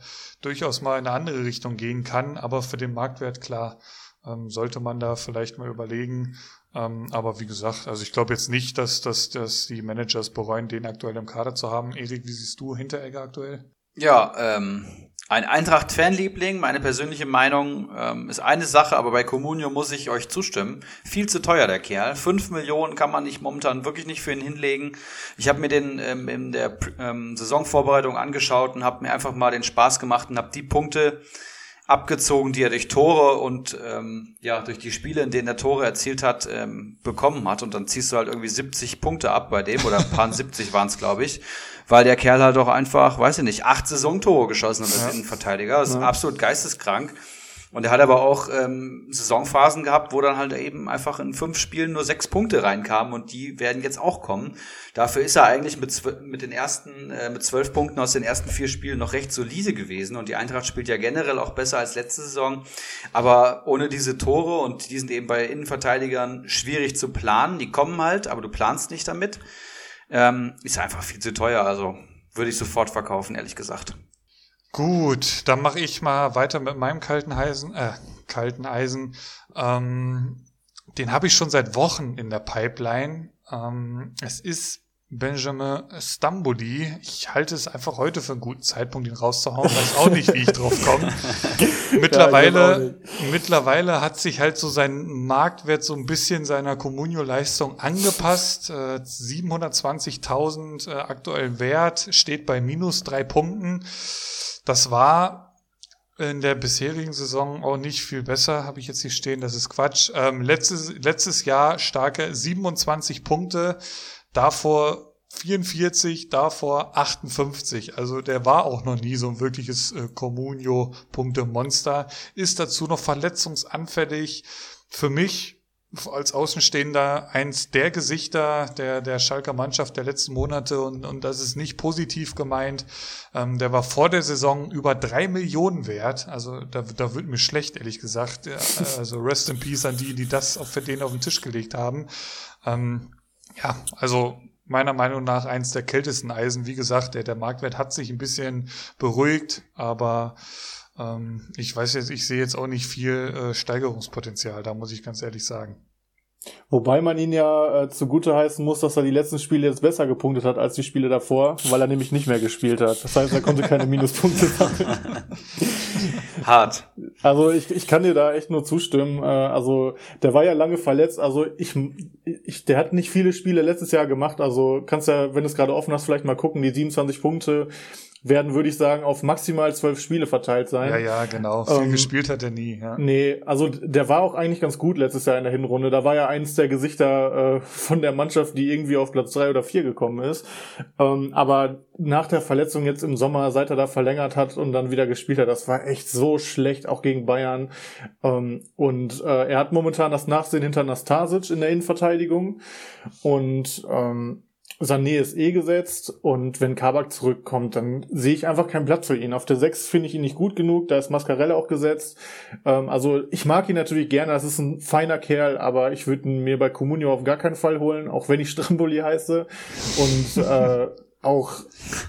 durchaus mal in eine andere Richtung gehen kann. Aber für den Marktwert klar ähm, sollte man da vielleicht mal überlegen. Ähm, aber wie gesagt, also ich glaube jetzt nicht, dass, dass, dass die Managers bereuen, den aktuell im Kader zu haben. Erik, wie siehst du Hinteregger aktuell? Ja, ähm, ein Eintracht-Fanliebling, meine persönliche Meinung ähm, ist eine Sache, aber bei Comunio muss ich euch zustimmen. Viel zu teuer, der Kerl. Fünf Millionen kann man nicht momentan wirklich nicht für ihn hinlegen. Ich habe mir den ähm, in der ähm, Saisonvorbereitung angeschaut und habe mir einfach mal den Spaß gemacht und habe die Punkte abgezogen, die er durch Tore und ähm, ja durch die Spiele, in denen er Tore erzielt hat, ähm, bekommen hat. Und dann ziehst du halt irgendwie 70 Punkte ab bei dem oder ein paar 70 waren es, glaube ich weil der Kerl halt auch einfach, weiß ich nicht, acht Saisontore geschossen hat als ja. Innenverteidiger. Das ist ja. absolut geisteskrank. Und er hat aber auch ähm, Saisonphasen gehabt, wo dann halt eben einfach in fünf Spielen nur sechs Punkte reinkamen und die werden jetzt auch kommen. Dafür ist er eigentlich mit, mit den ersten, äh, mit zwölf Punkten aus den ersten vier Spielen noch recht solide gewesen und die Eintracht spielt ja generell auch besser als letzte Saison. Aber ohne diese Tore und die sind eben bei Innenverteidigern schwierig zu planen. Die kommen halt, aber du planst nicht damit. Ähm, ist einfach viel zu teuer, also würde ich sofort verkaufen, ehrlich gesagt. Gut, dann mache ich mal weiter mit meinem kalten Eisen. Äh, kalten Eisen. Ähm, den habe ich schon seit Wochen in der Pipeline. Ähm, es ist Benjamin Stamboli. Ich halte es einfach heute für einen guten Zeitpunkt, ihn rauszuhauen. Weiß auch nicht, wie ich drauf komme. mittlerweile, ja, mittlerweile hat sich halt so sein Marktwert so ein bisschen seiner Comunio-Leistung angepasst. Äh, 720.000 äh, aktuell Wert, steht bei minus drei Punkten. Das war in der bisherigen Saison auch nicht viel besser, habe ich jetzt hier stehen, das ist Quatsch. Ähm, letztes, letztes Jahr starke 27 Punkte davor 44, davor 58. Also der war auch noch nie so ein wirkliches äh, Comunio-Punkte-Monster. Ist dazu noch verletzungsanfällig. Für mich als Außenstehender eins der Gesichter der, der Schalker Mannschaft der letzten Monate und, und das ist nicht positiv gemeint. Ähm, der war vor der Saison über drei Millionen wert. Also da, da wird mir schlecht, ehrlich gesagt. Also rest in peace an die, die das für den auf den Tisch gelegt haben. Ähm, ja, also meiner Meinung nach eins der kältesten Eisen. Wie gesagt, der, der Marktwert hat sich ein bisschen beruhigt, aber ähm, ich weiß jetzt, ich sehe jetzt auch nicht viel äh, Steigerungspotenzial, da muss ich ganz ehrlich sagen. Wobei man ihn ja äh, zugute heißen muss, dass er die letzten Spiele jetzt besser gepunktet hat als die Spiele davor, weil er nämlich nicht mehr gespielt hat. Das heißt, er konnte keine Minuspunkte sammeln. Hart. Also ich, ich kann dir da echt nur zustimmen. Äh, also der war ja lange verletzt. Also ich, ich, der hat nicht viele Spiele letztes Jahr gemacht. Also kannst ja, wenn du es gerade offen hast, vielleicht mal gucken. Die 27 Punkte werden, würde ich sagen, auf maximal zwölf Spiele verteilt sein. Ja, ja, genau. Viel ähm, gespielt hat er nie. Ja. Nee, also der war auch eigentlich ganz gut letztes Jahr in der Hinrunde. Da war ja eins der Gesichter äh, von der Mannschaft, die irgendwie auf Platz drei oder vier gekommen ist. Ähm, aber nach der Verletzung jetzt im Sommer, seit er da verlängert hat und dann wieder gespielt hat, das war echt so schlecht, auch gegen Bayern. Ähm, und äh, er hat momentan das Nachsehen hinter Nastasic in der Innenverteidigung. Und ähm, Sané ist eh gesetzt und wenn Kabak zurückkommt, dann sehe ich einfach keinen Platz für ihn. Auf der 6 finde ich ihn nicht gut genug, da ist Mascarella auch gesetzt. Ähm, also ich mag ihn natürlich gerne, das ist ein feiner Kerl, aber ich würde ihn mir bei Comunio auf gar keinen Fall holen, auch wenn ich Stramboli heiße. Und äh, auch,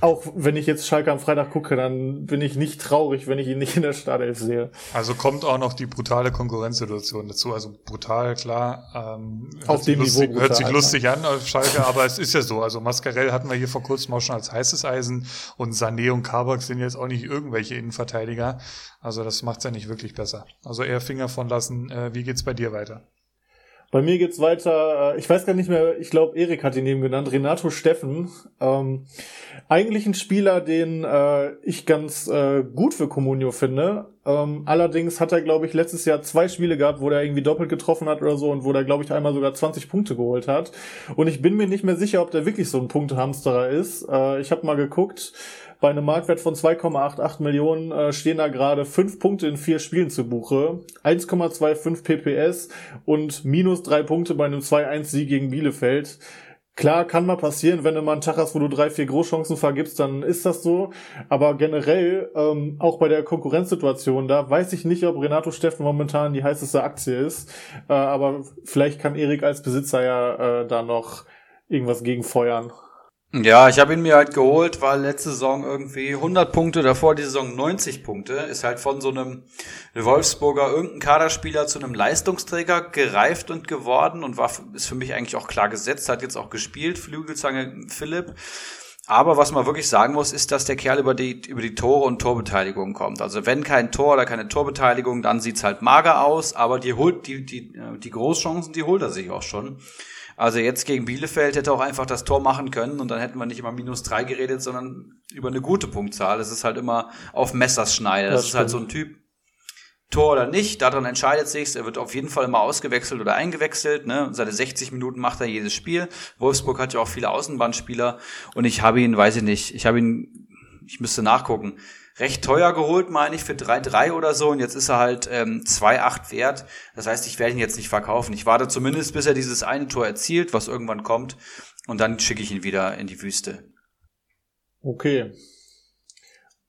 auch wenn ich jetzt Schalke am Freitag gucke, dann bin ich nicht traurig, wenn ich ihn nicht in der Startelf sehe. Also kommt auch noch die brutale Konkurrenzsituation dazu. Also brutal, klar. Ähm, auf dem lustig, Niveau brutal, Hört sich lustig an auf Schalke, aber es ist ja so. Also Mascarell hatten wir hier vor kurzem auch schon als heißes Eisen und Sané und Kabak sind jetzt auch nicht irgendwelche Innenverteidiger. Also das macht's ja nicht wirklich besser. Also eher Finger von lassen. Äh, wie geht's bei dir weiter? Bei mir geht's weiter, äh, ich weiß gar nicht mehr, ich glaube, Erik hat ihn eben genannt, Renato Steffen. Ähm, eigentlich ein Spieler, den äh, ich ganz äh, gut für Comunio finde. Ähm, allerdings hat er, glaube ich, letztes Jahr zwei Spiele gehabt, wo er irgendwie doppelt getroffen hat oder so und wo er, glaube ich, einmal sogar 20 Punkte geholt hat. Und ich bin mir nicht mehr sicher, ob der wirklich so ein Punktehamsterer ist. Äh, ich habe mal geguckt, bei einem Marktwert von 2,88 Millionen äh, stehen da gerade fünf Punkte in vier Spielen zu Buche, 1,25 PPS und minus drei Punkte bei einem 2-1-Sieg gegen Bielefeld. Klar, kann mal passieren, wenn du mal einen Tag hast, wo du drei, vier Großchancen vergibst, dann ist das so. Aber generell, ähm, auch bei der Konkurrenzsituation, da weiß ich nicht, ob Renato Steffen momentan die heißeste Aktie ist. Äh, aber vielleicht kann Erik als Besitzer ja äh, da noch irgendwas gegen feuern. Ja, ich habe ihn mir halt geholt, weil letzte Saison irgendwie 100 Punkte, davor die Saison 90 Punkte, ist halt von so einem Wolfsburger irgendein Kaderspieler zu einem Leistungsträger gereift und geworden und war ist für mich eigentlich auch klar gesetzt, hat jetzt auch gespielt, Flügelzange Philipp. Aber was man wirklich sagen muss, ist, dass der Kerl über die, über die Tore und Torbeteiligung kommt. Also wenn kein Tor oder keine Torbeteiligung, dann sieht's halt mager aus, aber die holt, die, die, die Großchancen, die holt er sich auch schon. Also jetzt gegen Bielefeld hätte auch einfach das Tor machen können und dann hätten wir nicht immer minus drei geredet, sondern über eine gute Punktzahl. Es ist halt immer auf Messerschneide. Das, das ist halt so ein Typ. Tor oder nicht, daran entscheidet sich's. Er wird auf jeden Fall immer ausgewechselt oder eingewechselt. Ne? Seine 60 Minuten macht er jedes Spiel. Wolfsburg hat ja auch viele Außenbahnspieler und ich habe ihn, weiß ich nicht, ich habe ihn, ich müsste nachgucken recht teuer geholt, meine ich, für 3,3 oder so. Und jetzt ist er halt ähm, 2,8 wert. Das heißt, ich werde ihn jetzt nicht verkaufen. Ich warte zumindest, bis er dieses eine Tor erzielt, was irgendwann kommt. Und dann schicke ich ihn wieder in die Wüste. Okay.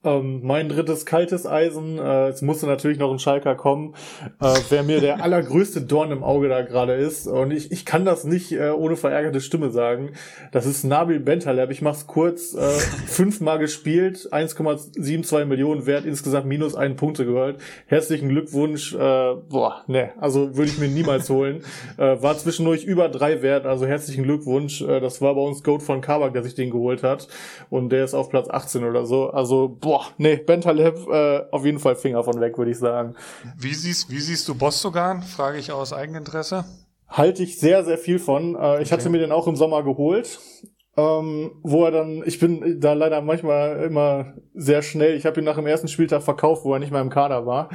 Ähm, mein drittes kaltes Eisen, äh, es musste natürlich noch ein Schalker kommen, äh, wer mir der allergrößte Dorn im Auge da gerade ist. Und ich, ich kann das nicht äh, ohne verärgerte Stimme sagen. Das ist Nabil Bentaleb. Ich mach's kurz. Äh, fünfmal gespielt, 1,72 Millionen wert, insgesamt minus einen Punkte gehört. Herzlichen Glückwunsch. Äh, boah, ne, also würde ich mir niemals holen. Äh, war zwischendurch über drei wert, also herzlichen Glückwunsch. Äh, das war bei uns Goat von Kabak, der sich den geholt hat. Und der ist auf Platz 18 oder so. Also, boah, boah, nee, Bentaleb äh, auf jeden Fall Finger von weg, würde ich sagen. Wie siehst, wie siehst du Bostogan? Frage ich aus Eigeninteresse. Halte ich sehr, sehr viel von. Äh, ich okay. hatte mir den auch im Sommer geholt. Ähm, wo er dann, ich bin da leider manchmal immer sehr schnell. Ich habe ihn nach dem ersten Spieltag verkauft, wo er nicht mehr im Kader war.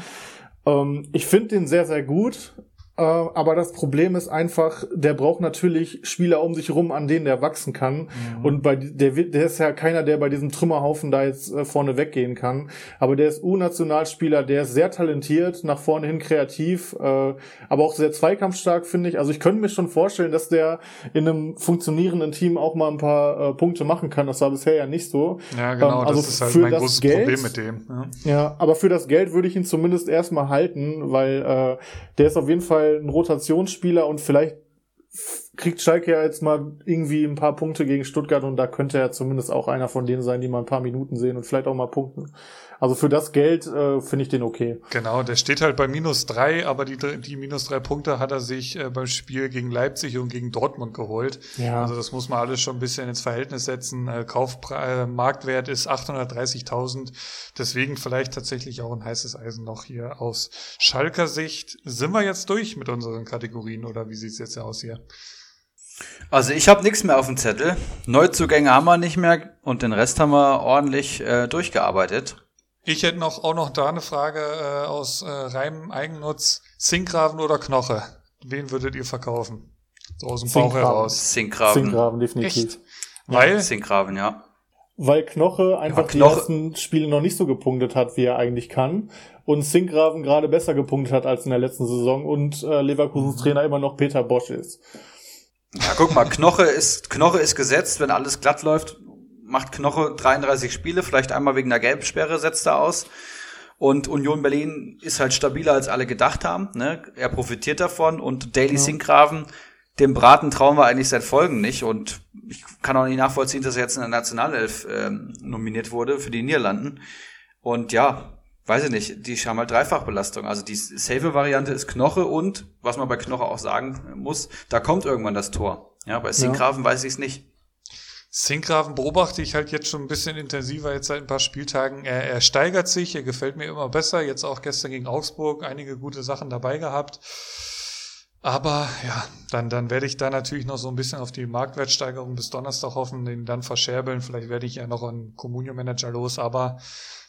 Ähm, ich finde den sehr, sehr gut. Äh, aber das Problem ist einfach, der braucht natürlich Spieler um sich rum, an denen der wachsen kann. Mhm. Und bei der, der ist ja keiner, der bei diesem Trümmerhaufen da jetzt äh, vorne weggehen kann. Aber der ist U-Nationalspieler, der ist sehr talentiert, nach vorne hin kreativ, äh, aber auch sehr zweikampfstark, finde ich. Also ich könnte mir schon vorstellen, dass der in einem funktionierenden Team auch mal ein paar Punkte machen kann. Das war bisher ja nicht so. Ja, genau, ähm, also das ist halt mein großes Geld, Problem mit dem. Ja. ja, aber für das Geld würde ich ihn zumindest erstmal halten, weil äh, der ist auf jeden Fall Fall ein Rotationsspieler und vielleicht kriegt Schalke ja jetzt mal irgendwie ein paar Punkte gegen Stuttgart und da könnte er zumindest auch einer von denen sein, die mal ein paar Minuten sehen und vielleicht auch mal punkten. Also für das Geld äh, finde ich den okay. Genau, der steht halt bei minus drei, aber die, die minus drei Punkte hat er sich äh, beim Spiel gegen Leipzig und gegen Dortmund geholt. Ja. Also das muss man alles schon ein bisschen ins Verhältnis setzen. Äh, Kaufpre äh, Marktwert ist 830.000. Deswegen vielleicht tatsächlich auch ein heißes Eisen noch hier aus Schalker Sicht. Sind wir jetzt durch mit unseren Kategorien oder wie sieht's jetzt aus hier? Also ich habe nichts mehr auf dem Zettel. Neuzugänge haben wir nicht mehr und den Rest haben wir ordentlich äh, durchgearbeitet. Ich hätte noch auch noch da eine Frage äh, aus äh, reinem Eigennutz. Zinkgraven oder Knoche? Wen würdet ihr verkaufen? So aus dem Bauch heraus. Zinkgraven. Zinkgraven, definitiv. Echt? Weil? Ja, Zinkgraven, ja. Weil Knoche einfach ja, Knoche. die ersten Spiele noch nicht so gepunktet hat, wie er eigentlich kann. Und Zinkgraven gerade besser gepunktet hat als in der letzten Saison und äh, Leverkusens mhm. Trainer immer noch Peter Bosch ist. Ja, guck mal, Knoche ist, Knoche ist gesetzt, wenn alles glatt läuft, macht Knoche 33 Spiele, vielleicht einmal wegen der Gelbsperre setzt er aus. Und Union Berlin ist halt stabiler, als alle gedacht haben. Ne? Er profitiert davon. Und Daily ja. Sinkgraven, dem Braten trauen wir eigentlich seit Folgen nicht. Und ich kann auch nicht nachvollziehen, dass er jetzt in der Nationalelf ähm, nominiert wurde für die Niederlanden. Und ja, weiß ich nicht, die haben halt Dreifachbelastung. Also die safe-Variante ist Knoche und, was man bei Knoche auch sagen muss, da kommt irgendwann das Tor. Ja, bei Sinkgraven ja. weiß ich es nicht. Sinkgraven beobachte ich halt jetzt schon ein bisschen intensiver, jetzt seit ein paar Spieltagen. Er, er steigert sich, er gefällt mir immer besser. Jetzt auch gestern gegen Augsburg einige gute Sachen dabei gehabt. Aber ja, dann, dann werde ich da natürlich noch so ein bisschen auf die Marktwertsteigerung bis Donnerstag hoffen, den dann verscherbeln. Vielleicht werde ich ja noch einen Communio-Manager los, aber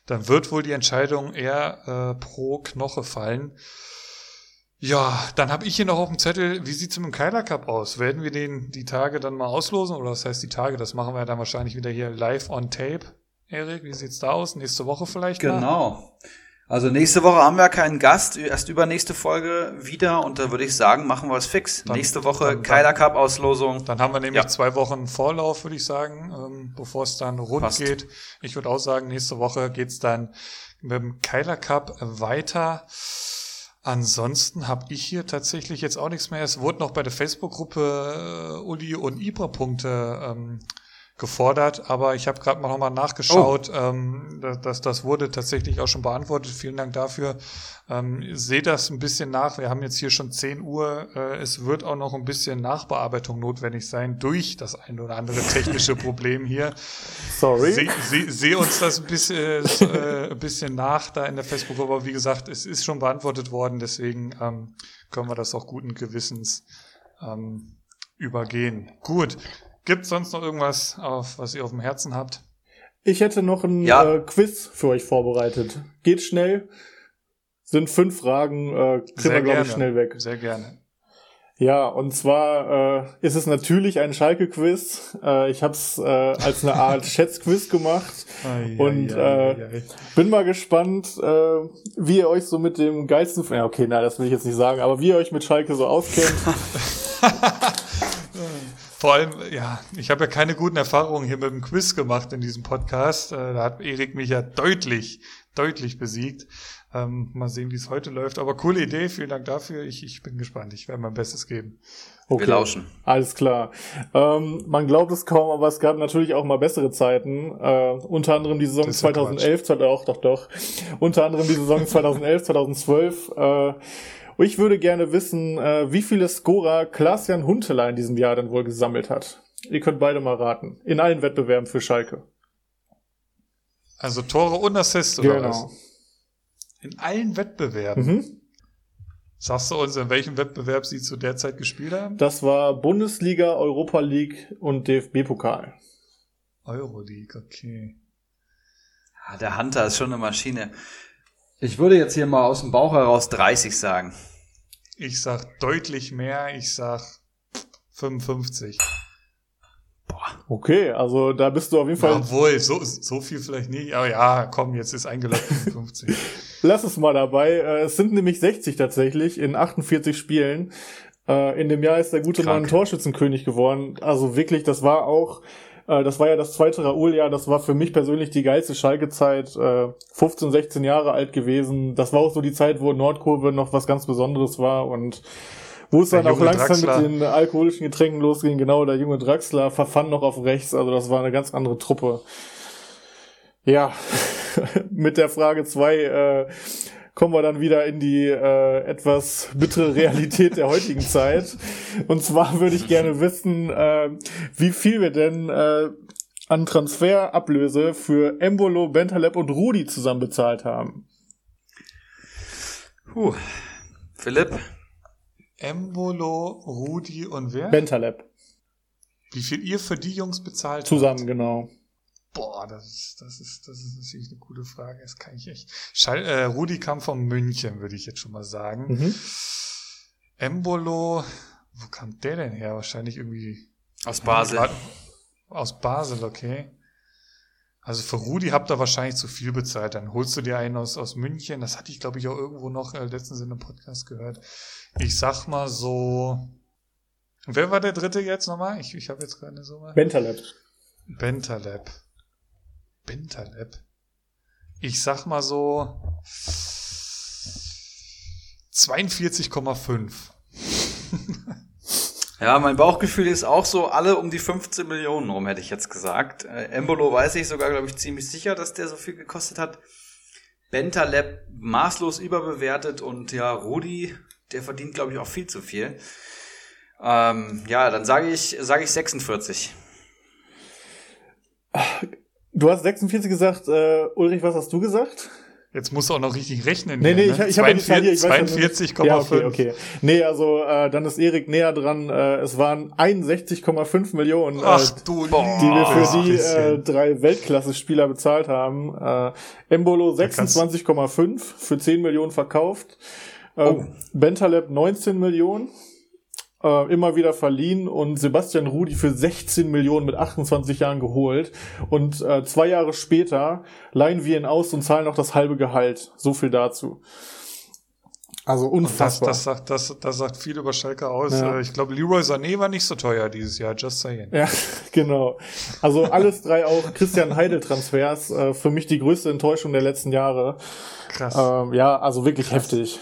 dann wird wohl die Entscheidung eher äh, pro Knoche fallen. Ja, dann habe ich hier noch auf dem Zettel, wie sieht's mit dem Keiler Cup aus? Werden wir den die Tage dann mal auslosen? Oder was heißt die Tage? Das machen wir dann wahrscheinlich wieder hier live on tape. Erik, wie sieht's da aus? Nächste Woche vielleicht? Genau. Mal? Also nächste Woche haben wir keinen Gast, erst übernächste Folge wieder und da würde ich sagen, machen wir es fix. Dann, nächste Woche dann, Keiler Cup Auslosung. Dann haben wir nämlich ja. zwei Wochen Vorlauf, würde ich sagen, ähm, bevor es dann rund Passt. geht. Ich würde auch sagen, nächste Woche geht's dann mit dem Keiler Cup weiter. Ansonsten habe ich hier tatsächlich jetzt auch nichts mehr. Es wurde noch bei der Facebook-Gruppe äh, Uli und Ibra-Punkte ähm, gefordert, aber ich habe gerade mal nochmal nachgeschaut. Oh. Ähm, das, das wurde tatsächlich auch schon beantwortet. Vielen Dank dafür. Ähm, seht das ein bisschen nach. Wir haben jetzt hier schon 10 Uhr. Äh, es wird auch noch ein bisschen Nachbearbeitung notwendig sein durch das ein oder andere technische Problem hier. Sorry. Sehe seh, seh uns das ein bisschen, äh, ein bisschen nach da in der Facebook-Gruppe. Aber wie gesagt, es ist schon beantwortet worden. Deswegen ähm, können wir das auch guten Gewissens ähm, übergehen. Gut. Gibt es sonst noch irgendwas, auf, was ihr auf dem Herzen habt? Ich hätte noch ein ja. äh, Quiz für euch vorbereitet. Geht schnell. Sind fünf Fragen, äh, kriegen wir, glaube ich, schnell weg. Sehr gerne. Ja, und zwar äh, ist es natürlich ein Schalke-Quiz. Äh, ich habe es äh, als eine Art Schätzquiz gemacht ai, und ai, ai, äh, bin mal gespannt, äh, wie ihr euch so mit dem geilsten... Ja, okay, na, das will ich jetzt nicht sagen, aber wie ihr euch mit Schalke so auskennt. Vor allem, ja, ich habe ja keine guten Erfahrungen hier mit dem Quiz gemacht in diesem Podcast. Äh, Da hat Erik mich ja deutlich, deutlich besiegt. Ähm, mal sehen, wie es heute läuft. Aber coole Idee, vielen Dank dafür. Ich, ich bin gespannt. Ich werde mein Bestes geben. Okay. Wir lauschen. Alles klar. Ähm, man glaubt es kaum, aber es gab natürlich auch mal bessere Zeiten. Äh, unter anderem die Saison Das ist ja 2011, zwar- doch, doch, doch. Unter anderem die Saison 2011, 2012. Äh, und ich würde gerne wissen, äh, wie viele Scorer Klaas-Jan Huntelaar in diesem Jahr denn wohl gesammelt hat. Ihr könnt beide mal raten. In allen Wettbewerben für Schalke. Also Tore und Assists oder was? Genau. In allen Wettbewerben. Mhm. Sagst du uns, in welchem Wettbewerb sie zu der Zeit gespielt haben? Das war Bundesliga, Europa League und DFB-Pokal. Euroleague, okay. Ja, der Hunter ist schon eine Maschine. Ich würde jetzt hier mal aus dem Bauch heraus 30 sagen. Ich sag deutlich mehr. Ich sag 55. Okay, also da bist du auf jeden Fall. Obwohl, so, so viel vielleicht nicht. Aber ja, komm, jetzt ist eingeloggt 55. Lass es mal dabei. Äh, Es sind nämlich 60 tatsächlich in 48 Spielen. Äh, In dem Jahr ist der gute Krank. Mann Torschützenkönig geworden. Also wirklich, das war auch, äh, das war ja das zweite Raoul-Jahr. Das war für mich persönlich die geilste Schalke-Zeit. Äh, 15, 16 Jahre alt gewesen. Das war auch so die Zeit, wo Nordkurve noch was ganz Besonderes war und wo es Der dann auch langsam Draxler. mit den alkoholischen Getränken losging. Genau, der junge Draxler verfand noch auf rechts. Also das war eine ganz andere Truppe. Ja, mit der Frage zwei äh, kommen wir dann wieder in die äh, etwas bittere Realität der heutigen Zeit. Und zwar würde ich gerne wissen, äh, wie viel wir denn äh, an Transferablöse für Embolo, Bentaleb und Rudi zusammen bezahlt haben. Puh. Philipp, Embolo, Rudi und wer? Bentaleb. Wie viel ihr für die Jungs bezahlt Zusammen, habt? genau. Boah, das ist, das ist, das ist natürlich eine gute Frage. Das kann ich echt. Schall, äh, Rudi kam von München, würde ich jetzt schon mal sagen. Mhm. Embolo, wo kam der denn her? Wahrscheinlich irgendwie aus Basel. Aus Basel, okay. Also für Rudi habt ihr wahrscheinlich zu viel bezahlt. Dann holst du dir einen aus, aus München. Das hatte ich, glaube ich, auch irgendwo noch äh, letztens in einem Podcast gehört. Ich sag mal so. Wer war der dritte jetzt nochmal? Ich, ich habe jetzt gerade eine Summe. Bentaleb. Bentaleb. Bentaleb. Ich sag mal so 42,5. Ja, mein Bauchgefühl ist auch so alle um die 15 Millionen rum, hätte ich jetzt gesagt. Äh, Embolo weiß ich sogar, glaube ich, ziemlich sicher, dass der so viel gekostet hat. Bentaleb maßlos überbewertet und ja, Rudi, der verdient, glaube ich, auch viel zu viel. Ähm, ja, dann sage ich, sage ich 46. Du hast 46 gesagt, äh, Ulrich, was hast du gesagt? Jetzt musst du auch noch richtig rechnen. Nee, nee, hier, ich, ne? ich habe ja die Zahl hier, ich weiß ja nur nicht- 42,5. Ja, okay, okay. Nee, also äh, dann ist Erik näher dran. Äh, es waren 61,5 Millionen, Ach äh, du die wir für die äh, drei Weltklasse-Spieler bezahlt haben. Äh, Embolo 26,5 für 10 Millionen verkauft. Äh, Oh. Bentaleb 19 Millionen. Äh, immer wieder verliehen und Sebastian Rudi für 16 Millionen mit 28 Jahren geholt. Und äh, zwei Jahre später leihen wir ihn aus und zahlen noch das halbe Gehalt. So viel dazu. Also Das, unfassbar. das, sagt, das, das sagt viel über Schalke aus. Ja. Äh, Ich glaube, Leroy Sané war nicht so teuer dieses Jahr, just saying. Ja, genau. Also alles drei auch Christian Heidel-Transfers. Äh, für mich die größte Enttäuschung der letzten Jahre. Krass. Ähm, ja, also wirklich heftig.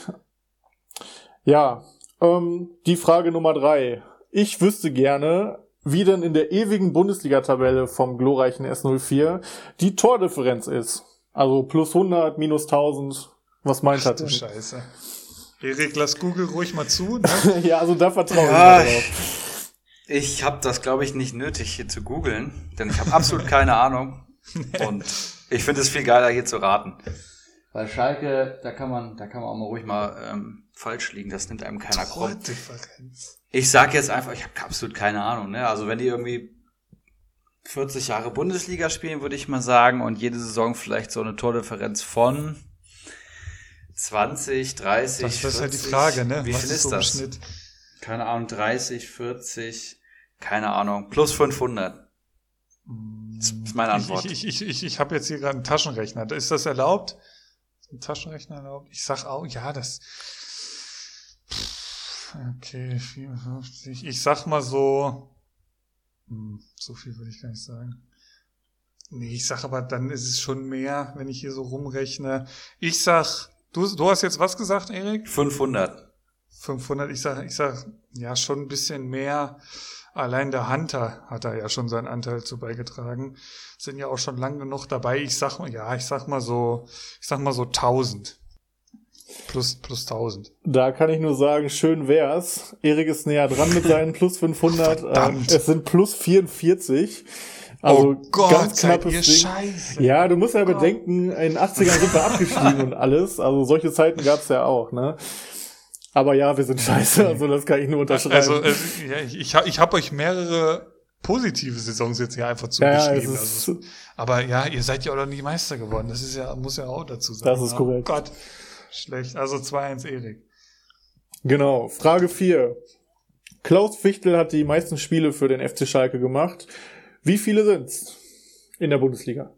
Ja, ähm, die Frage Nummer drei. Ich wüsste gerne, wie denn in der ewigen Bundesliga-Tabelle vom glorreichen S04 die Tordifferenz ist. Also plus 100, minus 1000. Was meint Ach das? du denn? Scheiße. Erik, lass Google ruhig mal zu. Ne? ja, also da vertraue ich Ja, mal drauf. Ich habe das, glaube ich, nicht nötig, hier zu googeln, denn ich habe absolut keine Ahnung. Und ich finde es viel geiler, hier zu raten. Weil Schalke, da kann man, da kann man auch mal ruhig mal ähm, falsch liegen. Das nimmt einem keiner krumm. Tordifferenz. Ich sag jetzt einfach, ich habe absolut keine Ahnung. Ne? Also wenn die irgendwie 40 Jahre Bundesliga spielen, würde ich mal sagen, und jede Saison vielleicht so eine Tordifferenz von 20, 30, Das, das ist halt die 40. Frage, ne? Wie Was viel ist so das? Schnitt? Keine Ahnung, 30, 40, keine Ahnung, plus 500. Das ist meine Antwort. Ich, ich, ich, ich, ich habe jetzt hier gerade einen Taschenrechner. Ist das erlaubt? Ein Taschenrechner erlaubt? Ich sag auch, ja, das. Okay, 54. Ich sag mal so Hm, so viel würde ich gar nicht sagen. Nee, ich sag aber, dann ist es schon mehr, wenn ich hier so rumrechne. Ich sag, du, du hast jetzt was gesagt, Erik? 500. 500, ich sag, ich sag, ja, schon ein bisschen mehr. Allein der Hunter hat da ja schon seinen Anteil zu beigetragen. Sind ja auch schon lange genug dabei. Ich sag mal, ja, ich sag mal so, ich sag mal so 1000. Plus, plus 1000. Da kann ich nur sagen, schön wär's. Erik ist näher dran mit seinen plus 500. Verdammt. Äh, es sind plus 44. Also oh Gott, ganz knappes Ding. scheiße. Ja, du musst ja bedenken, in den 80ern sind wir abgestiegen und alles. Also solche Zeiten gab's ja auch, ne? Aber ja, wir sind scheiße, also das kann ich nur unterschreiben. Also, äh, ja, ich, ich habe euch mehrere positive Saisons jetzt hier einfach ja, ja, zugeschrieben. es also, aber ja, ihr seid ja auch noch nie Meister geworden. Das ist ja, muss ja auch dazu sein. Das ist korrekt. Oh Gott, schlecht. Also 2-1 Erik. genau. Frage 4. Klaus Fichtel hat die meisten Spiele für den FC Schalke gemacht. Wie viele sind's in der Bundesliga?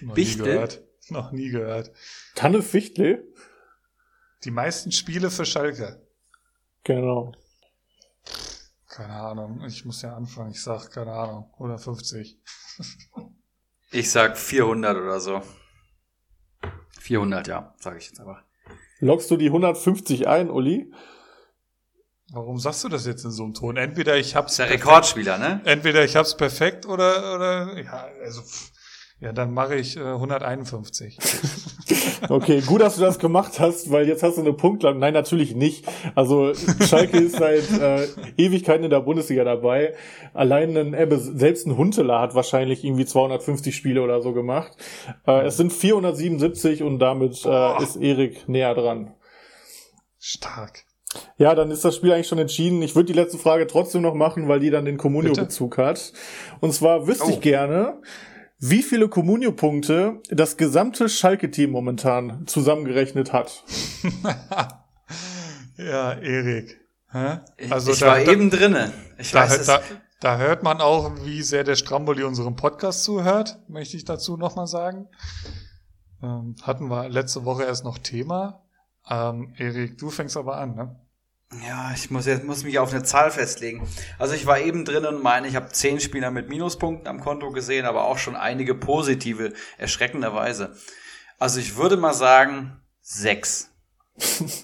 Noch Bichtel? nie gehört. Noch nie gehört. Tanne Fichtel? Die meisten Spiele für Schalke. Genau. Keine Ahnung. Ich muss ja anfangen. Ich sag, keine Ahnung, 150. Ich sag 400 oder so. 400, ja, sage ich jetzt einfach. Lockst du die 150 ein, Uli? Warum sagst du das jetzt in so einem Ton? Entweder ich hab's Ist der perfekt- Rekordspieler, ne? Entweder ich hab's perfekt oder, oder, ja, also, pff, ja, dann mache ich äh, 151. Okay, gut, dass du das gemacht hast, weil jetzt hast du eine Punktlandung. Nein, natürlich nicht. Also Schalke ist seit äh, Ewigkeiten in der Bundesliga dabei. Allein ein Ebbe, selbst ein Huntela hat wahrscheinlich irgendwie 250 Spiele oder so gemacht. Äh, es sind 477 und damit Boah. äh, ist Erik näher dran. Stark. Ja, dann ist das Spiel eigentlich schon entschieden. Ich würde die letzte Frage trotzdem noch machen, weil die dann den Bitte? Communio-Bezug hat. Und zwar wüsste Oh. ich gerne, wie viele Communio-Punkte das gesamte Schalke-Team momentan zusammengerechnet hat. ja, Erik. Hä? Also ich war eben drinne. Ich da, weiß es. da, da hört man auch, wie sehr der Stramboli unserem Podcast zuhört, möchte ich dazu nochmal sagen. Ähm, hatten wir letzte Woche erst noch Thema. Ähm, Erik, du fängst aber an, ne? Ja, ich muss jetzt muss mich auf eine Zahl festlegen. Also ich war eben drin und meine, ich habe zehn Spieler mit Minuspunkten am Konto gesehen, aber auch schon einige positive, erschreckenderweise. Also ich würde mal sagen sechs.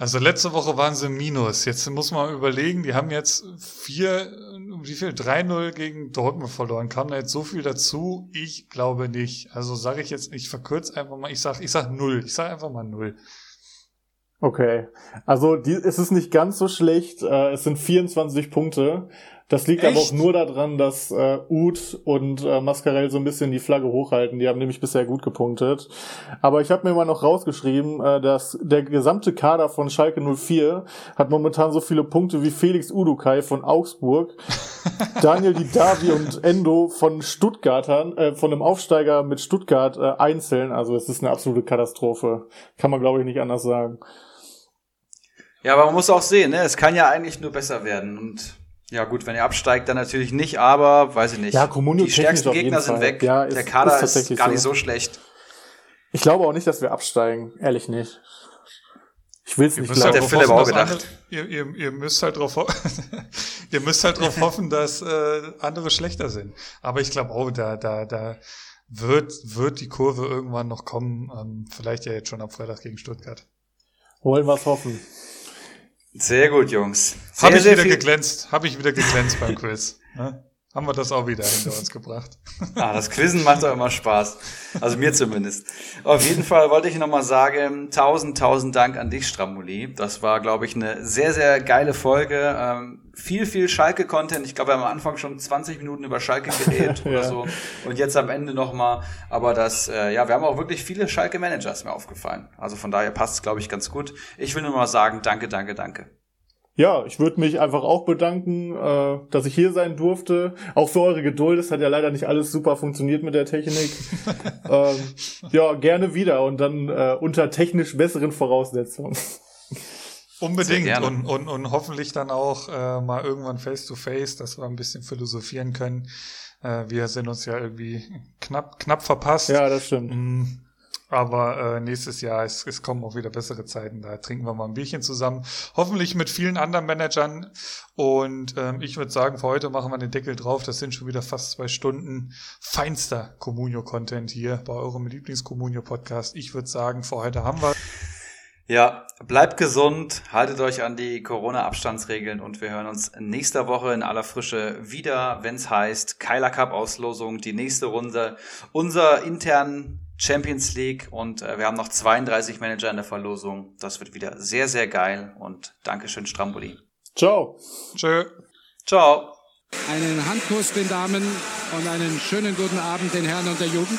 Also letzte Woche waren sie Minus. Jetzt muss man überlegen, die haben jetzt vier, wie viel? 3-0 gegen Dortmund verloren. Kam da jetzt so viel dazu? Ich glaube nicht. Also sage ich jetzt, ich verkürze einfach mal, ich sag, ich sag null. Ich sag einfach mal null. Okay, also die, es ist nicht ganz so schlecht. Äh, es sind 24 Punkte. Das liegt aber Echt? auch nur daran, dass äh, Uth und äh, Mascarell so ein bisschen die Flagge hochhalten. Die haben nämlich bisher gut gepunktet. Aber ich habe mir mal noch rausgeschrieben, äh, dass der gesamte Kader von Schalke 04 hat momentan so viele Punkte wie Felix Udukai von Augsburg, Daniel Didavi und Endo von Stuttgartern, äh, von einem Aufsteiger mit Stuttgart äh, einzeln. Also es ist eine absolute Katastrophe. Kann man glaube ich nicht anders sagen. Ja, aber man muss auch sehen, ne? es kann ja eigentlich nur besser werden. Und ja gut, wenn ihr absteigt, dann natürlich nicht, aber weiß ich nicht. Ja, Comunio Die stärksten Gegner sind Fall. weg. Ja, ist- Der Kader ist ist, gar nicht so. so schlecht. Ich glaube auch nicht, dass wir absteigen. Ehrlich nicht. Ich will es nicht müsst halt der glauben. Philipp hoffen, auch gedacht. Andere, ihr, ihr, ihr müsst halt drauf, ihr müsst halt drauf hoffen, dass äh, andere schlechter sind. Aber ich glaube auch, da, da, da wird, wird die Kurve irgendwann noch kommen. Ähm, vielleicht ja jetzt schon am Freitag gegen Stuttgart. Wollen wir es hoffen. Sehr gut, Jungs. Habe ich sehr wieder viel. geglänzt. Habe ich wieder geglänzt beim Quiz. Ne? Haben wir das auch wieder hinter uns gebracht. Ah, das Quizzen macht doch immer Spaß. Also mir zumindest. Auf jeden Fall wollte ich nochmal sagen, tausend, tausend Dank an dich, Stramuli. Das war, glaube ich, eine sehr, sehr geile Folge. Ähm, viel, viel Schalke-Content. Ich glaube, wir haben am Anfang schon 20 Minuten über Schalke geredet oder Ja. so. Und jetzt am Ende nochmal. Aber das, äh, ja, wir haben auch wirklich viele Schalke-Manager, ist mir aufgefallen. Also von daher passt es, glaube ich, ganz gut. Ich will nur mal sagen, danke, danke, danke. Ja, ich würde mich einfach auch bedanken, äh, dass ich hier sein durfte. Auch für eure Geduld. Es hat ja leider nicht alles super funktioniert mit der Technik. ähm, ja, gerne wieder und dann äh, unter technisch besseren Voraussetzungen. Unbedingt. Und, und, und hoffentlich dann auch äh, mal irgendwann face to face, dass wir ein bisschen philosophieren können. Äh, wir sind uns ja irgendwie knapp, knapp verpasst. Ja, das stimmt. Mm, Aber äh, nächstes Jahr, es, es kommen auch wieder bessere Zeiten. Da trinken wir mal ein Bierchen zusammen. Hoffentlich mit vielen anderen Managern. Und ähm, ich würde sagen, für heute machen wir den Deckel drauf. Das sind schon wieder fast zwei Stunden feinster Communio-Content hier bei eurem Lieblings-Communio-Podcast. Ich würde sagen, für heute haben wir. Ja, bleibt gesund, haltet euch an die Corona-Abstandsregeln und wir hören uns nächste Woche in aller Frische wieder, wenn es heißt Keiler Cup Auslosung, die nächste Runde unser internen Champions League und äh, wir haben noch 32 Manager in der Verlosung. Das wird wieder sehr, sehr geil und Dankeschön Stramboli. Ciao. Tschö. Ciao. Einen Handkuss den Damen und einen schönen guten Abend den Herren und der Jugend.